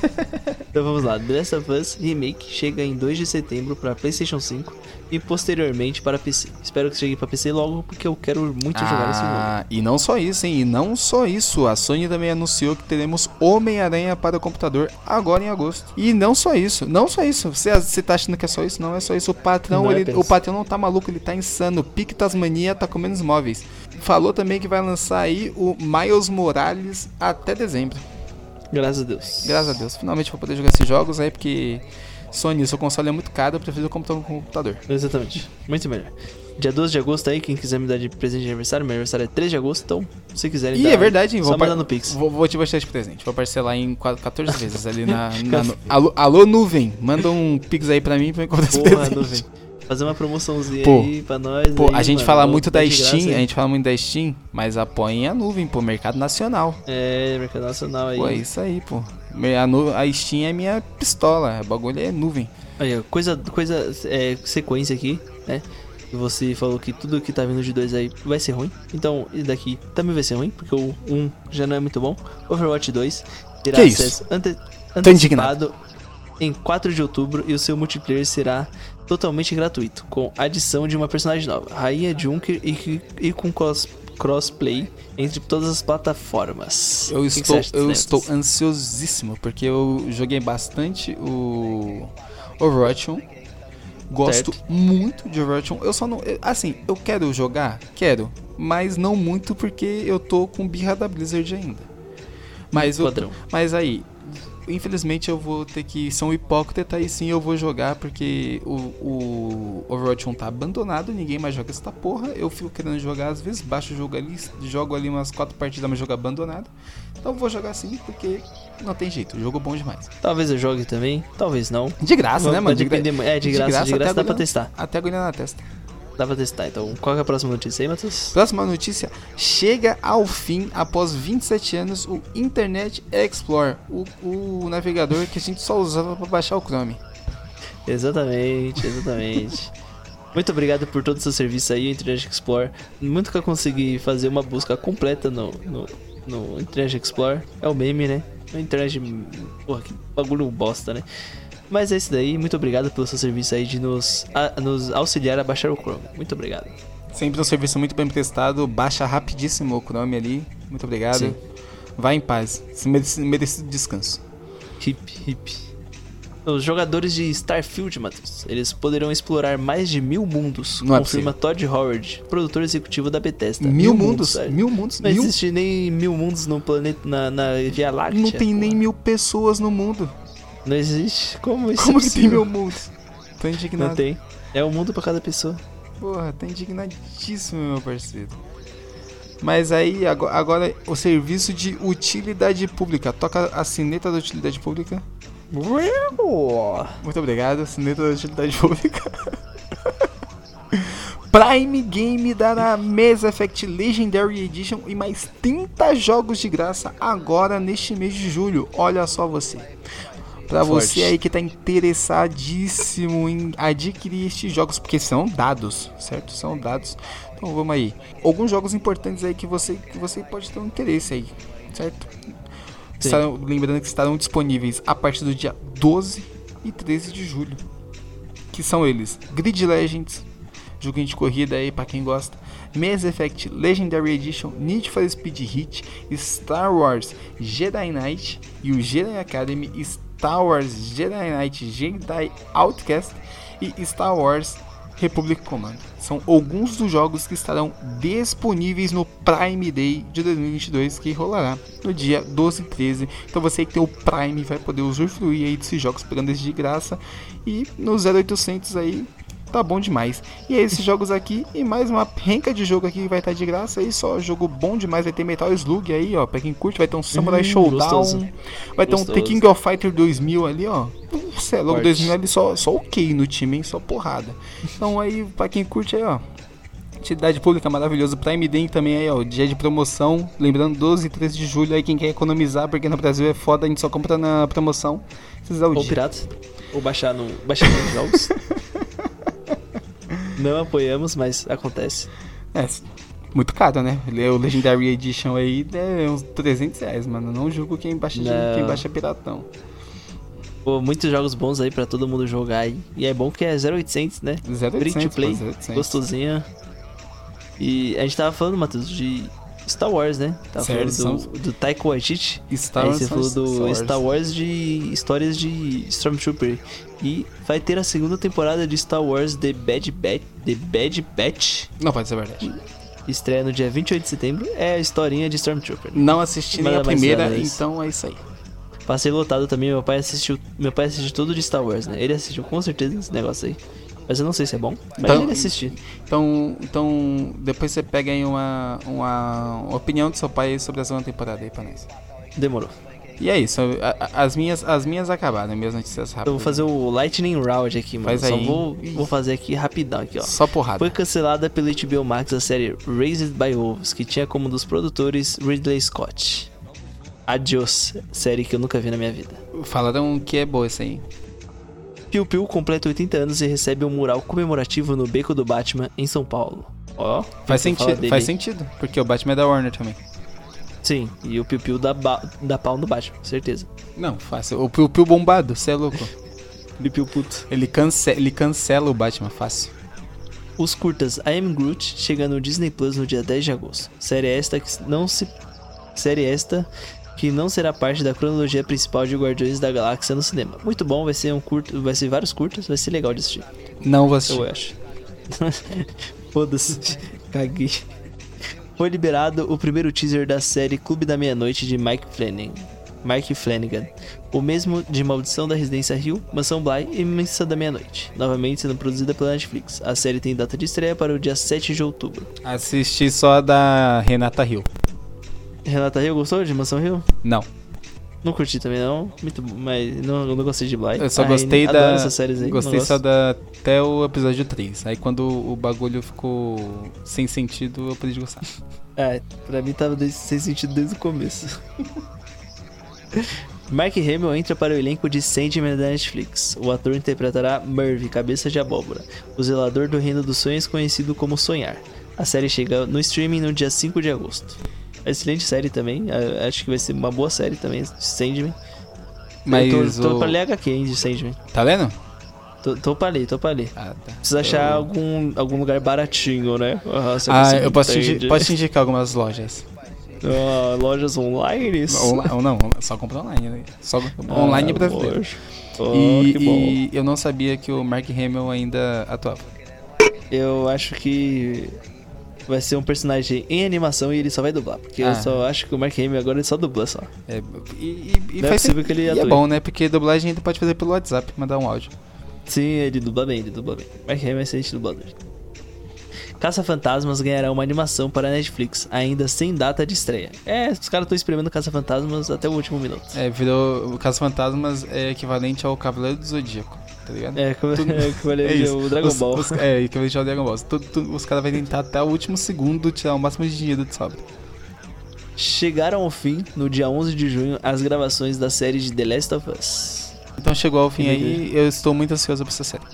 então vamos lá. The Last of Us Remake chega em 2 de setembro para PlayStation 5 e posteriormente para PC. Espero que chegue para PC logo porque eu quero muito jogar esse jogo. Ah, e não só isso, hein? E não só isso. A Sony também anunciou que teremos Homem-Aranha para o computador agora em agosto. E não só isso, não só isso. Você, você tá achando que é só isso? Não é só isso. O patrão, Não é ele- o patrão não tá maluco, ele tá insano. Pique Tasmania tá comendo os móveis. Falou também que vai lançar aí o Miles Morales até dezembro. Graças a Deus. Graças a Deus. Finalmente vou poder jogar esses jogos aí, porque Sony, seu console é muito caro, eu prefiro comprar um computador. Exatamente. Muito melhor. Dia 12 de agosto aí, quem quiser me dar de presente de aniversário, meu aniversário é 3 de agosto, então se quiserem dar, é verdade, hein? só Vou, mandar no Pix. vou, vou te baixar de presente. Vou parcelar em qua- 14 vezes ali na. na- no- alô, alô, nuvem. Manda um pix aí pra mim pra eu encontrar esse presente. nuvem. Fazer uma promoçãozinha Pô, aí pra nós. Pô, aí, a gente mano. fala muito dar da graça Steam, aí. a gente fala muito da Steam, mas apoiem a nuvem, pô, mercado nacional. É, mercado nacional aí. Pô, é isso aí, pô. A, nu- a Steam é minha pistola, o bagulho é nuvem. Aí, ó, coisa, coisa, é, sequência aqui, né? E você falou que tudo que tá vindo de dois aí vai ser ruim. Então, esse daqui também vai ser ruim, porque o 1 já não é muito bom. Overwatch 2 terá Que isso? acesso ante, Tô indignado. antecipado. em 4 de outubro e o seu multiplayer será totalmente gratuito, com adição de uma personagem nova, Rainha Junker e, e com cross, crossplay entre todas as plataformas. Eu que que estou, acha eu estou ansiosíssimo, porque eu joguei bastante o Overwatch 1. Gosto Certo. muito de Overwatch 1. Eu só não. Assim, eu quero jogar? Quero. Mas não muito porque eu tô com birra da Blizzard ainda. Mas, eu, mas aí, infelizmente eu vou ter que ser um hipócrita e sim eu vou jogar porque o, o Overwatch 1 tá abandonado, ninguém mais joga essa porra. Eu fico querendo jogar, às vezes baixo o jogo ali, jogo ali umas quatro partidas, mas jogo abandonado. Então eu vou jogar sim porque não tem jeito, o jogo é bom demais. Talvez eu jogue também, talvez não. De graça, né, mano? De é, de graça, de graça até dá pra agulha- testar. Até agulha na testa. Dá pra testar. Então, qual que é a próxima notícia aí, Matheus? Próxima notícia. Chega ao fim, após 27 anos, o Internet Explorer. O, o navegador que a gente só usava pra baixar o Chrome. Exatamente, exatamente. Muito obrigado por todo o seu serviço aí, Internet Explorer. Nunca consegui fazer uma busca completa no, no, no Internet Explorer. É o meme, né? Internet. Porra, que bagulho bosta, né? Mas é isso daí. Muito obrigado pelo seu serviço aí de nos, a- nos auxiliar a baixar o Chrome. Muito obrigado. Sempre um serviço muito bem prestado. Baixa rapidíssimo o Chrome ali. Muito obrigado. Sim. Vai em paz. Merecido descanso. Hip, hip. Os jogadores de Starfield, Matheus, eles poderão explorar mais de mil mundos, Não é confirma Todd Howard, produtor executivo da Bethesda. Mil, mundos. sério. Mil mundos. Não mil. existe nem mil mundos no planeta, na, na Via Láctea. Não tem nem porra. mil pessoas no mundo. Não existe? Como isso Como é que tem mil mundos? Tô indignado. Não tem. É um mundo pra cada pessoa. Porra, tá indignadíssimo, meu parceiro. Mas aí, ago- agora, o serviço de utilidade pública. Toca a sineta da utilidade pública. Muito obrigado, sineta da utilidade pública. Prime Game dará Mass Effect Legendary Edition e mais 30 jogos de graça agora neste mês de julho. Olha só você. Pra você aí que tá interessadíssimo em adquirir estes jogos, porque são dados, certo? São dados. Então vamos aí. Alguns jogos importantes aí que você, que você pode ter um interesse aí, certo? Estarão- lembrando que estarão disponíveis a partir do dia 12 e 13 de julho. Que são eles: Grid Legends, joguinho de corrida aí pra quem gosta. Mass Effect Legendary Edition, Need for Speed Heat, Star Wars Jedi Knight e o Jedi Academy, Star Wars Jedi Knight Jedi Outcast e Star Wars Republic Command. São alguns dos jogos que estarão disponíveis no Prime Day de 2022 que rolará no dia 12 e 13. Então você que tem o Prime vai poder usufruir aí desses jogos pegando eles de graça e no 0800 aí tá bom demais. E é esses jogos aqui e mais uma renca de jogo aqui que vai estar de graça aí, só jogo bom demais, vai ter Metal Slug aí, ó, pra quem curte, vai ter um Samurai Hum, Showdown, gostoso. vai ter um. The King of Fighter 2000 ali, ó. Cê é louco, Forte. 2000 ali só, só ok no time, hein, só porrada. Então aí, pra quem curte aí, ó, Utilidade pública maravilhoso. Prime Day também aí, ó. Dia de promoção. Lembrando, 12 e 13 de julho aí, quem quer economizar, porque no Brasil é foda, a gente só compra na promoção. É o Ou dia. pirata. Ou baixar no. Baixar nos jogos. Não apoiamos, mas acontece. É, muito caro, né? O Legendary Edition aí é uns 300 reais, mano. Não julgo quem baixa, Não. quem baixa piratão. Pô, muitos jogos bons aí pra todo mundo jogar aí. E é bom que é 0800, né? 0800, Free to play, pô, 0800. gostosinha. E a gente tava falando, Matheus, de Star Wars, né? Certo, falando são- do, do Taika Waititi. Star aí Wars você são falou do Star Wars. De histórias de Stormtrooper. E vai ter a segunda temporada de Star Wars The Bad Batch. The Bad Batch. Não pode ser verdade. Estreia no dia 28 de setembro. É a historinha de Stormtrooper. Não assisti nem a primeira, então é isso aí. Passei lotado também, meu pai assistiu. Meu pai assistiu tudo de Star Wars, né? Ele assistiu com certeza esse negócio aí. Mas eu não sei se é bom. Mas Então- ele assistiu. Então, então depois você pega aí uma, uma, opinião do seu pai sobre a segunda temporada aí pra nós. Demorou. E é isso. as, minhas, as minhas acabaram, minhas notícias rápidas. Eu vou fazer o Lightning Round aqui, mano. Faz Só aí. vou, vou fazer aqui rapidão aqui, ó. Só porrada. Foi cancelada pela HBO Max a série Raised by Wolves, que tinha como um dos produtores Ridley Scott. Adios, série que eu nunca vi na minha vida. Falaram que é boa essa aí. Piu Piu completa 80 anos e recebe um mural comemorativo no Beco do Batman, em São Paulo. Ó, Faz sentido, faz sentido. Porque o Batman é da Warner também. Sim, e o Piu Piu dá, dá pau no Batman, certeza. Não, fácil. O Piu Piu bombado, você é louco. Felipe o puto. Ele, cance ele cancela o Batman fácil. Os curtas I Am Groot chega no Disney Plus no dia 10 de agosto. Série esta que não se série esta que não será parte da cronologia principal de Guardiões da Galáxia no cinema. Muito bom, vai ser um curto, vai ser vários curtas, vai ser legal de assistir. Não vou assistir. Eu acho. Foda-se. Caguei. Foi liberado o primeiro teaser da série Clube da Meia-Noite de Mike Flanagan. Mike Flanagan. O mesmo de Maldição da Residência Hill, Mansão Bly e Missa da Meia-Noite. Novamente sendo produzida pela Netflix. A série tem data de estreia para o dia 7 de outubro. Assisti só a da Renata Hill. Renata Hill gostou de Mansão Hill? Não. Não curti também não, muito mas não, não gostei de Bly. Eu só gostei da. essas séries aí, gostei só da. Até o episódio 3. Aí quando o bagulho ficou sem sentido, eu parei de gostar. É, pra mim tava sem sentido desde o começo. Mark Hamill entra para o elenco de Sandman da Netflix. O ator interpretará Merv, cabeça de abóbora, o zelador do reino dos sonhos conhecido como Sonhar. A série chega no streaming no dia 5 de agosto. Excelente série também, acho que vai ser uma boa série também, de Sandman. Mas eu tô, tô o... pra ler HQ hein, de Sandman. Tá lendo? Tô, tô pra ler, tô pra ler. Ah, tá. Precisa achar algum, algum lugar baratinho, né? Ah, Ah, eu posso indi- posso indicar algumas lojas. Ah, lojas online? Ou, ou não, só comprar online, né? Só online Ah, brasileiro. Oh, e, e eu não sabia que o Mark Hamill ainda atuava. Eu acho que vai ser um personagem em animação e ele só vai dublar. Porque eu Ah. só acho que o Mark Hamill agora ele só dubla só. É, e e, Não é possível que ele é atue. bom, né? Porque dublagem ainda pode fazer pelo WhatsApp, mandar um áudio. Sim, ele dubla bem, ele dubla bem. Mark Hamill é excelente dublador. Caça-Fantasmas ganhará uma animação para a Netflix, ainda sem data de estreia. É, os caras estão esperando Caça-Fantasmas até o último minuto. É, virou. O Caso Fantasmas é equivalente ao Cavaleiro do Zodíaco, tá ligado? É, como, Tudo- é, como ele É isso. o Dragon Os- Ball. os- é, equivalente ao Dragon Ball. Tudo- tudo- os caras vão tentar até o último segundo tirar o máximo de dinheiro de sobra. Chegaram ao fim, no dia 11 de junho, as gravações da série de The Last of Us. Então chegou ao fim Que aí, eu estou muito ansioso pra essa série.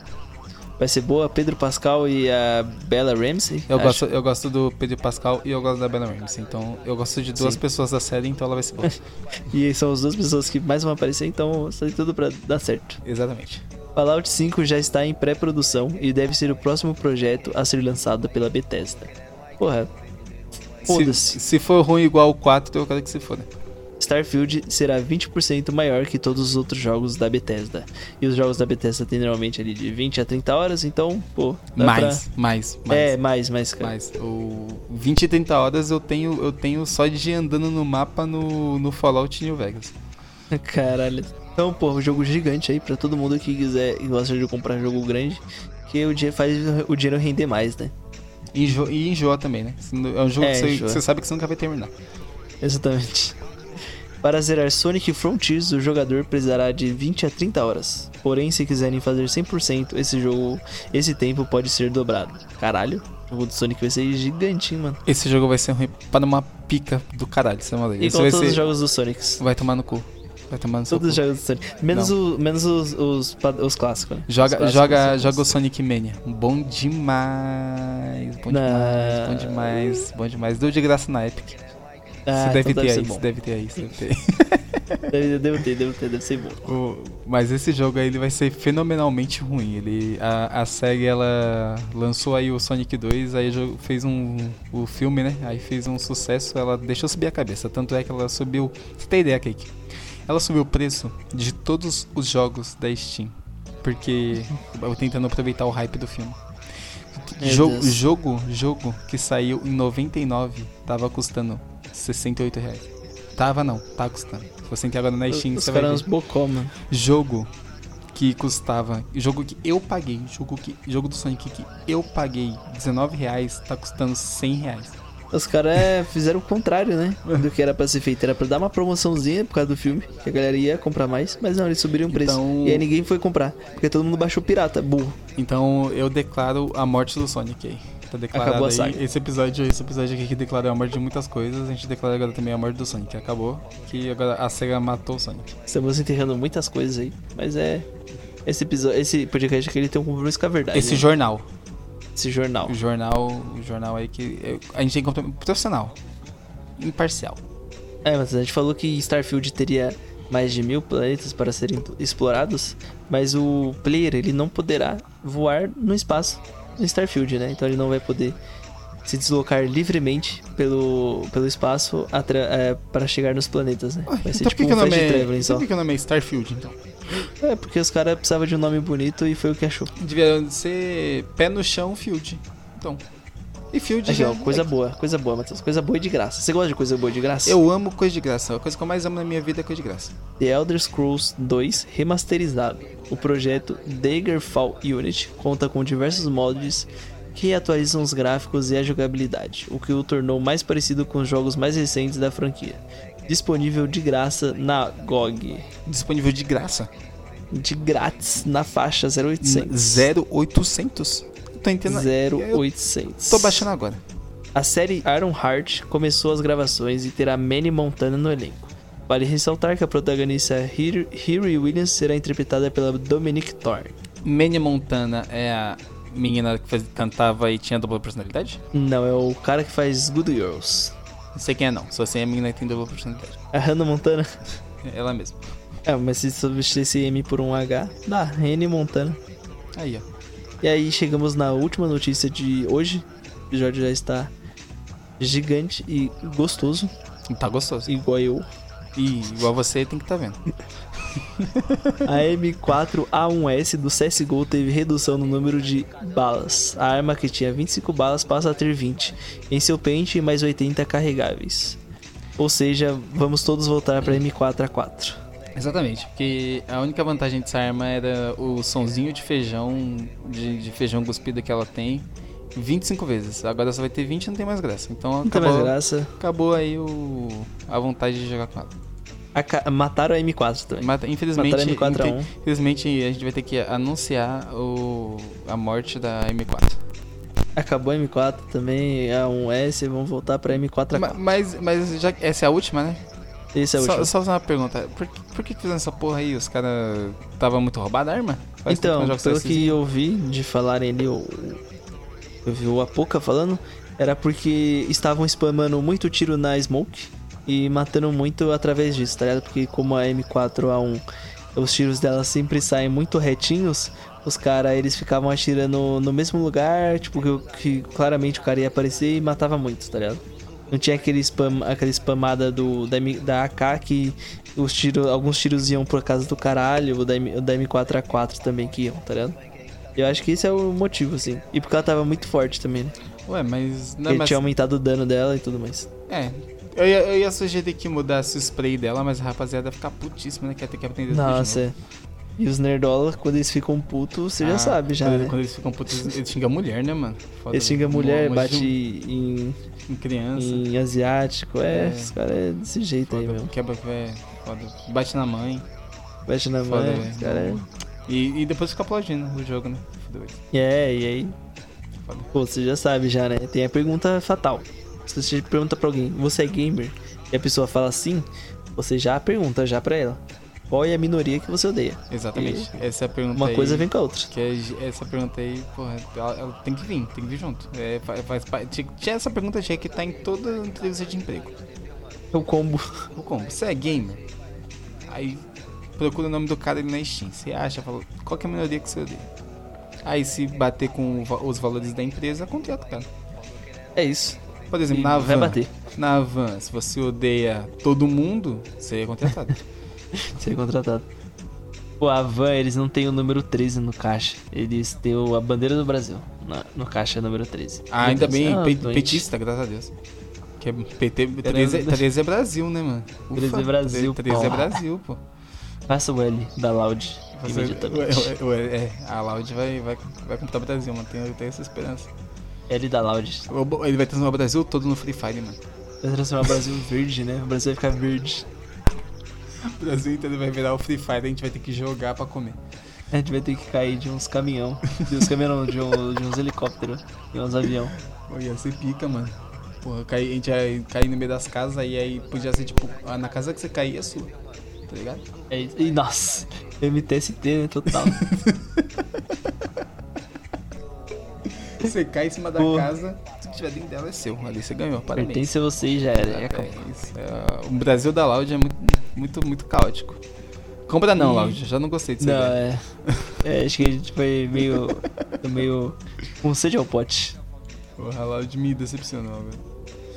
Vai ser boa, Pedro Pascal e a Bella Ramsey. Eu acho. gosto, eu gosto do Pedro Pascal e eu gosto da Bella Ramsey. Então eu gosto de duas Sim. pessoas da série, então ela vai ser boa. E são as duas pessoas que mais vão aparecer, então tem tudo pra dar certo. Exatamente. Fallout 5 já está em pré-produção e deve ser o próximo projeto a ser lançado pela Bethesda. Porra, Se, Foda-se. se for ruim igual o 4, eu quero que se foda. Starfield será 20% maior que todos os outros jogos da Bethesda. E os jogos da Bethesda tem normalmente ali de 20 a 30 horas, então, pô, Mais, mais, pra... mais. É, mais, mais, cara. Mas o 20 e 30 horas eu tenho, eu tenho só de andando no mapa no, no Fallout New Vegas. Caralho. Então, pô, um jogo gigante aí pra todo mundo que quiser e gosta de comprar jogo grande, que o dinheiro faz o dinheiro render mais, né? Enjo, e enjoa também, né? É um jogo É, que você- você sabe que você nunca vai terminar. Exatamente. Para zerar Sonic Frontiers, o jogador precisará de 20 a 30 horas. Porém, se quiserem fazer 100%, esse jogo, esse tempo pode ser dobrado. Caralho, o jogo do Sonic vai ser gigante, hein, mano. Esse jogo vai ser ruim para uma pica do caralho, você vai Esse Igual todos ser... os jogos do Sonic. Vai tomar no cu. Vai Todos os jogos do Sonic. Menos, o, menos os, os, os clássicos, né? Joga, clássicos, joga, joga o Sonic Mania. Bom demais. Bom Na- demais, bom demais, bom demais. Deu de graça na Epic. Ah, você deve então ter ser aí, bom. deve ter aí, deve ter aí. Deve, deve ter, deve ter, deve ser bom. O- mas esse jogo aí ele vai ser fenomenalmente ruim. Ele, a, a série ela lançou aí o Sonic 2, aí fez um o filme, né? Aí fez um sucesso, ela deixou subir a cabeça. Tanto é que ela subiu. Você tem ideia, Cake? Ela subiu o preço de todos os jogos da Steam. Porque eu tentando aproveitar o hype do filme. Jogo, jogo, jogo que saiu em 99 tava custando 68 reais. Tava não, tá custando. Se você entrar agora na Steam, Os você vai ver bocó, mano. jogo que custava, jogo que eu paguei, jogo que jogo do Sonic que eu paguei 19 reais, tá custando 100 reais. Os caras é, fizeram o contrário, né? Do que era pra ser feito. Era pra dar uma promoçãozinha por causa do filme, que a galera ia comprar mais, mas não, eles subiram o preço. Então- E aí ninguém foi comprar, porque todo mundo baixou pirata, burro. Então eu declaro a morte do Sonic aí. Tá declarado Acabou a aí. Esse episódio, esse episódio aqui que declarou a morte de muitas coisas, a gente declara agora também a morte do Sonic. Acabou que agora a SEGA matou o Sonic. Estamos enterrando muitas coisas aí, mas é. Esse episódio, esse podcast aqui ele tem um compromisso com a verdade. Esse né? jornal, esse jornal. o jornal, o jornal aí que eu- a gente tem que profissional, imparcial. É, mas a gente falou que Starfield teria mais de mil planetas para serem explorados, mas o player ele não poderá voar no espaço no Starfield, né? Então ele não vai poder se deslocar livremente pelo, pelo espaço é, para chegar nos planetas, né? Vai ser então tipo por que, um que fast é, traveling só. por que o nome é Starfield, então? É, porque os caras precisavam de um nome bonito e foi o que achou. Devia ser pé no chão, Field. Então. E Field Aqui, já... ó, coisa boa, coisa boa, Matheus. Coisa boa e de graça. Você gosta de coisa boa e de graça? Eu amo coisa de graça. A coisa que eu mais amo na minha vida é coisa de graça. The Elder Scrolls 2 remasterizado. O projeto Daggerfall Unity conta com diversos mods que atualizam os gráficos e a jogabilidade, o que o tornou mais parecido com os jogos mais recentes da franquia. Disponível de graça na GOG. Disponível de graça. De grátis na faixa 0800. 0800. Tô entendendo. Eu 0800. tô baixando agora. A série Iron Heart começou as gravações e terá Manny Montana no elenco. Vale ressaltar que a protagonista Hiri Williams será interpretada pela Dominic Thorne. Manny Montana é a menina que faz- cantava e tinha dupla personalidade? Não, é o cara que faz Good Girls. Não sei quem é não. Só sei a menina que tem dupla personalidade. A Hannah Montana. Ela mesma. É, mas se substituir esse M por um H, dá, N Montana. Aí, ó. E aí chegamos na última notícia de hoje. O episódio já está gigante e gostoso, Tá gostoso. E, igual eu. igual você tem que tá vendo. A M4A1S do CSGO teve redução no número de balas. A arma que tinha 25 balas passa a ter 20 em seu pente e mais 80 carregáveis. Ou seja, vamos todos voltar para M4A4. Exatamente, porque a única vantagem dessa arma era o sonzinho de feijão, de, de feijão cuspido que ela tem, 25 vezes. Agora só vai ter 20 e não tem mais graça. Então Não acabou, mais graça. acabou aí o, a vontade de jogar com ela. Aca- Mataram a M4 também. Mas, infelizmente, Mataram a M4A1. inte- infelizmente a gente vai ter que anunciar o, a morte da M4. Acabou a M4 também, a 1S, vamos voltar pra M4A4. Ma- Mas, mas já que essa é a última, né? Esse é o só, último. só fazer uma pergunta. Por, que- por que que fizeram essa porra aí? Os caras tava muito roubada a arma? Faz que Então, jogo pelo que eu vi de falarem ali, eu, eu vi o Apoca falando, era porque estavam spamando muito tiro na Smoke e matando muito através disso, tá ligado? Porque como a M4A1, os tiros dela sempre saem muito retinhos, os caras eles ficavam atirando no mesmo lugar, tipo, que, que claramente o cara ia aparecer e matava muito, tá ligado? Não tinha aquele spam, aquela spamada do, da, da AK que os tiros, alguns tiros iam por casa do caralho, o da, M, o da M4A4 também que iam, tá ligado? Eu acho que esse é o motivo, assim. E porque ela tava muito forte também, né? Ué, mas... Não, Porque mas tinha aumentado o dano dela e tudo mais. É. Eu ia, eu ia sugerir que mudasse o spray dela, mas a rapaziada ia ficar putíssima, né? Que ia ter que aprender tudo de Nossa, novo. é. E os nerdola, quando eles ficam putos, você já Ah, sabe já, quando, né? Quando eles ficam putos, eles xingam mulher, né, mano? Foda, Eles xingam velho. mulher, bate em, Em criança. em asiático. É, É. os caras é desse jeito aí Foda, mesmo. quebra, é, foda. Bate na mãe. Bate na Foda, mãe, velho. os caras é... E, e depois fica aplaudindo o jogo, né? Foda, velho. É, e aí? Foda. Pô, você já sabe já, né? Tem a pergunta fatal. Se você pergunta pra alguém, você é gamer? E a pessoa fala sim, você já pergunta já pra ela. Qual é a minoria que você odeia? Exatamente. Essa é pergunta Uma aí, coisa vem com a outra. Que é- essa pergunta aí, porra, ela, ela tem que vir, tem que vir junto. É, faz, faz, pa- tinha- tinha essa pergunta tinha que estar em toda entrevista de emprego. É o combo. O como? Você é gamer? Aí procura o nome do cara ali na Steam. Você acha, fala, qual que é a minoria que você odeia? Aí se bater com os valores da empresa, contrata o cara. É isso. Por exemplo, na van, bater. na van, se você odeia todo mundo, você é contratado. Ser contratado. Pô, a Van, eles não tem o número 13 no caixa. Eles têm o- a bandeira do Brasil. Na- no caixa é número 13. Ah, ainda Deus, bem, ah, pe- doente. petista, graças a Deus. Que é PT, 13, é- 13 é Brasil, né, mano? 13 é Brasil, 13 é pô. Brasil, pô. Faça o L da Loud Você- imediatamente. ué, ué, ué, é, a Loud vai, vai, vai comprar o Brasil, mano. Tem, tem essa esperança. L da Loud. Ele vai transformar o Brasil todo no Free Fire, mano. Vai transformar o Brasil verde, né? O Brasil vai ficar verde. O Brasil inteiro vai virar o Free Fire, a gente vai ter que jogar pra comer. A gente vai ter que cair de uns caminhão. De uns caminhão, de, um- de uns helicópteros. De uns avião. Pô, ia ser pica, mano. Porra, a gente ia cair no meio das casas e aí podia ser tipo, ah, na casa que você cair é sua. Tá ligado? É. E nossa, MTST, né? Total. Você cai em cima da Pô. casa, tudo que tiver dentro dela é seu. Ali você ganhou, parabéns. Pertence a você e já era. É. É, o Brasil da Loud é muito, muito, muito caótico. Compra não, E- Laude, já não gostei disso. Não, é. é. Acho que a gente foi meio. meio. com sede ao pote. Porra, Laude me decepcionou, velho.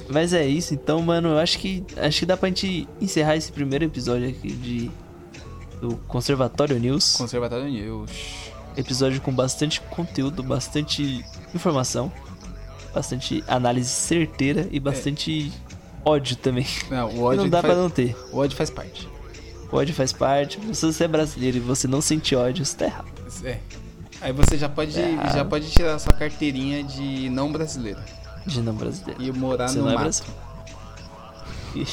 Mas é isso, então, mano, eu acho que. Acho que dá pra gente encerrar esse primeiro episódio aqui de. Do Conservatório News. Conservatório News. Episódio com bastante conteúdo, bastante informação, bastante análise certeira e bastante ódio também. Não, o Que ódio, não dá faz, pra não ter. o ódio faz parte. O ódio faz parte. Se você é brasileiro e você não sente ódio, você tá errado. É. Aí você já pode, É. já pode tirar sua carteirinha de não brasileiro De não brasileiro. e morar Você no não é mato. brasileiro. E,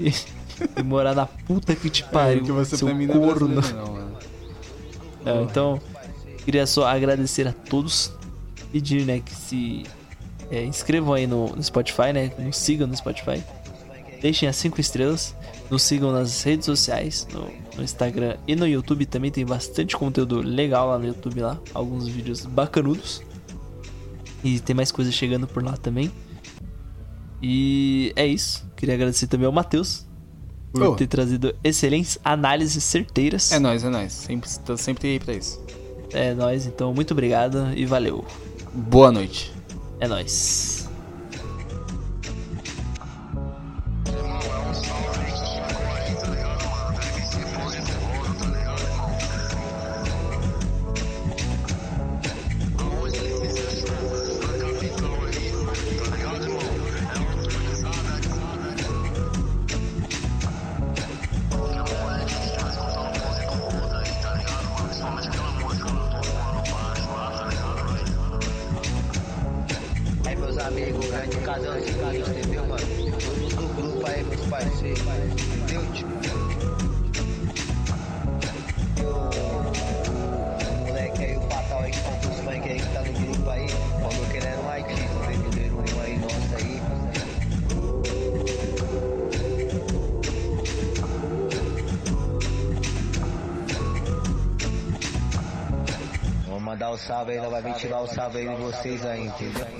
e- e morar na puta que te pariu. que você seu pra mim não é corno. brasileiro, não, mano. Não, então, queria só agradecer a todos. Pedir, né, que se é, inscrevam aí no, no Spotify, né? Nos sigam no Spotify. Deixem as 5 estrelas. Nos sigam nas redes sociais, no, no Instagram e no YouTube. Também tem bastante conteúdo legal lá no YouTube lá. Alguns vídeos bacanudos. E tem mais coisa chegando por lá também. E é isso. Queria agradecer também ao Matheus por Oh. ter trazido excelentes análises certeiras. É nóis, é nóis. Sempre, sempre aí pra isso. É nóis, então muito obrigado e valeu. Boa noite. É nóis. Salve aí vocês aí, entendeu?